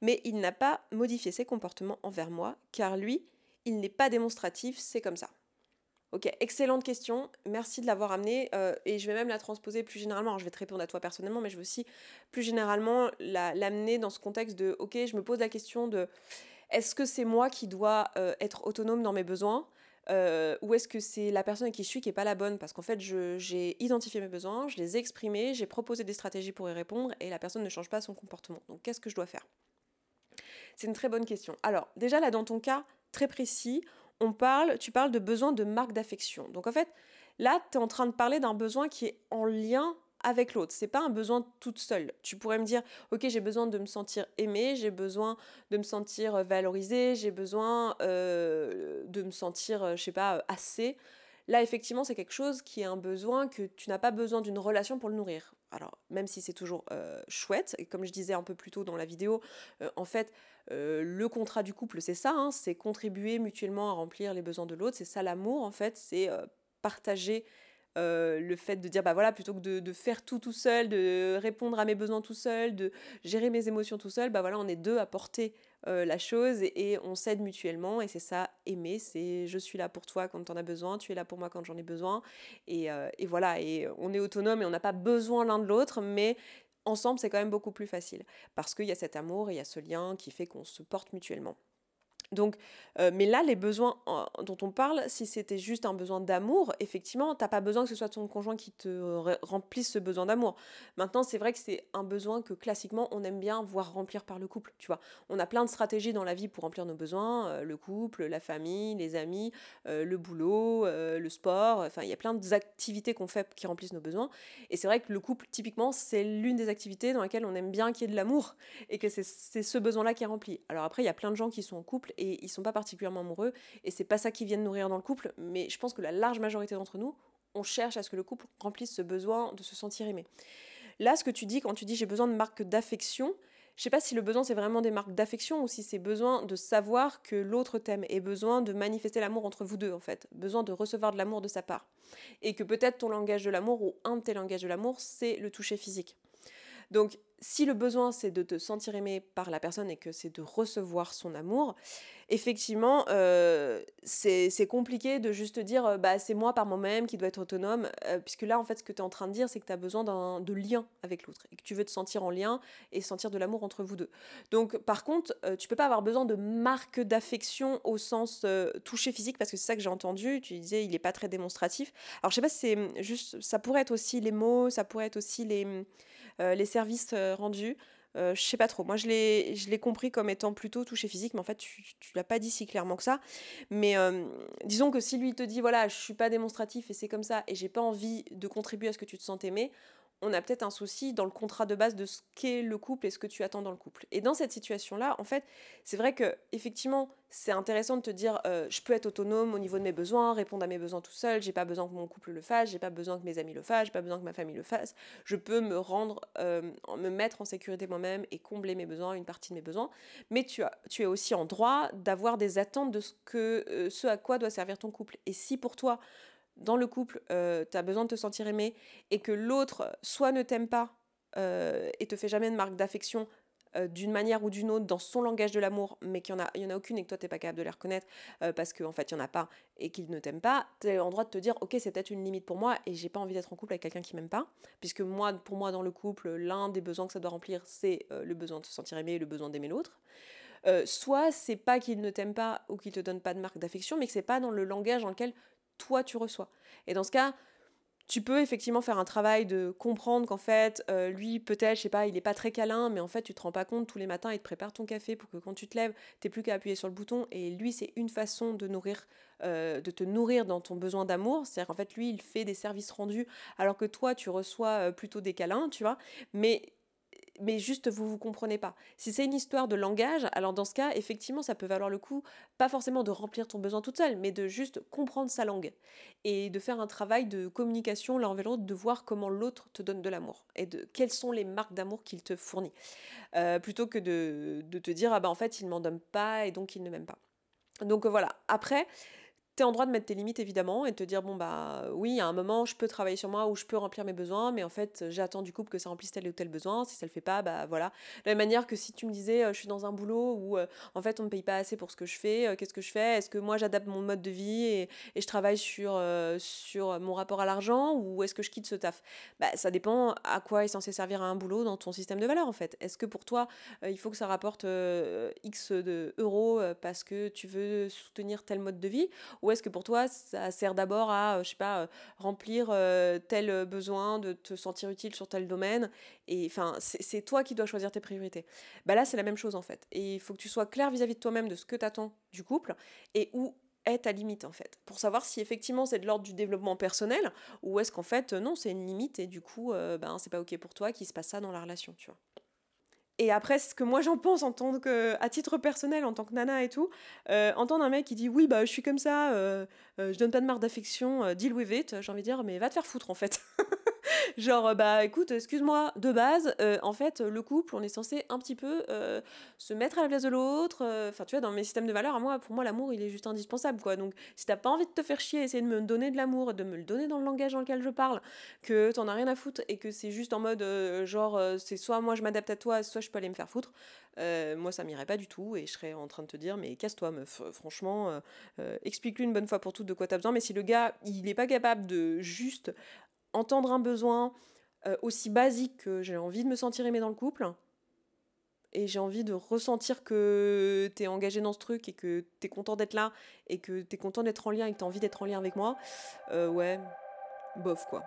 mais il n'a pas modifié ses comportements envers moi car lui, il n'est pas démonstratif, c'est comme ça. Ok, excellente question. Merci de l'avoir amenée. Euh, et je vais même la transposer plus généralement. je vais te répondre à toi personnellement, mais je veux aussi plus généralement l'amener dans ce contexte de ok, je me pose la question de est-ce que c'est moi qui dois euh, être autonome dans mes besoins euh, ou est-ce que c'est la personne avec qui je suis qui n'est pas la bonne? Parce qu'en fait, j'ai identifié mes besoins, je les ai exprimés, j'ai proposé des stratégies pour y répondre et la personne ne change pas son comportement. Donc qu'est-ce que je dois faire? C'est une très bonne question. Alors, déjà là, dans ton cas très précis, on parle, tu parles de besoin de marque d'affection. Donc en fait, là, tu es en train de parler d'un besoin qui est en lien avec l'autre. C'est pas un besoin toute seule. Tu pourrais me dire, ok, j'ai besoin de me sentir aimée, j'ai besoin de me sentir euh, valorisée, j'ai besoin euh, de me sentir, euh, je sais pas, assez. Là, effectivement, c'est quelque chose qui est un besoin que tu n'as pas besoin d'une relation pour le nourrir. Alors, même si c'est toujours chouette, et comme je disais un peu plus tôt dans la vidéo, en fait, le contrat du couple, c'est ça, hein, c'est contribuer mutuellement à remplir les besoins de l'autre, c'est ça l'amour, en fait, c'est partager le fait de dire bah voilà plutôt que de, faire tout tout seul de répondre à mes besoins tout seul de gérer mes émotions tout seul bah voilà on est deux à porter la chose et, on s'aide mutuellement et c'est ça aimer c'est je suis là pour toi quand tu en as besoin tu es là pour moi quand j'en ai besoin et, et, voilà et on est autonome et on n'a pas besoin l'un de l'autre mais ensemble, c'est quand même beaucoup plus facile. Parce qu'il y a cet amour et il y a ce lien qui fait qu'on se porte mutuellement. Donc, euh, mais là, les besoins dont on parle, si c'était juste un besoin d'amour, effectivement, t'as pas besoin que ce soit ton conjoint qui te remplisse ce besoin d'amour. Maintenant, c'est vrai que c'est un besoin que classiquement on aime bien voir remplir par le couple. Tu vois, on a plein de stratégies dans la vie pour remplir nos besoins euh, le couple, la famille, les amis, euh, le boulot, le sport. Enfin, il y a plein d'activités qu'on fait qui remplissent nos besoins. Et c'est vrai que le couple, typiquement, c'est l'une des activités dans laquelle on aime bien qu'il y ait de l'amour et que c'est ce besoin-là qui est rempli. Alors après, il y a plein de gens qui sont en couple ils sont pas particulièrement amoureux et c'est pas ça qui vient nourrir dans le couple, mais je pense que la large majorité d'entre nous, on cherche à ce que le couple remplisse ce besoin de se sentir aimé. Là, ce que tu dis quand tu dis j'ai besoin de marques d'affection, je sais pas si le besoin c'est vraiment des marques d'affection ou si c'est besoin de savoir que l'autre t'aime et besoin de manifester l'amour entre vous deux en fait, besoin de recevoir de l'amour de sa part. Et que peut-être ton langage de l'amour ou un de tes langages de l'amour c'est le toucher physique. Donc si le besoin c'est de te sentir aimé par la personne et que c'est de recevoir son amour, effectivement, euh, c'est compliqué de juste dire euh, bah, c'est moi par moi-même qui dois être autonome, euh, puisque là, en fait, ce que tu es en train de dire, c'est que tu as besoin de lien avec l'autre et que tu veux te sentir en lien et sentir de l'amour entre vous deux. Donc, par contre, tu peux pas avoir besoin de marque d'affection au sens toucher physique, parce que c'est ça que j'ai entendu. Tu disais, il n'est pas très démonstratif. Alors, je sais pas si c'est hum, juste, ça pourrait être aussi les mots, ça pourrait être aussi les, hum, les services rendus. Euh, je sais pas trop. Moi, je l'ai compris comme étant plutôt touché physique, mais en fait, tu, tu l'as pas dit si clairement que ça. Mais euh, disons que si lui te dit, voilà, je suis pas démonstratif et c'est comme ça, et j'ai pas envie de contribuer à ce que tu te sens aimé, on a peut-être un souci dans le contrat de base de ce qu'est le couple et ce que tu attends dans le couple. Et dans cette situation-là, en fait, c'est vrai que effectivement, c'est intéressant de te dire, euh, je peux être autonome au niveau de mes besoins, répondre à mes besoins tout seul. J'ai pas besoin que mon couple le fasse, j'ai pas besoin que mes amis le fassent, j'ai pas besoin que ma famille le fasse. Je peux me rendre, euh, me mettre en sécurité moi-même et combler mes besoins, une partie de mes besoins. Mais tu as, tu es aussi en droit d'avoir des attentes de ce que, euh, ce à quoi doit servir ton couple. Et si pour toi dans le couple, euh, tu as besoin de te sentir aimé et que l'autre soit ne t'aime pas euh, et te fait jamais de marque d'affection euh, d'une manière ou d'une autre dans son langage de l'amour, mais qu'il n'y en, a, aucune et que toi tu n'es pas capable de les reconnaître parce qu'en fait il n'y en a pas et qu'il ne t'aime pas, tu es en droit de te dire ok c'est peut-être une limite pour moi et j'ai pas envie d'être en couple avec quelqu'un qui m'aime pas, puisque moi pour moi dans le couple l'un des besoins que ça doit remplir c'est le besoin de se sentir aimé et le besoin d'aimer l'autre. soit c'est pas qu'il ne t'aime pas ou qu'il te donne pas de marque d'affection, mais que c'est pas dans le langage dans lequel toi tu reçois. Et dans ce cas, tu peux effectivement faire un travail de comprendre qu'en fait, euh, lui, peut-être, je sais pas, il est pas très câlin, mais en fait, tu te rends pas compte tous les matins, il te prépare ton café pour que quand tu te lèves, t'aies plus qu'à appuyer sur le bouton. Et lui, c'est une façon de nourrir, euh, de te nourrir dans ton besoin d'amour. C'est-à-dire qu'en fait, lui, il fait des services rendus, alors que toi, tu reçois euh, plutôt des câlins, tu vois. Mais mais juste vous vous comprenez pas. Si c'est une histoire de langage, alors dans ce cas, effectivement, ça peut valoir le coup, pas forcément de remplir ton besoin toute seule, mais de juste comprendre sa langue et de faire un travail de communication l'un vers l'autre, de voir comment l'autre te donne de l'amour et de quelles sont les marques d'amour qu'il te fournit, euh, plutôt que de, de, te dire ah bah en fait il m'en donne pas et donc il ne m'aime pas. Donc voilà. Après, T'es en droit de mettre tes limites évidemment et de te dire bon bah oui à un moment je peux travailler sur moi ou je peux remplir mes besoins mais en fait j'attends du couple que ça remplisse tel ou tel besoin. Si ça le fait pas bah voilà. De la même manière que si tu me disais euh, je suis dans un boulot où euh, en fait on me paye pas assez pour ce que je fais euh, qu'est-ce que je fais? Est-ce que moi j'adapte mon mode de vie et, et je travaille sur sur mon rapport à l'argent ou est-ce que je quitte ce taf? Bah ça dépend à quoi est censé servir un boulot dans ton système de valeur en fait. Est-ce que pour toi il faut que ça rapporte x de euros parce que tu veux soutenir tel mode de vie ou est-ce que pour toi, ça sert d'abord à, euh, je sais pas, euh, remplir euh, tel besoin, de te sentir utile sur tel domaine Et enfin, c'est toi qui dois choisir tes priorités. Bah là, c'est la même chose en fait. Et il faut que tu sois clair vis-à-vis de toi-même de ce que tu attends du couple et où est ta limite en fait pour savoir si effectivement c'est de l'ordre du développement personnel ou est-ce qu'en fait non c'est une limite et du coup ben c'est pas ok pour toi qu'il se passe ça dans la relation tu vois et après, ce que moi j'en pense en tant que, à titre personnel, en tant que nana et tout, euh, entendre un mec qui dit oui, bah je suis comme ça, euh, euh, je donne pas de marque d'affection, deal with it, j'ai envie de dire, mais va te faire foutre en fait. Genre, euh, bah écoute, excuse-moi, de base, euh, en fait, le couple, on est censé un petit peu euh, se mettre à la place de l'autre. Enfin, tu vois, dans mes systèmes de valeurs, moi, pour moi, l'amour, il est juste indispensable, quoi. Donc, si t'as pas envie de te faire chier, essayer de me donner de l'amour, de me le donner dans le langage dans lequel je parle, que t'en as rien à foutre et que c'est juste en mode, genre, c'est soit moi je m'adapte à toi, soit je peux aller me faire foutre, moi ça m'irait pas du tout et je serais en train de te dire, mais casse-toi, meuf, franchement, explique-lui une bonne fois pour toutes de quoi t'as besoin. Mais si le gars, il est pas capable de juste entendre un besoin euh, aussi basique que j'ai envie de me sentir aimée dans le couple, et j'ai envie de ressentir que t'es engagé dans ce truc et que t'es content d'être là et que t'es content d'être en lien et que t'as envie d'être en lien avec moi, euh, ouais, bof quoi.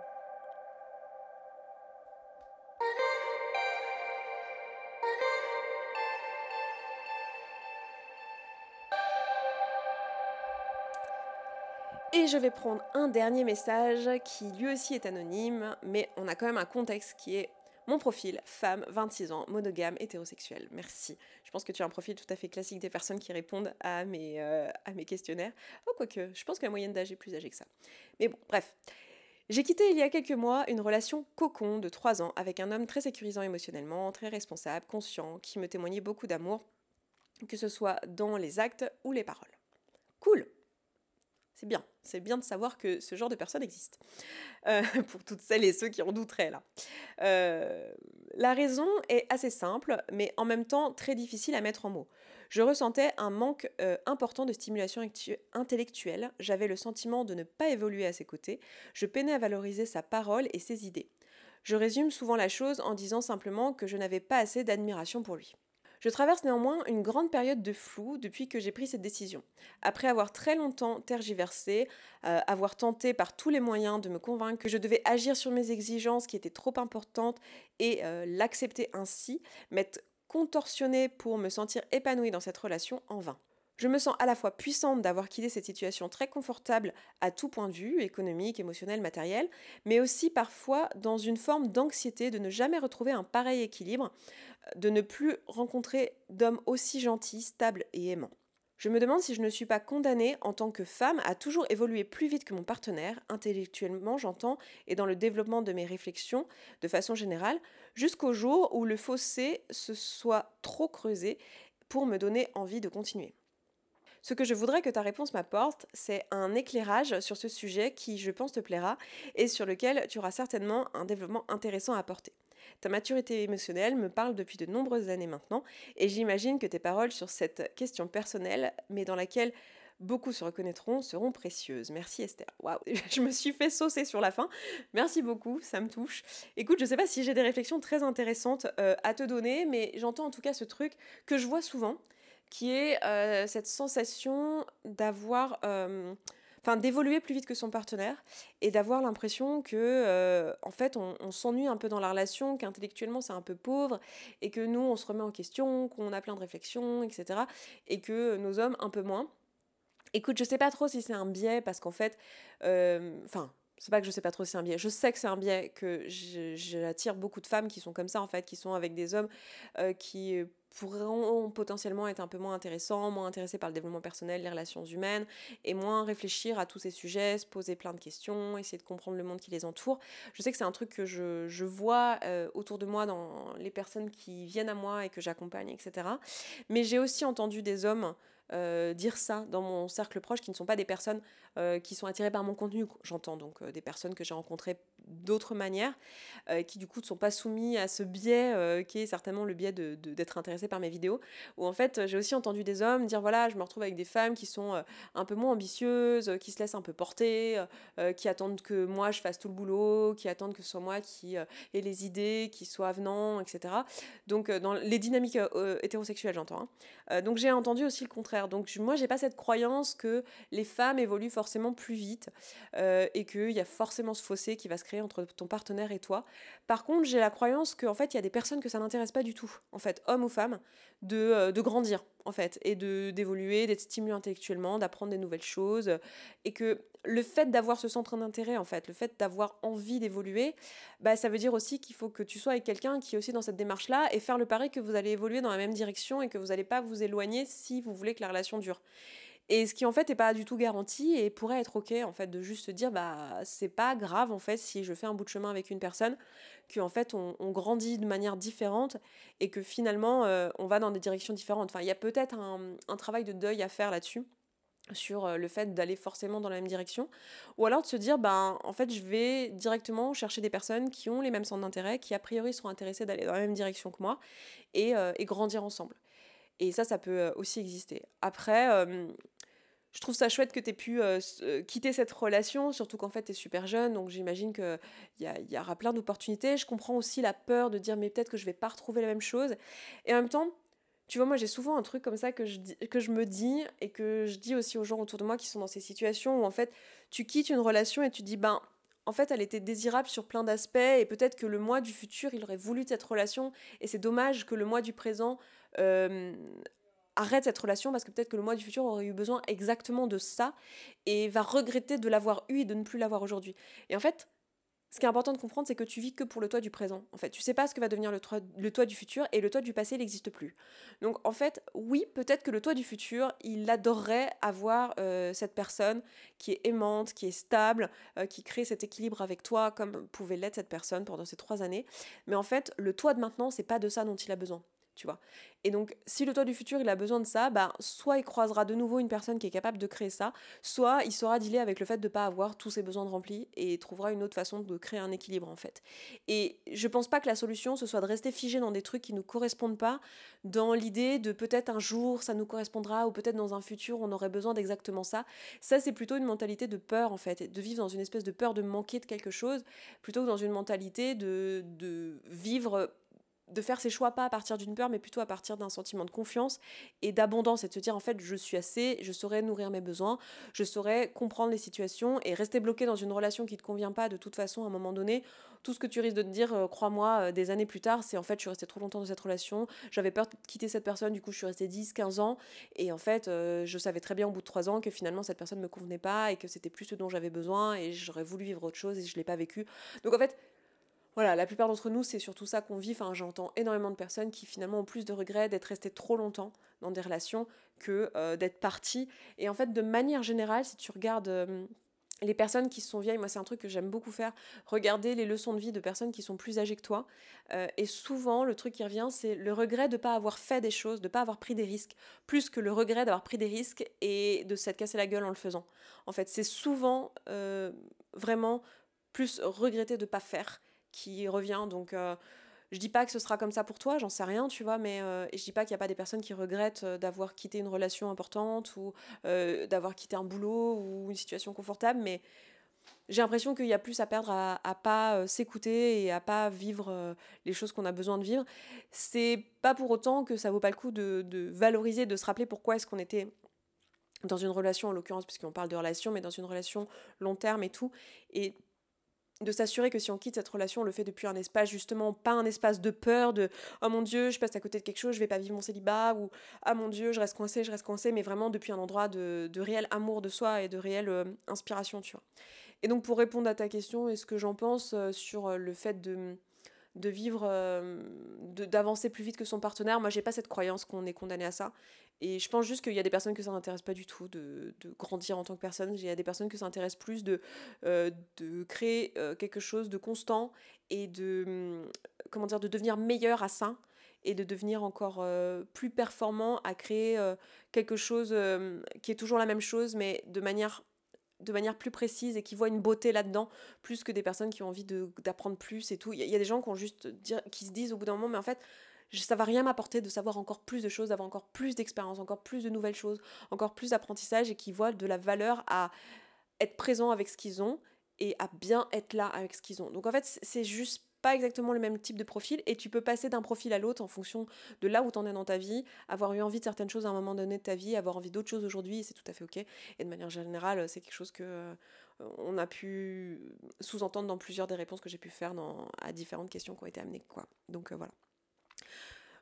Et je vais prendre un dernier message qui lui aussi est anonyme, mais on a quand même un contexte qui est mon profil, femme, 26 ans, monogame, hétérosexuelle. Merci. Je pense que tu as un profil tout à fait classique des personnes qui répondent à mes, euh, à mes questionnaires. Oh, quoique, je pense que la moyenne d'âge est plus âgée que ça. Mais bon, bref. J'ai quitté il y a quelques mois une relation cocon de 3 ans avec un homme très sécurisant émotionnellement, très responsable, conscient, qui me témoignait beaucoup d'amour, que ce soit dans les actes ou les paroles. Cool c'est bien, c'est bien de savoir que ce genre de personne existe. Euh, pour toutes celles et ceux qui en douteraient là. Euh, la raison est assez simple, mais en même temps très difficile à mettre en mots. Je ressentais un manque euh, important de stimulation intellectuelle, j'avais le sentiment de ne pas évoluer à ses côtés, je peinais à valoriser sa parole et ses idées. Je résume souvent la chose en disant simplement que je n'avais pas assez d'admiration pour lui. Je traverse néanmoins une grande période de flou depuis que j'ai pris cette décision. Après avoir très longtemps tergiversé, euh, avoir tenté par tous les moyens de me convaincre que je devais agir sur mes exigences qui étaient trop importantes et euh, l'accepter ainsi, m'être contorsionnée pour me sentir épanouie dans cette relation en vain. Je me sens à la fois puissante d'avoir quitté cette situation très confortable à tout point de vue, économique, émotionnel, matériel, mais aussi parfois dans une forme d'anxiété de ne jamais retrouver un pareil équilibre, de ne plus rencontrer d'hommes aussi gentils, stables et aimants. Je me demande si je ne suis pas condamnée en tant que femme à toujours évoluer plus vite que mon partenaire, intellectuellement j'entends, et dans le développement de mes réflexions de façon générale, jusqu'au jour où le fossé se soit trop creusé pour me donner envie de continuer. Ce que je voudrais que ta réponse m'apporte, c'est un éclairage sur ce sujet qui, je pense, te plaira et sur lequel tu auras certainement un développement intéressant à apporter. Ta maturité émotionnelle me parle depuis de nombreuses années maintenant et j'imagine que tes paroles sur cette question personnelle, mais dans laquelle beaucoup se reconnaîtront, seront précieuses. Merci Esther. Waouh, je me suis fait saucer sur la fin. Merci beaucoup, ça me touche. Écoute, je sais pas si j'ai des réflexions très intéressantes euh, à te donner, mais j'entends en tout cas ce truc que je vois souvent qui est euh, cette sensation d'avoir... Euh, enfin d'évoluer plus vite que son partenaire et d'avoir l'impression que euh, en fait on, s'ennuie un peu dans la relation, qu'intellectuellement c'est un peu pauvre et que nous on se remet en question, qu'on a plein de réflexions, etc. Et que nos hommes un peu moins. Écoute, je sais pas trop si c'est un biais parce qu'en fait, enfin, c'est pas que je sais pas trop si c'est un biais. Je sais que c'est un biais, que j'attire beaucoup de femmes qui sont comme ça, en fait, qui sont avec des hommes qui pourront potentiellement être un peu moins intéressants, moins intéressés par le développement personnel, les relations humaines, et moins réfléchir à tous ces sujets, se poser plein de questions, essayer de comprendre le monde qui les entoure. Je sais que c'est un truc que je, vois euh, autour de moi dans les personnes qui viennent à moi et que j'accompagne, etc. Mais j'ai aussi entendu des hommes euh, dire ça dans mon cercle proche qui ne sont pas des personnes euh, qui sont attirées par mon contenu, j'entends donc des personnes que j'ai rencontrées d'autres manières, qui du coup ne sont pas soumis à ce biais qui est certainement le biais d'être de, d'être intéressé par mes vidéos, où en fait j'ai aussi entendu des hommes dire voilà je me retrouve avec des femmes qui sont un peu moins ambitieuses, qui se laissent un peu porter, qui attendent que moi je fasse tout le boulot, qui attendent que ce soit moi qui ait les idées, qui soit avenant, etc. Donc dans les dynamiques hétérosexuelles j'entends. Hein. donc j'ai entendu aussi le contraire donc moi, j'ai pas cette croyance que les femmes évoluent forcément plus vite euh, et qu'il y a forcément ce fossé qui va se créer entre ton partenaire et toi. Par contre, j'ai la croyance qu'en fait, il y a des personnes que ça n'intéresse pas du tout, en fait, hommes ou femmes, de, euh, de grandir, en fait, et de d'évoluer, d'être stimulé intellectuellement, d'apprendre des nouvelles choses, et que le fait d'avoir ce centre d'intérêt, en fait, le fait d'avoir envie d'évoluer, bah, ça veut dire aussi qu'il faut que tu sois avec quelqu'un qui est aussi dans cette démarche-là et faire le pari que vous allez évoluer dans la même direction et que vous n'allez pas vous éloigner si vous voulez que la relation dure. Et ce qui en fait n'est pas du tout garanti et pourrait être ok en fait de juste se dire bah c'est pas grave en fait si je fais un bout de chemin avec une personne, qu'en fait on, grandit de manière différente et que finalement euh, on va dans des directions différentes. Enfin il y a peut-être un, travail de deuil à faire là-dessus sur euh, le fait d'aller forcément dans la même direction ou alors de se dire ben en fait je vais directement chercher des personnes qui ont les mêmes centres d'intérêt qui a priori sont intéressées d'aller dans la même direction que moi et, euh, et grandir ensemble et ça ça peut aussi exister après je trouve ça chouette que tu aies pu quitter cette relation, surtout qu'en fait tu es super jeune, donc j'imagine qu'il y, y aura plein d'opportunités. Je comprends aussi la peur de dire mais peut-être que je vais pas retrouver la même chose. Et en même temps, tu vois, moi j'ai souvent un truc comme ça que je, que je me dis et que je dis aussi aux gens autour de moi qui sont dans ces situations où en fait tu quittes une relation et tu dis ben en fait, elle était désirable sur plein d'aspects et peut-être que le moi du futur, il aurait voulu cette relation et c'est dommage que le moi du présent arrête cette relation parce que peut-être que le moi du futur aurait eu besoin exactement de ça et va regretter de l'avoir eu et de ne plus l'avoir aujourd'hui. Et en fait, ce qui est important de comprendre, c'est que tu vis que pour le toi du présent. En fait, tu sais pas ce que va devenir le toi, du futur et le toi du passé n'existe plus. Donc, en fait, oui, peut-être que le toi du futur, il adorerait avoir euh, cette personne qui est aimante, qui est stable, euh, qui crée cet équilibre avec toi, comme pouvait l'être cette personne pendant ces trois années. Mais en fait, le toi de maintenant, c'est pas de ça dont il a besoin tu vois. Et donc, si le toi du futur, il a besoin de ça, bah, soit il croisera de nouveau une personne qui est capable de créer ça, soit il saura dealer avec le fait de ne pas avoir tous ses besoins de remplis et trouvera une autre façon de créer un équilibre, en fait. Et je pense pas que la solution, ce soit de rester figé dans des trucs qui nous correspondent pas, dans l'idée de peut-être un jour ça nous correspondra, ou peut-être dans un futur on aurait besoin d'exactement ça. Ça, c'est plutôt une mentalité de peur, en fait, de vivre dans une espèce de peur de manquer de quelque chose, plutôt que dans une mentalité de, de vivre de faire ses choix pas à partir d'une peur, mais plutôt à partir d'un sentiment de confiance et d'abondance et de se dire en fait je suis assez, je saurais nourrir mes besoins, je saurais comprendre les situations et rester bloqué dans une relation qui ne te convient pas de toute façon à un moment donné. Tout ce que tu risques de te dire, euh, crois-moi, euh, des années plus tard, c'est en fait je suis restée trop longtemps dans cette relation, j'avais peur de quitter cette personne, du coup je suis restée 10, 15 ans et en fait euh, je savais très bien au bout de 3 ans que finalement cette personne ne me convenait pas et que c'était plus ce dont j'avais besoin et j'aurais voulu vivre autre chose et je l'ai pas vécu. Donc en fait, voilà, la plupart d'entre nous, c'est surtout ça qu'on vit. Enfin, j'entends énormément de personnes qui finalement ont plus de regrets d'être restées trop longtemps dans des relations que euh, d'être parties. Et en fait, de manière générale, si tu regardes euh, les personnes qui sont vieilles, moi c'est un truc que j'aime beaucoup faire, regarder les leçons de vie de personnes qui sont plus âgées que toi. Euh, et souvent, le truc qui revient, c'est le regret de ne pas avoir fait des choses, de ne pas avoir pris des risques, plus que le regret d'avoir pris des risques et de s'être cassé la gueule en le faisant. En fait, c'est souvent vraiment plus regretter de ne pas faire qui revient. Donc, euh, je dis pas que ce sera comme ça pour toi, j'en sais rien, tu vois, mais euh, et je dis pas qu'il n'y a pas des personnes qui regrettent euh, d'avoir quitté une relation importante ou d'avoir quitté un boulot ou une situation confortable, mais j'ai l'impression qu'il y a plus à perdre à, à pas s'écouter et à pas vivre les choses qu'on a besoin de vivre. C'est pas pour autant que ça vaut pas le coup de, de valoriser, de se rappeler pourquoi est-ce qu'on était dans une relation en l'occurrence, puisqu'on parle de relation, mais dans une relation long terme et tout. Et de s'assurer que si on quitte cette relation, on le fait depuis un espace justement, pas un espace de peur, de oh mon dieu, je passe à côté de quelque chose, je vais pas vivre mon célibat, ou ah mon dieu, je reste coincé, je reste coincé, mais vraiment depuis un endroit de, réel amour de soi et de réelle euh, inspiration, tu vois. Et donc pour répondre à ta question, est-ce que j'en pense euh, sur euh, le fait de de vivre, d'avancer plus vite que son partenaire? Moi, j'ai pas cette croyance qu'on est condamné à ça. Et je pense juste qu'il y a des personnes que ça n'intéresse pas du tout de, grandir en tant que personne. Il y a des personnes que ça intéresse plus de, euh, de créer euh, quelque chose de constant et de, hum, comment dire, de devenir meilleur à ça et de devenir encore euh, plus performant à créer quelque chose qui est toujours la même chose mais de manière de manière plus précise et qui voit une beauté là-dedans, plus que des personnes qui ont envie d'apprendre plus et tout. Il y, a des gens qui, ont juste qui se disent au bout d'un moment, mais en fait, ça va rien m'apporter de savoir encore plus de choses, d'avoir encore plus d'expérience, encore plus de nouvelles choses, encore plus d'apprentissage et qui voient de la valeur à être présent avec ce qu'ils ont et à bien être là avec ce qu'ils ont. Donc en fait, c'est juste pas exactement le même type de profil et tu peux passer d'un profil à l'autre en fonction de là où tu en es dans ta vie, avoir eu envie de certaines choses à un moment donné de ta vie, avoir envie d'autres choses aujourd'hui, c'est tout à fait ok. Et de manière générale, c'est quelque chose que euh, on a pu sous-entendre dans plusieurs des réponses que j'ai pu faire à différentes questions qui ont été amenées. Quoi. Donc euh, voilà.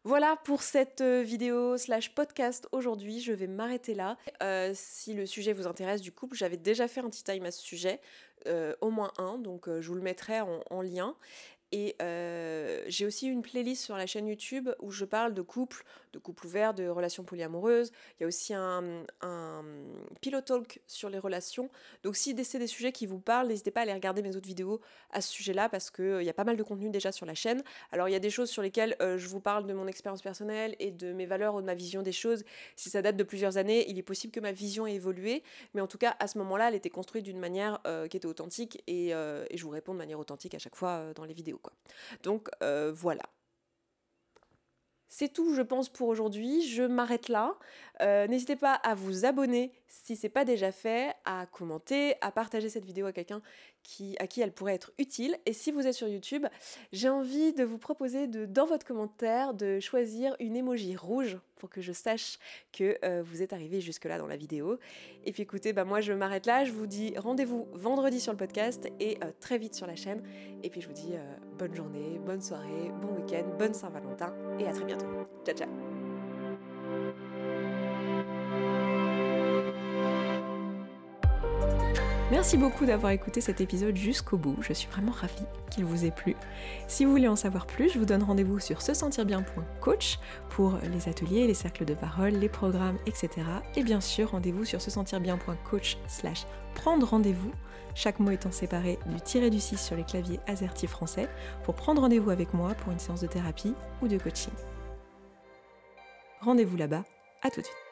Voilà pour cette euh, vidéo slash podcast aujourd'hui, je vais m'arrêter là. Euh, si le sujet vous intéresse du couple, j'avais déjà fait un petit time à ce sujet, euh, au moins un, donc je vous le mettrai en lien. Et j'ai aussi une playlist sur la chaîne YouTube où je parle de couple, de couple ouvert, de relations polyamoureuses. Il y a aussi un, un talk sur les relations. Donc si c'est des sujets qui vous parlent, n'hésitez pas à aller regarder mes autres vidéos à ce sujet-là parce qu'il y a pas mal de contenu déjà sur la chaîne. Alors il y a des choses sur lesquelles je vous parle de mon expérience personnelle et de mes valeurs ou de ma vision des choses. Si ça date de plusieurs années, il est possible que ma vision ait évolué. Mais en tout cas, à ce moment-là, elle était construite d'une manière qui était authentique et, je vous réponds de manière authentique à chaque fois dans les vidéos. Donc euh, voilà. C'est tout, je pense, pour aujourd'hui. Je m'arrête là. Euh, n'hésitez pas à vous abonner si ce n'est pas déjà fait, à commenter, à partager cette vidéo à quelqu'un à qui elle pourrait être utile. Et si vous êtes sur YouTube, j'ai envie de vous proposer de, dans votre commentaire de choisir une émoji rouge pour que je sache que euh, vous êtes arrivé jusque-là dans la vidéo. Et puis écoutez, bah moi je m'arrête là. Je vous dis rendez-vous vendredi sur le podcast et euh, très vite sur la chaîne. Et puis je vous dis bonne journée, bonne soirée, bon week-end, bonne Saint-Valentin et à très bientôt. Ciao ciao Merci beaucoup d'avoir écouté cet épisode jusqu'au bout, je suis vraiment ravie qu'il vous ait plu. Si vous voulez en savoir plus, je vous donne rendez-vous sur se sentir bien.coach pour les ateliers, les cercles de parole, les programmes, etc. Et bien sûr, rendez-vous sur se sentir bien.coach slash prendre rendez-vous, chaque mot étant séparé du tiré du 6 sur les claviers AZERTY français, pour prendre rendez-vous avec moi pour une séance de thérapie ou de coaching. Rendez-vous là-bas, à tout de suite.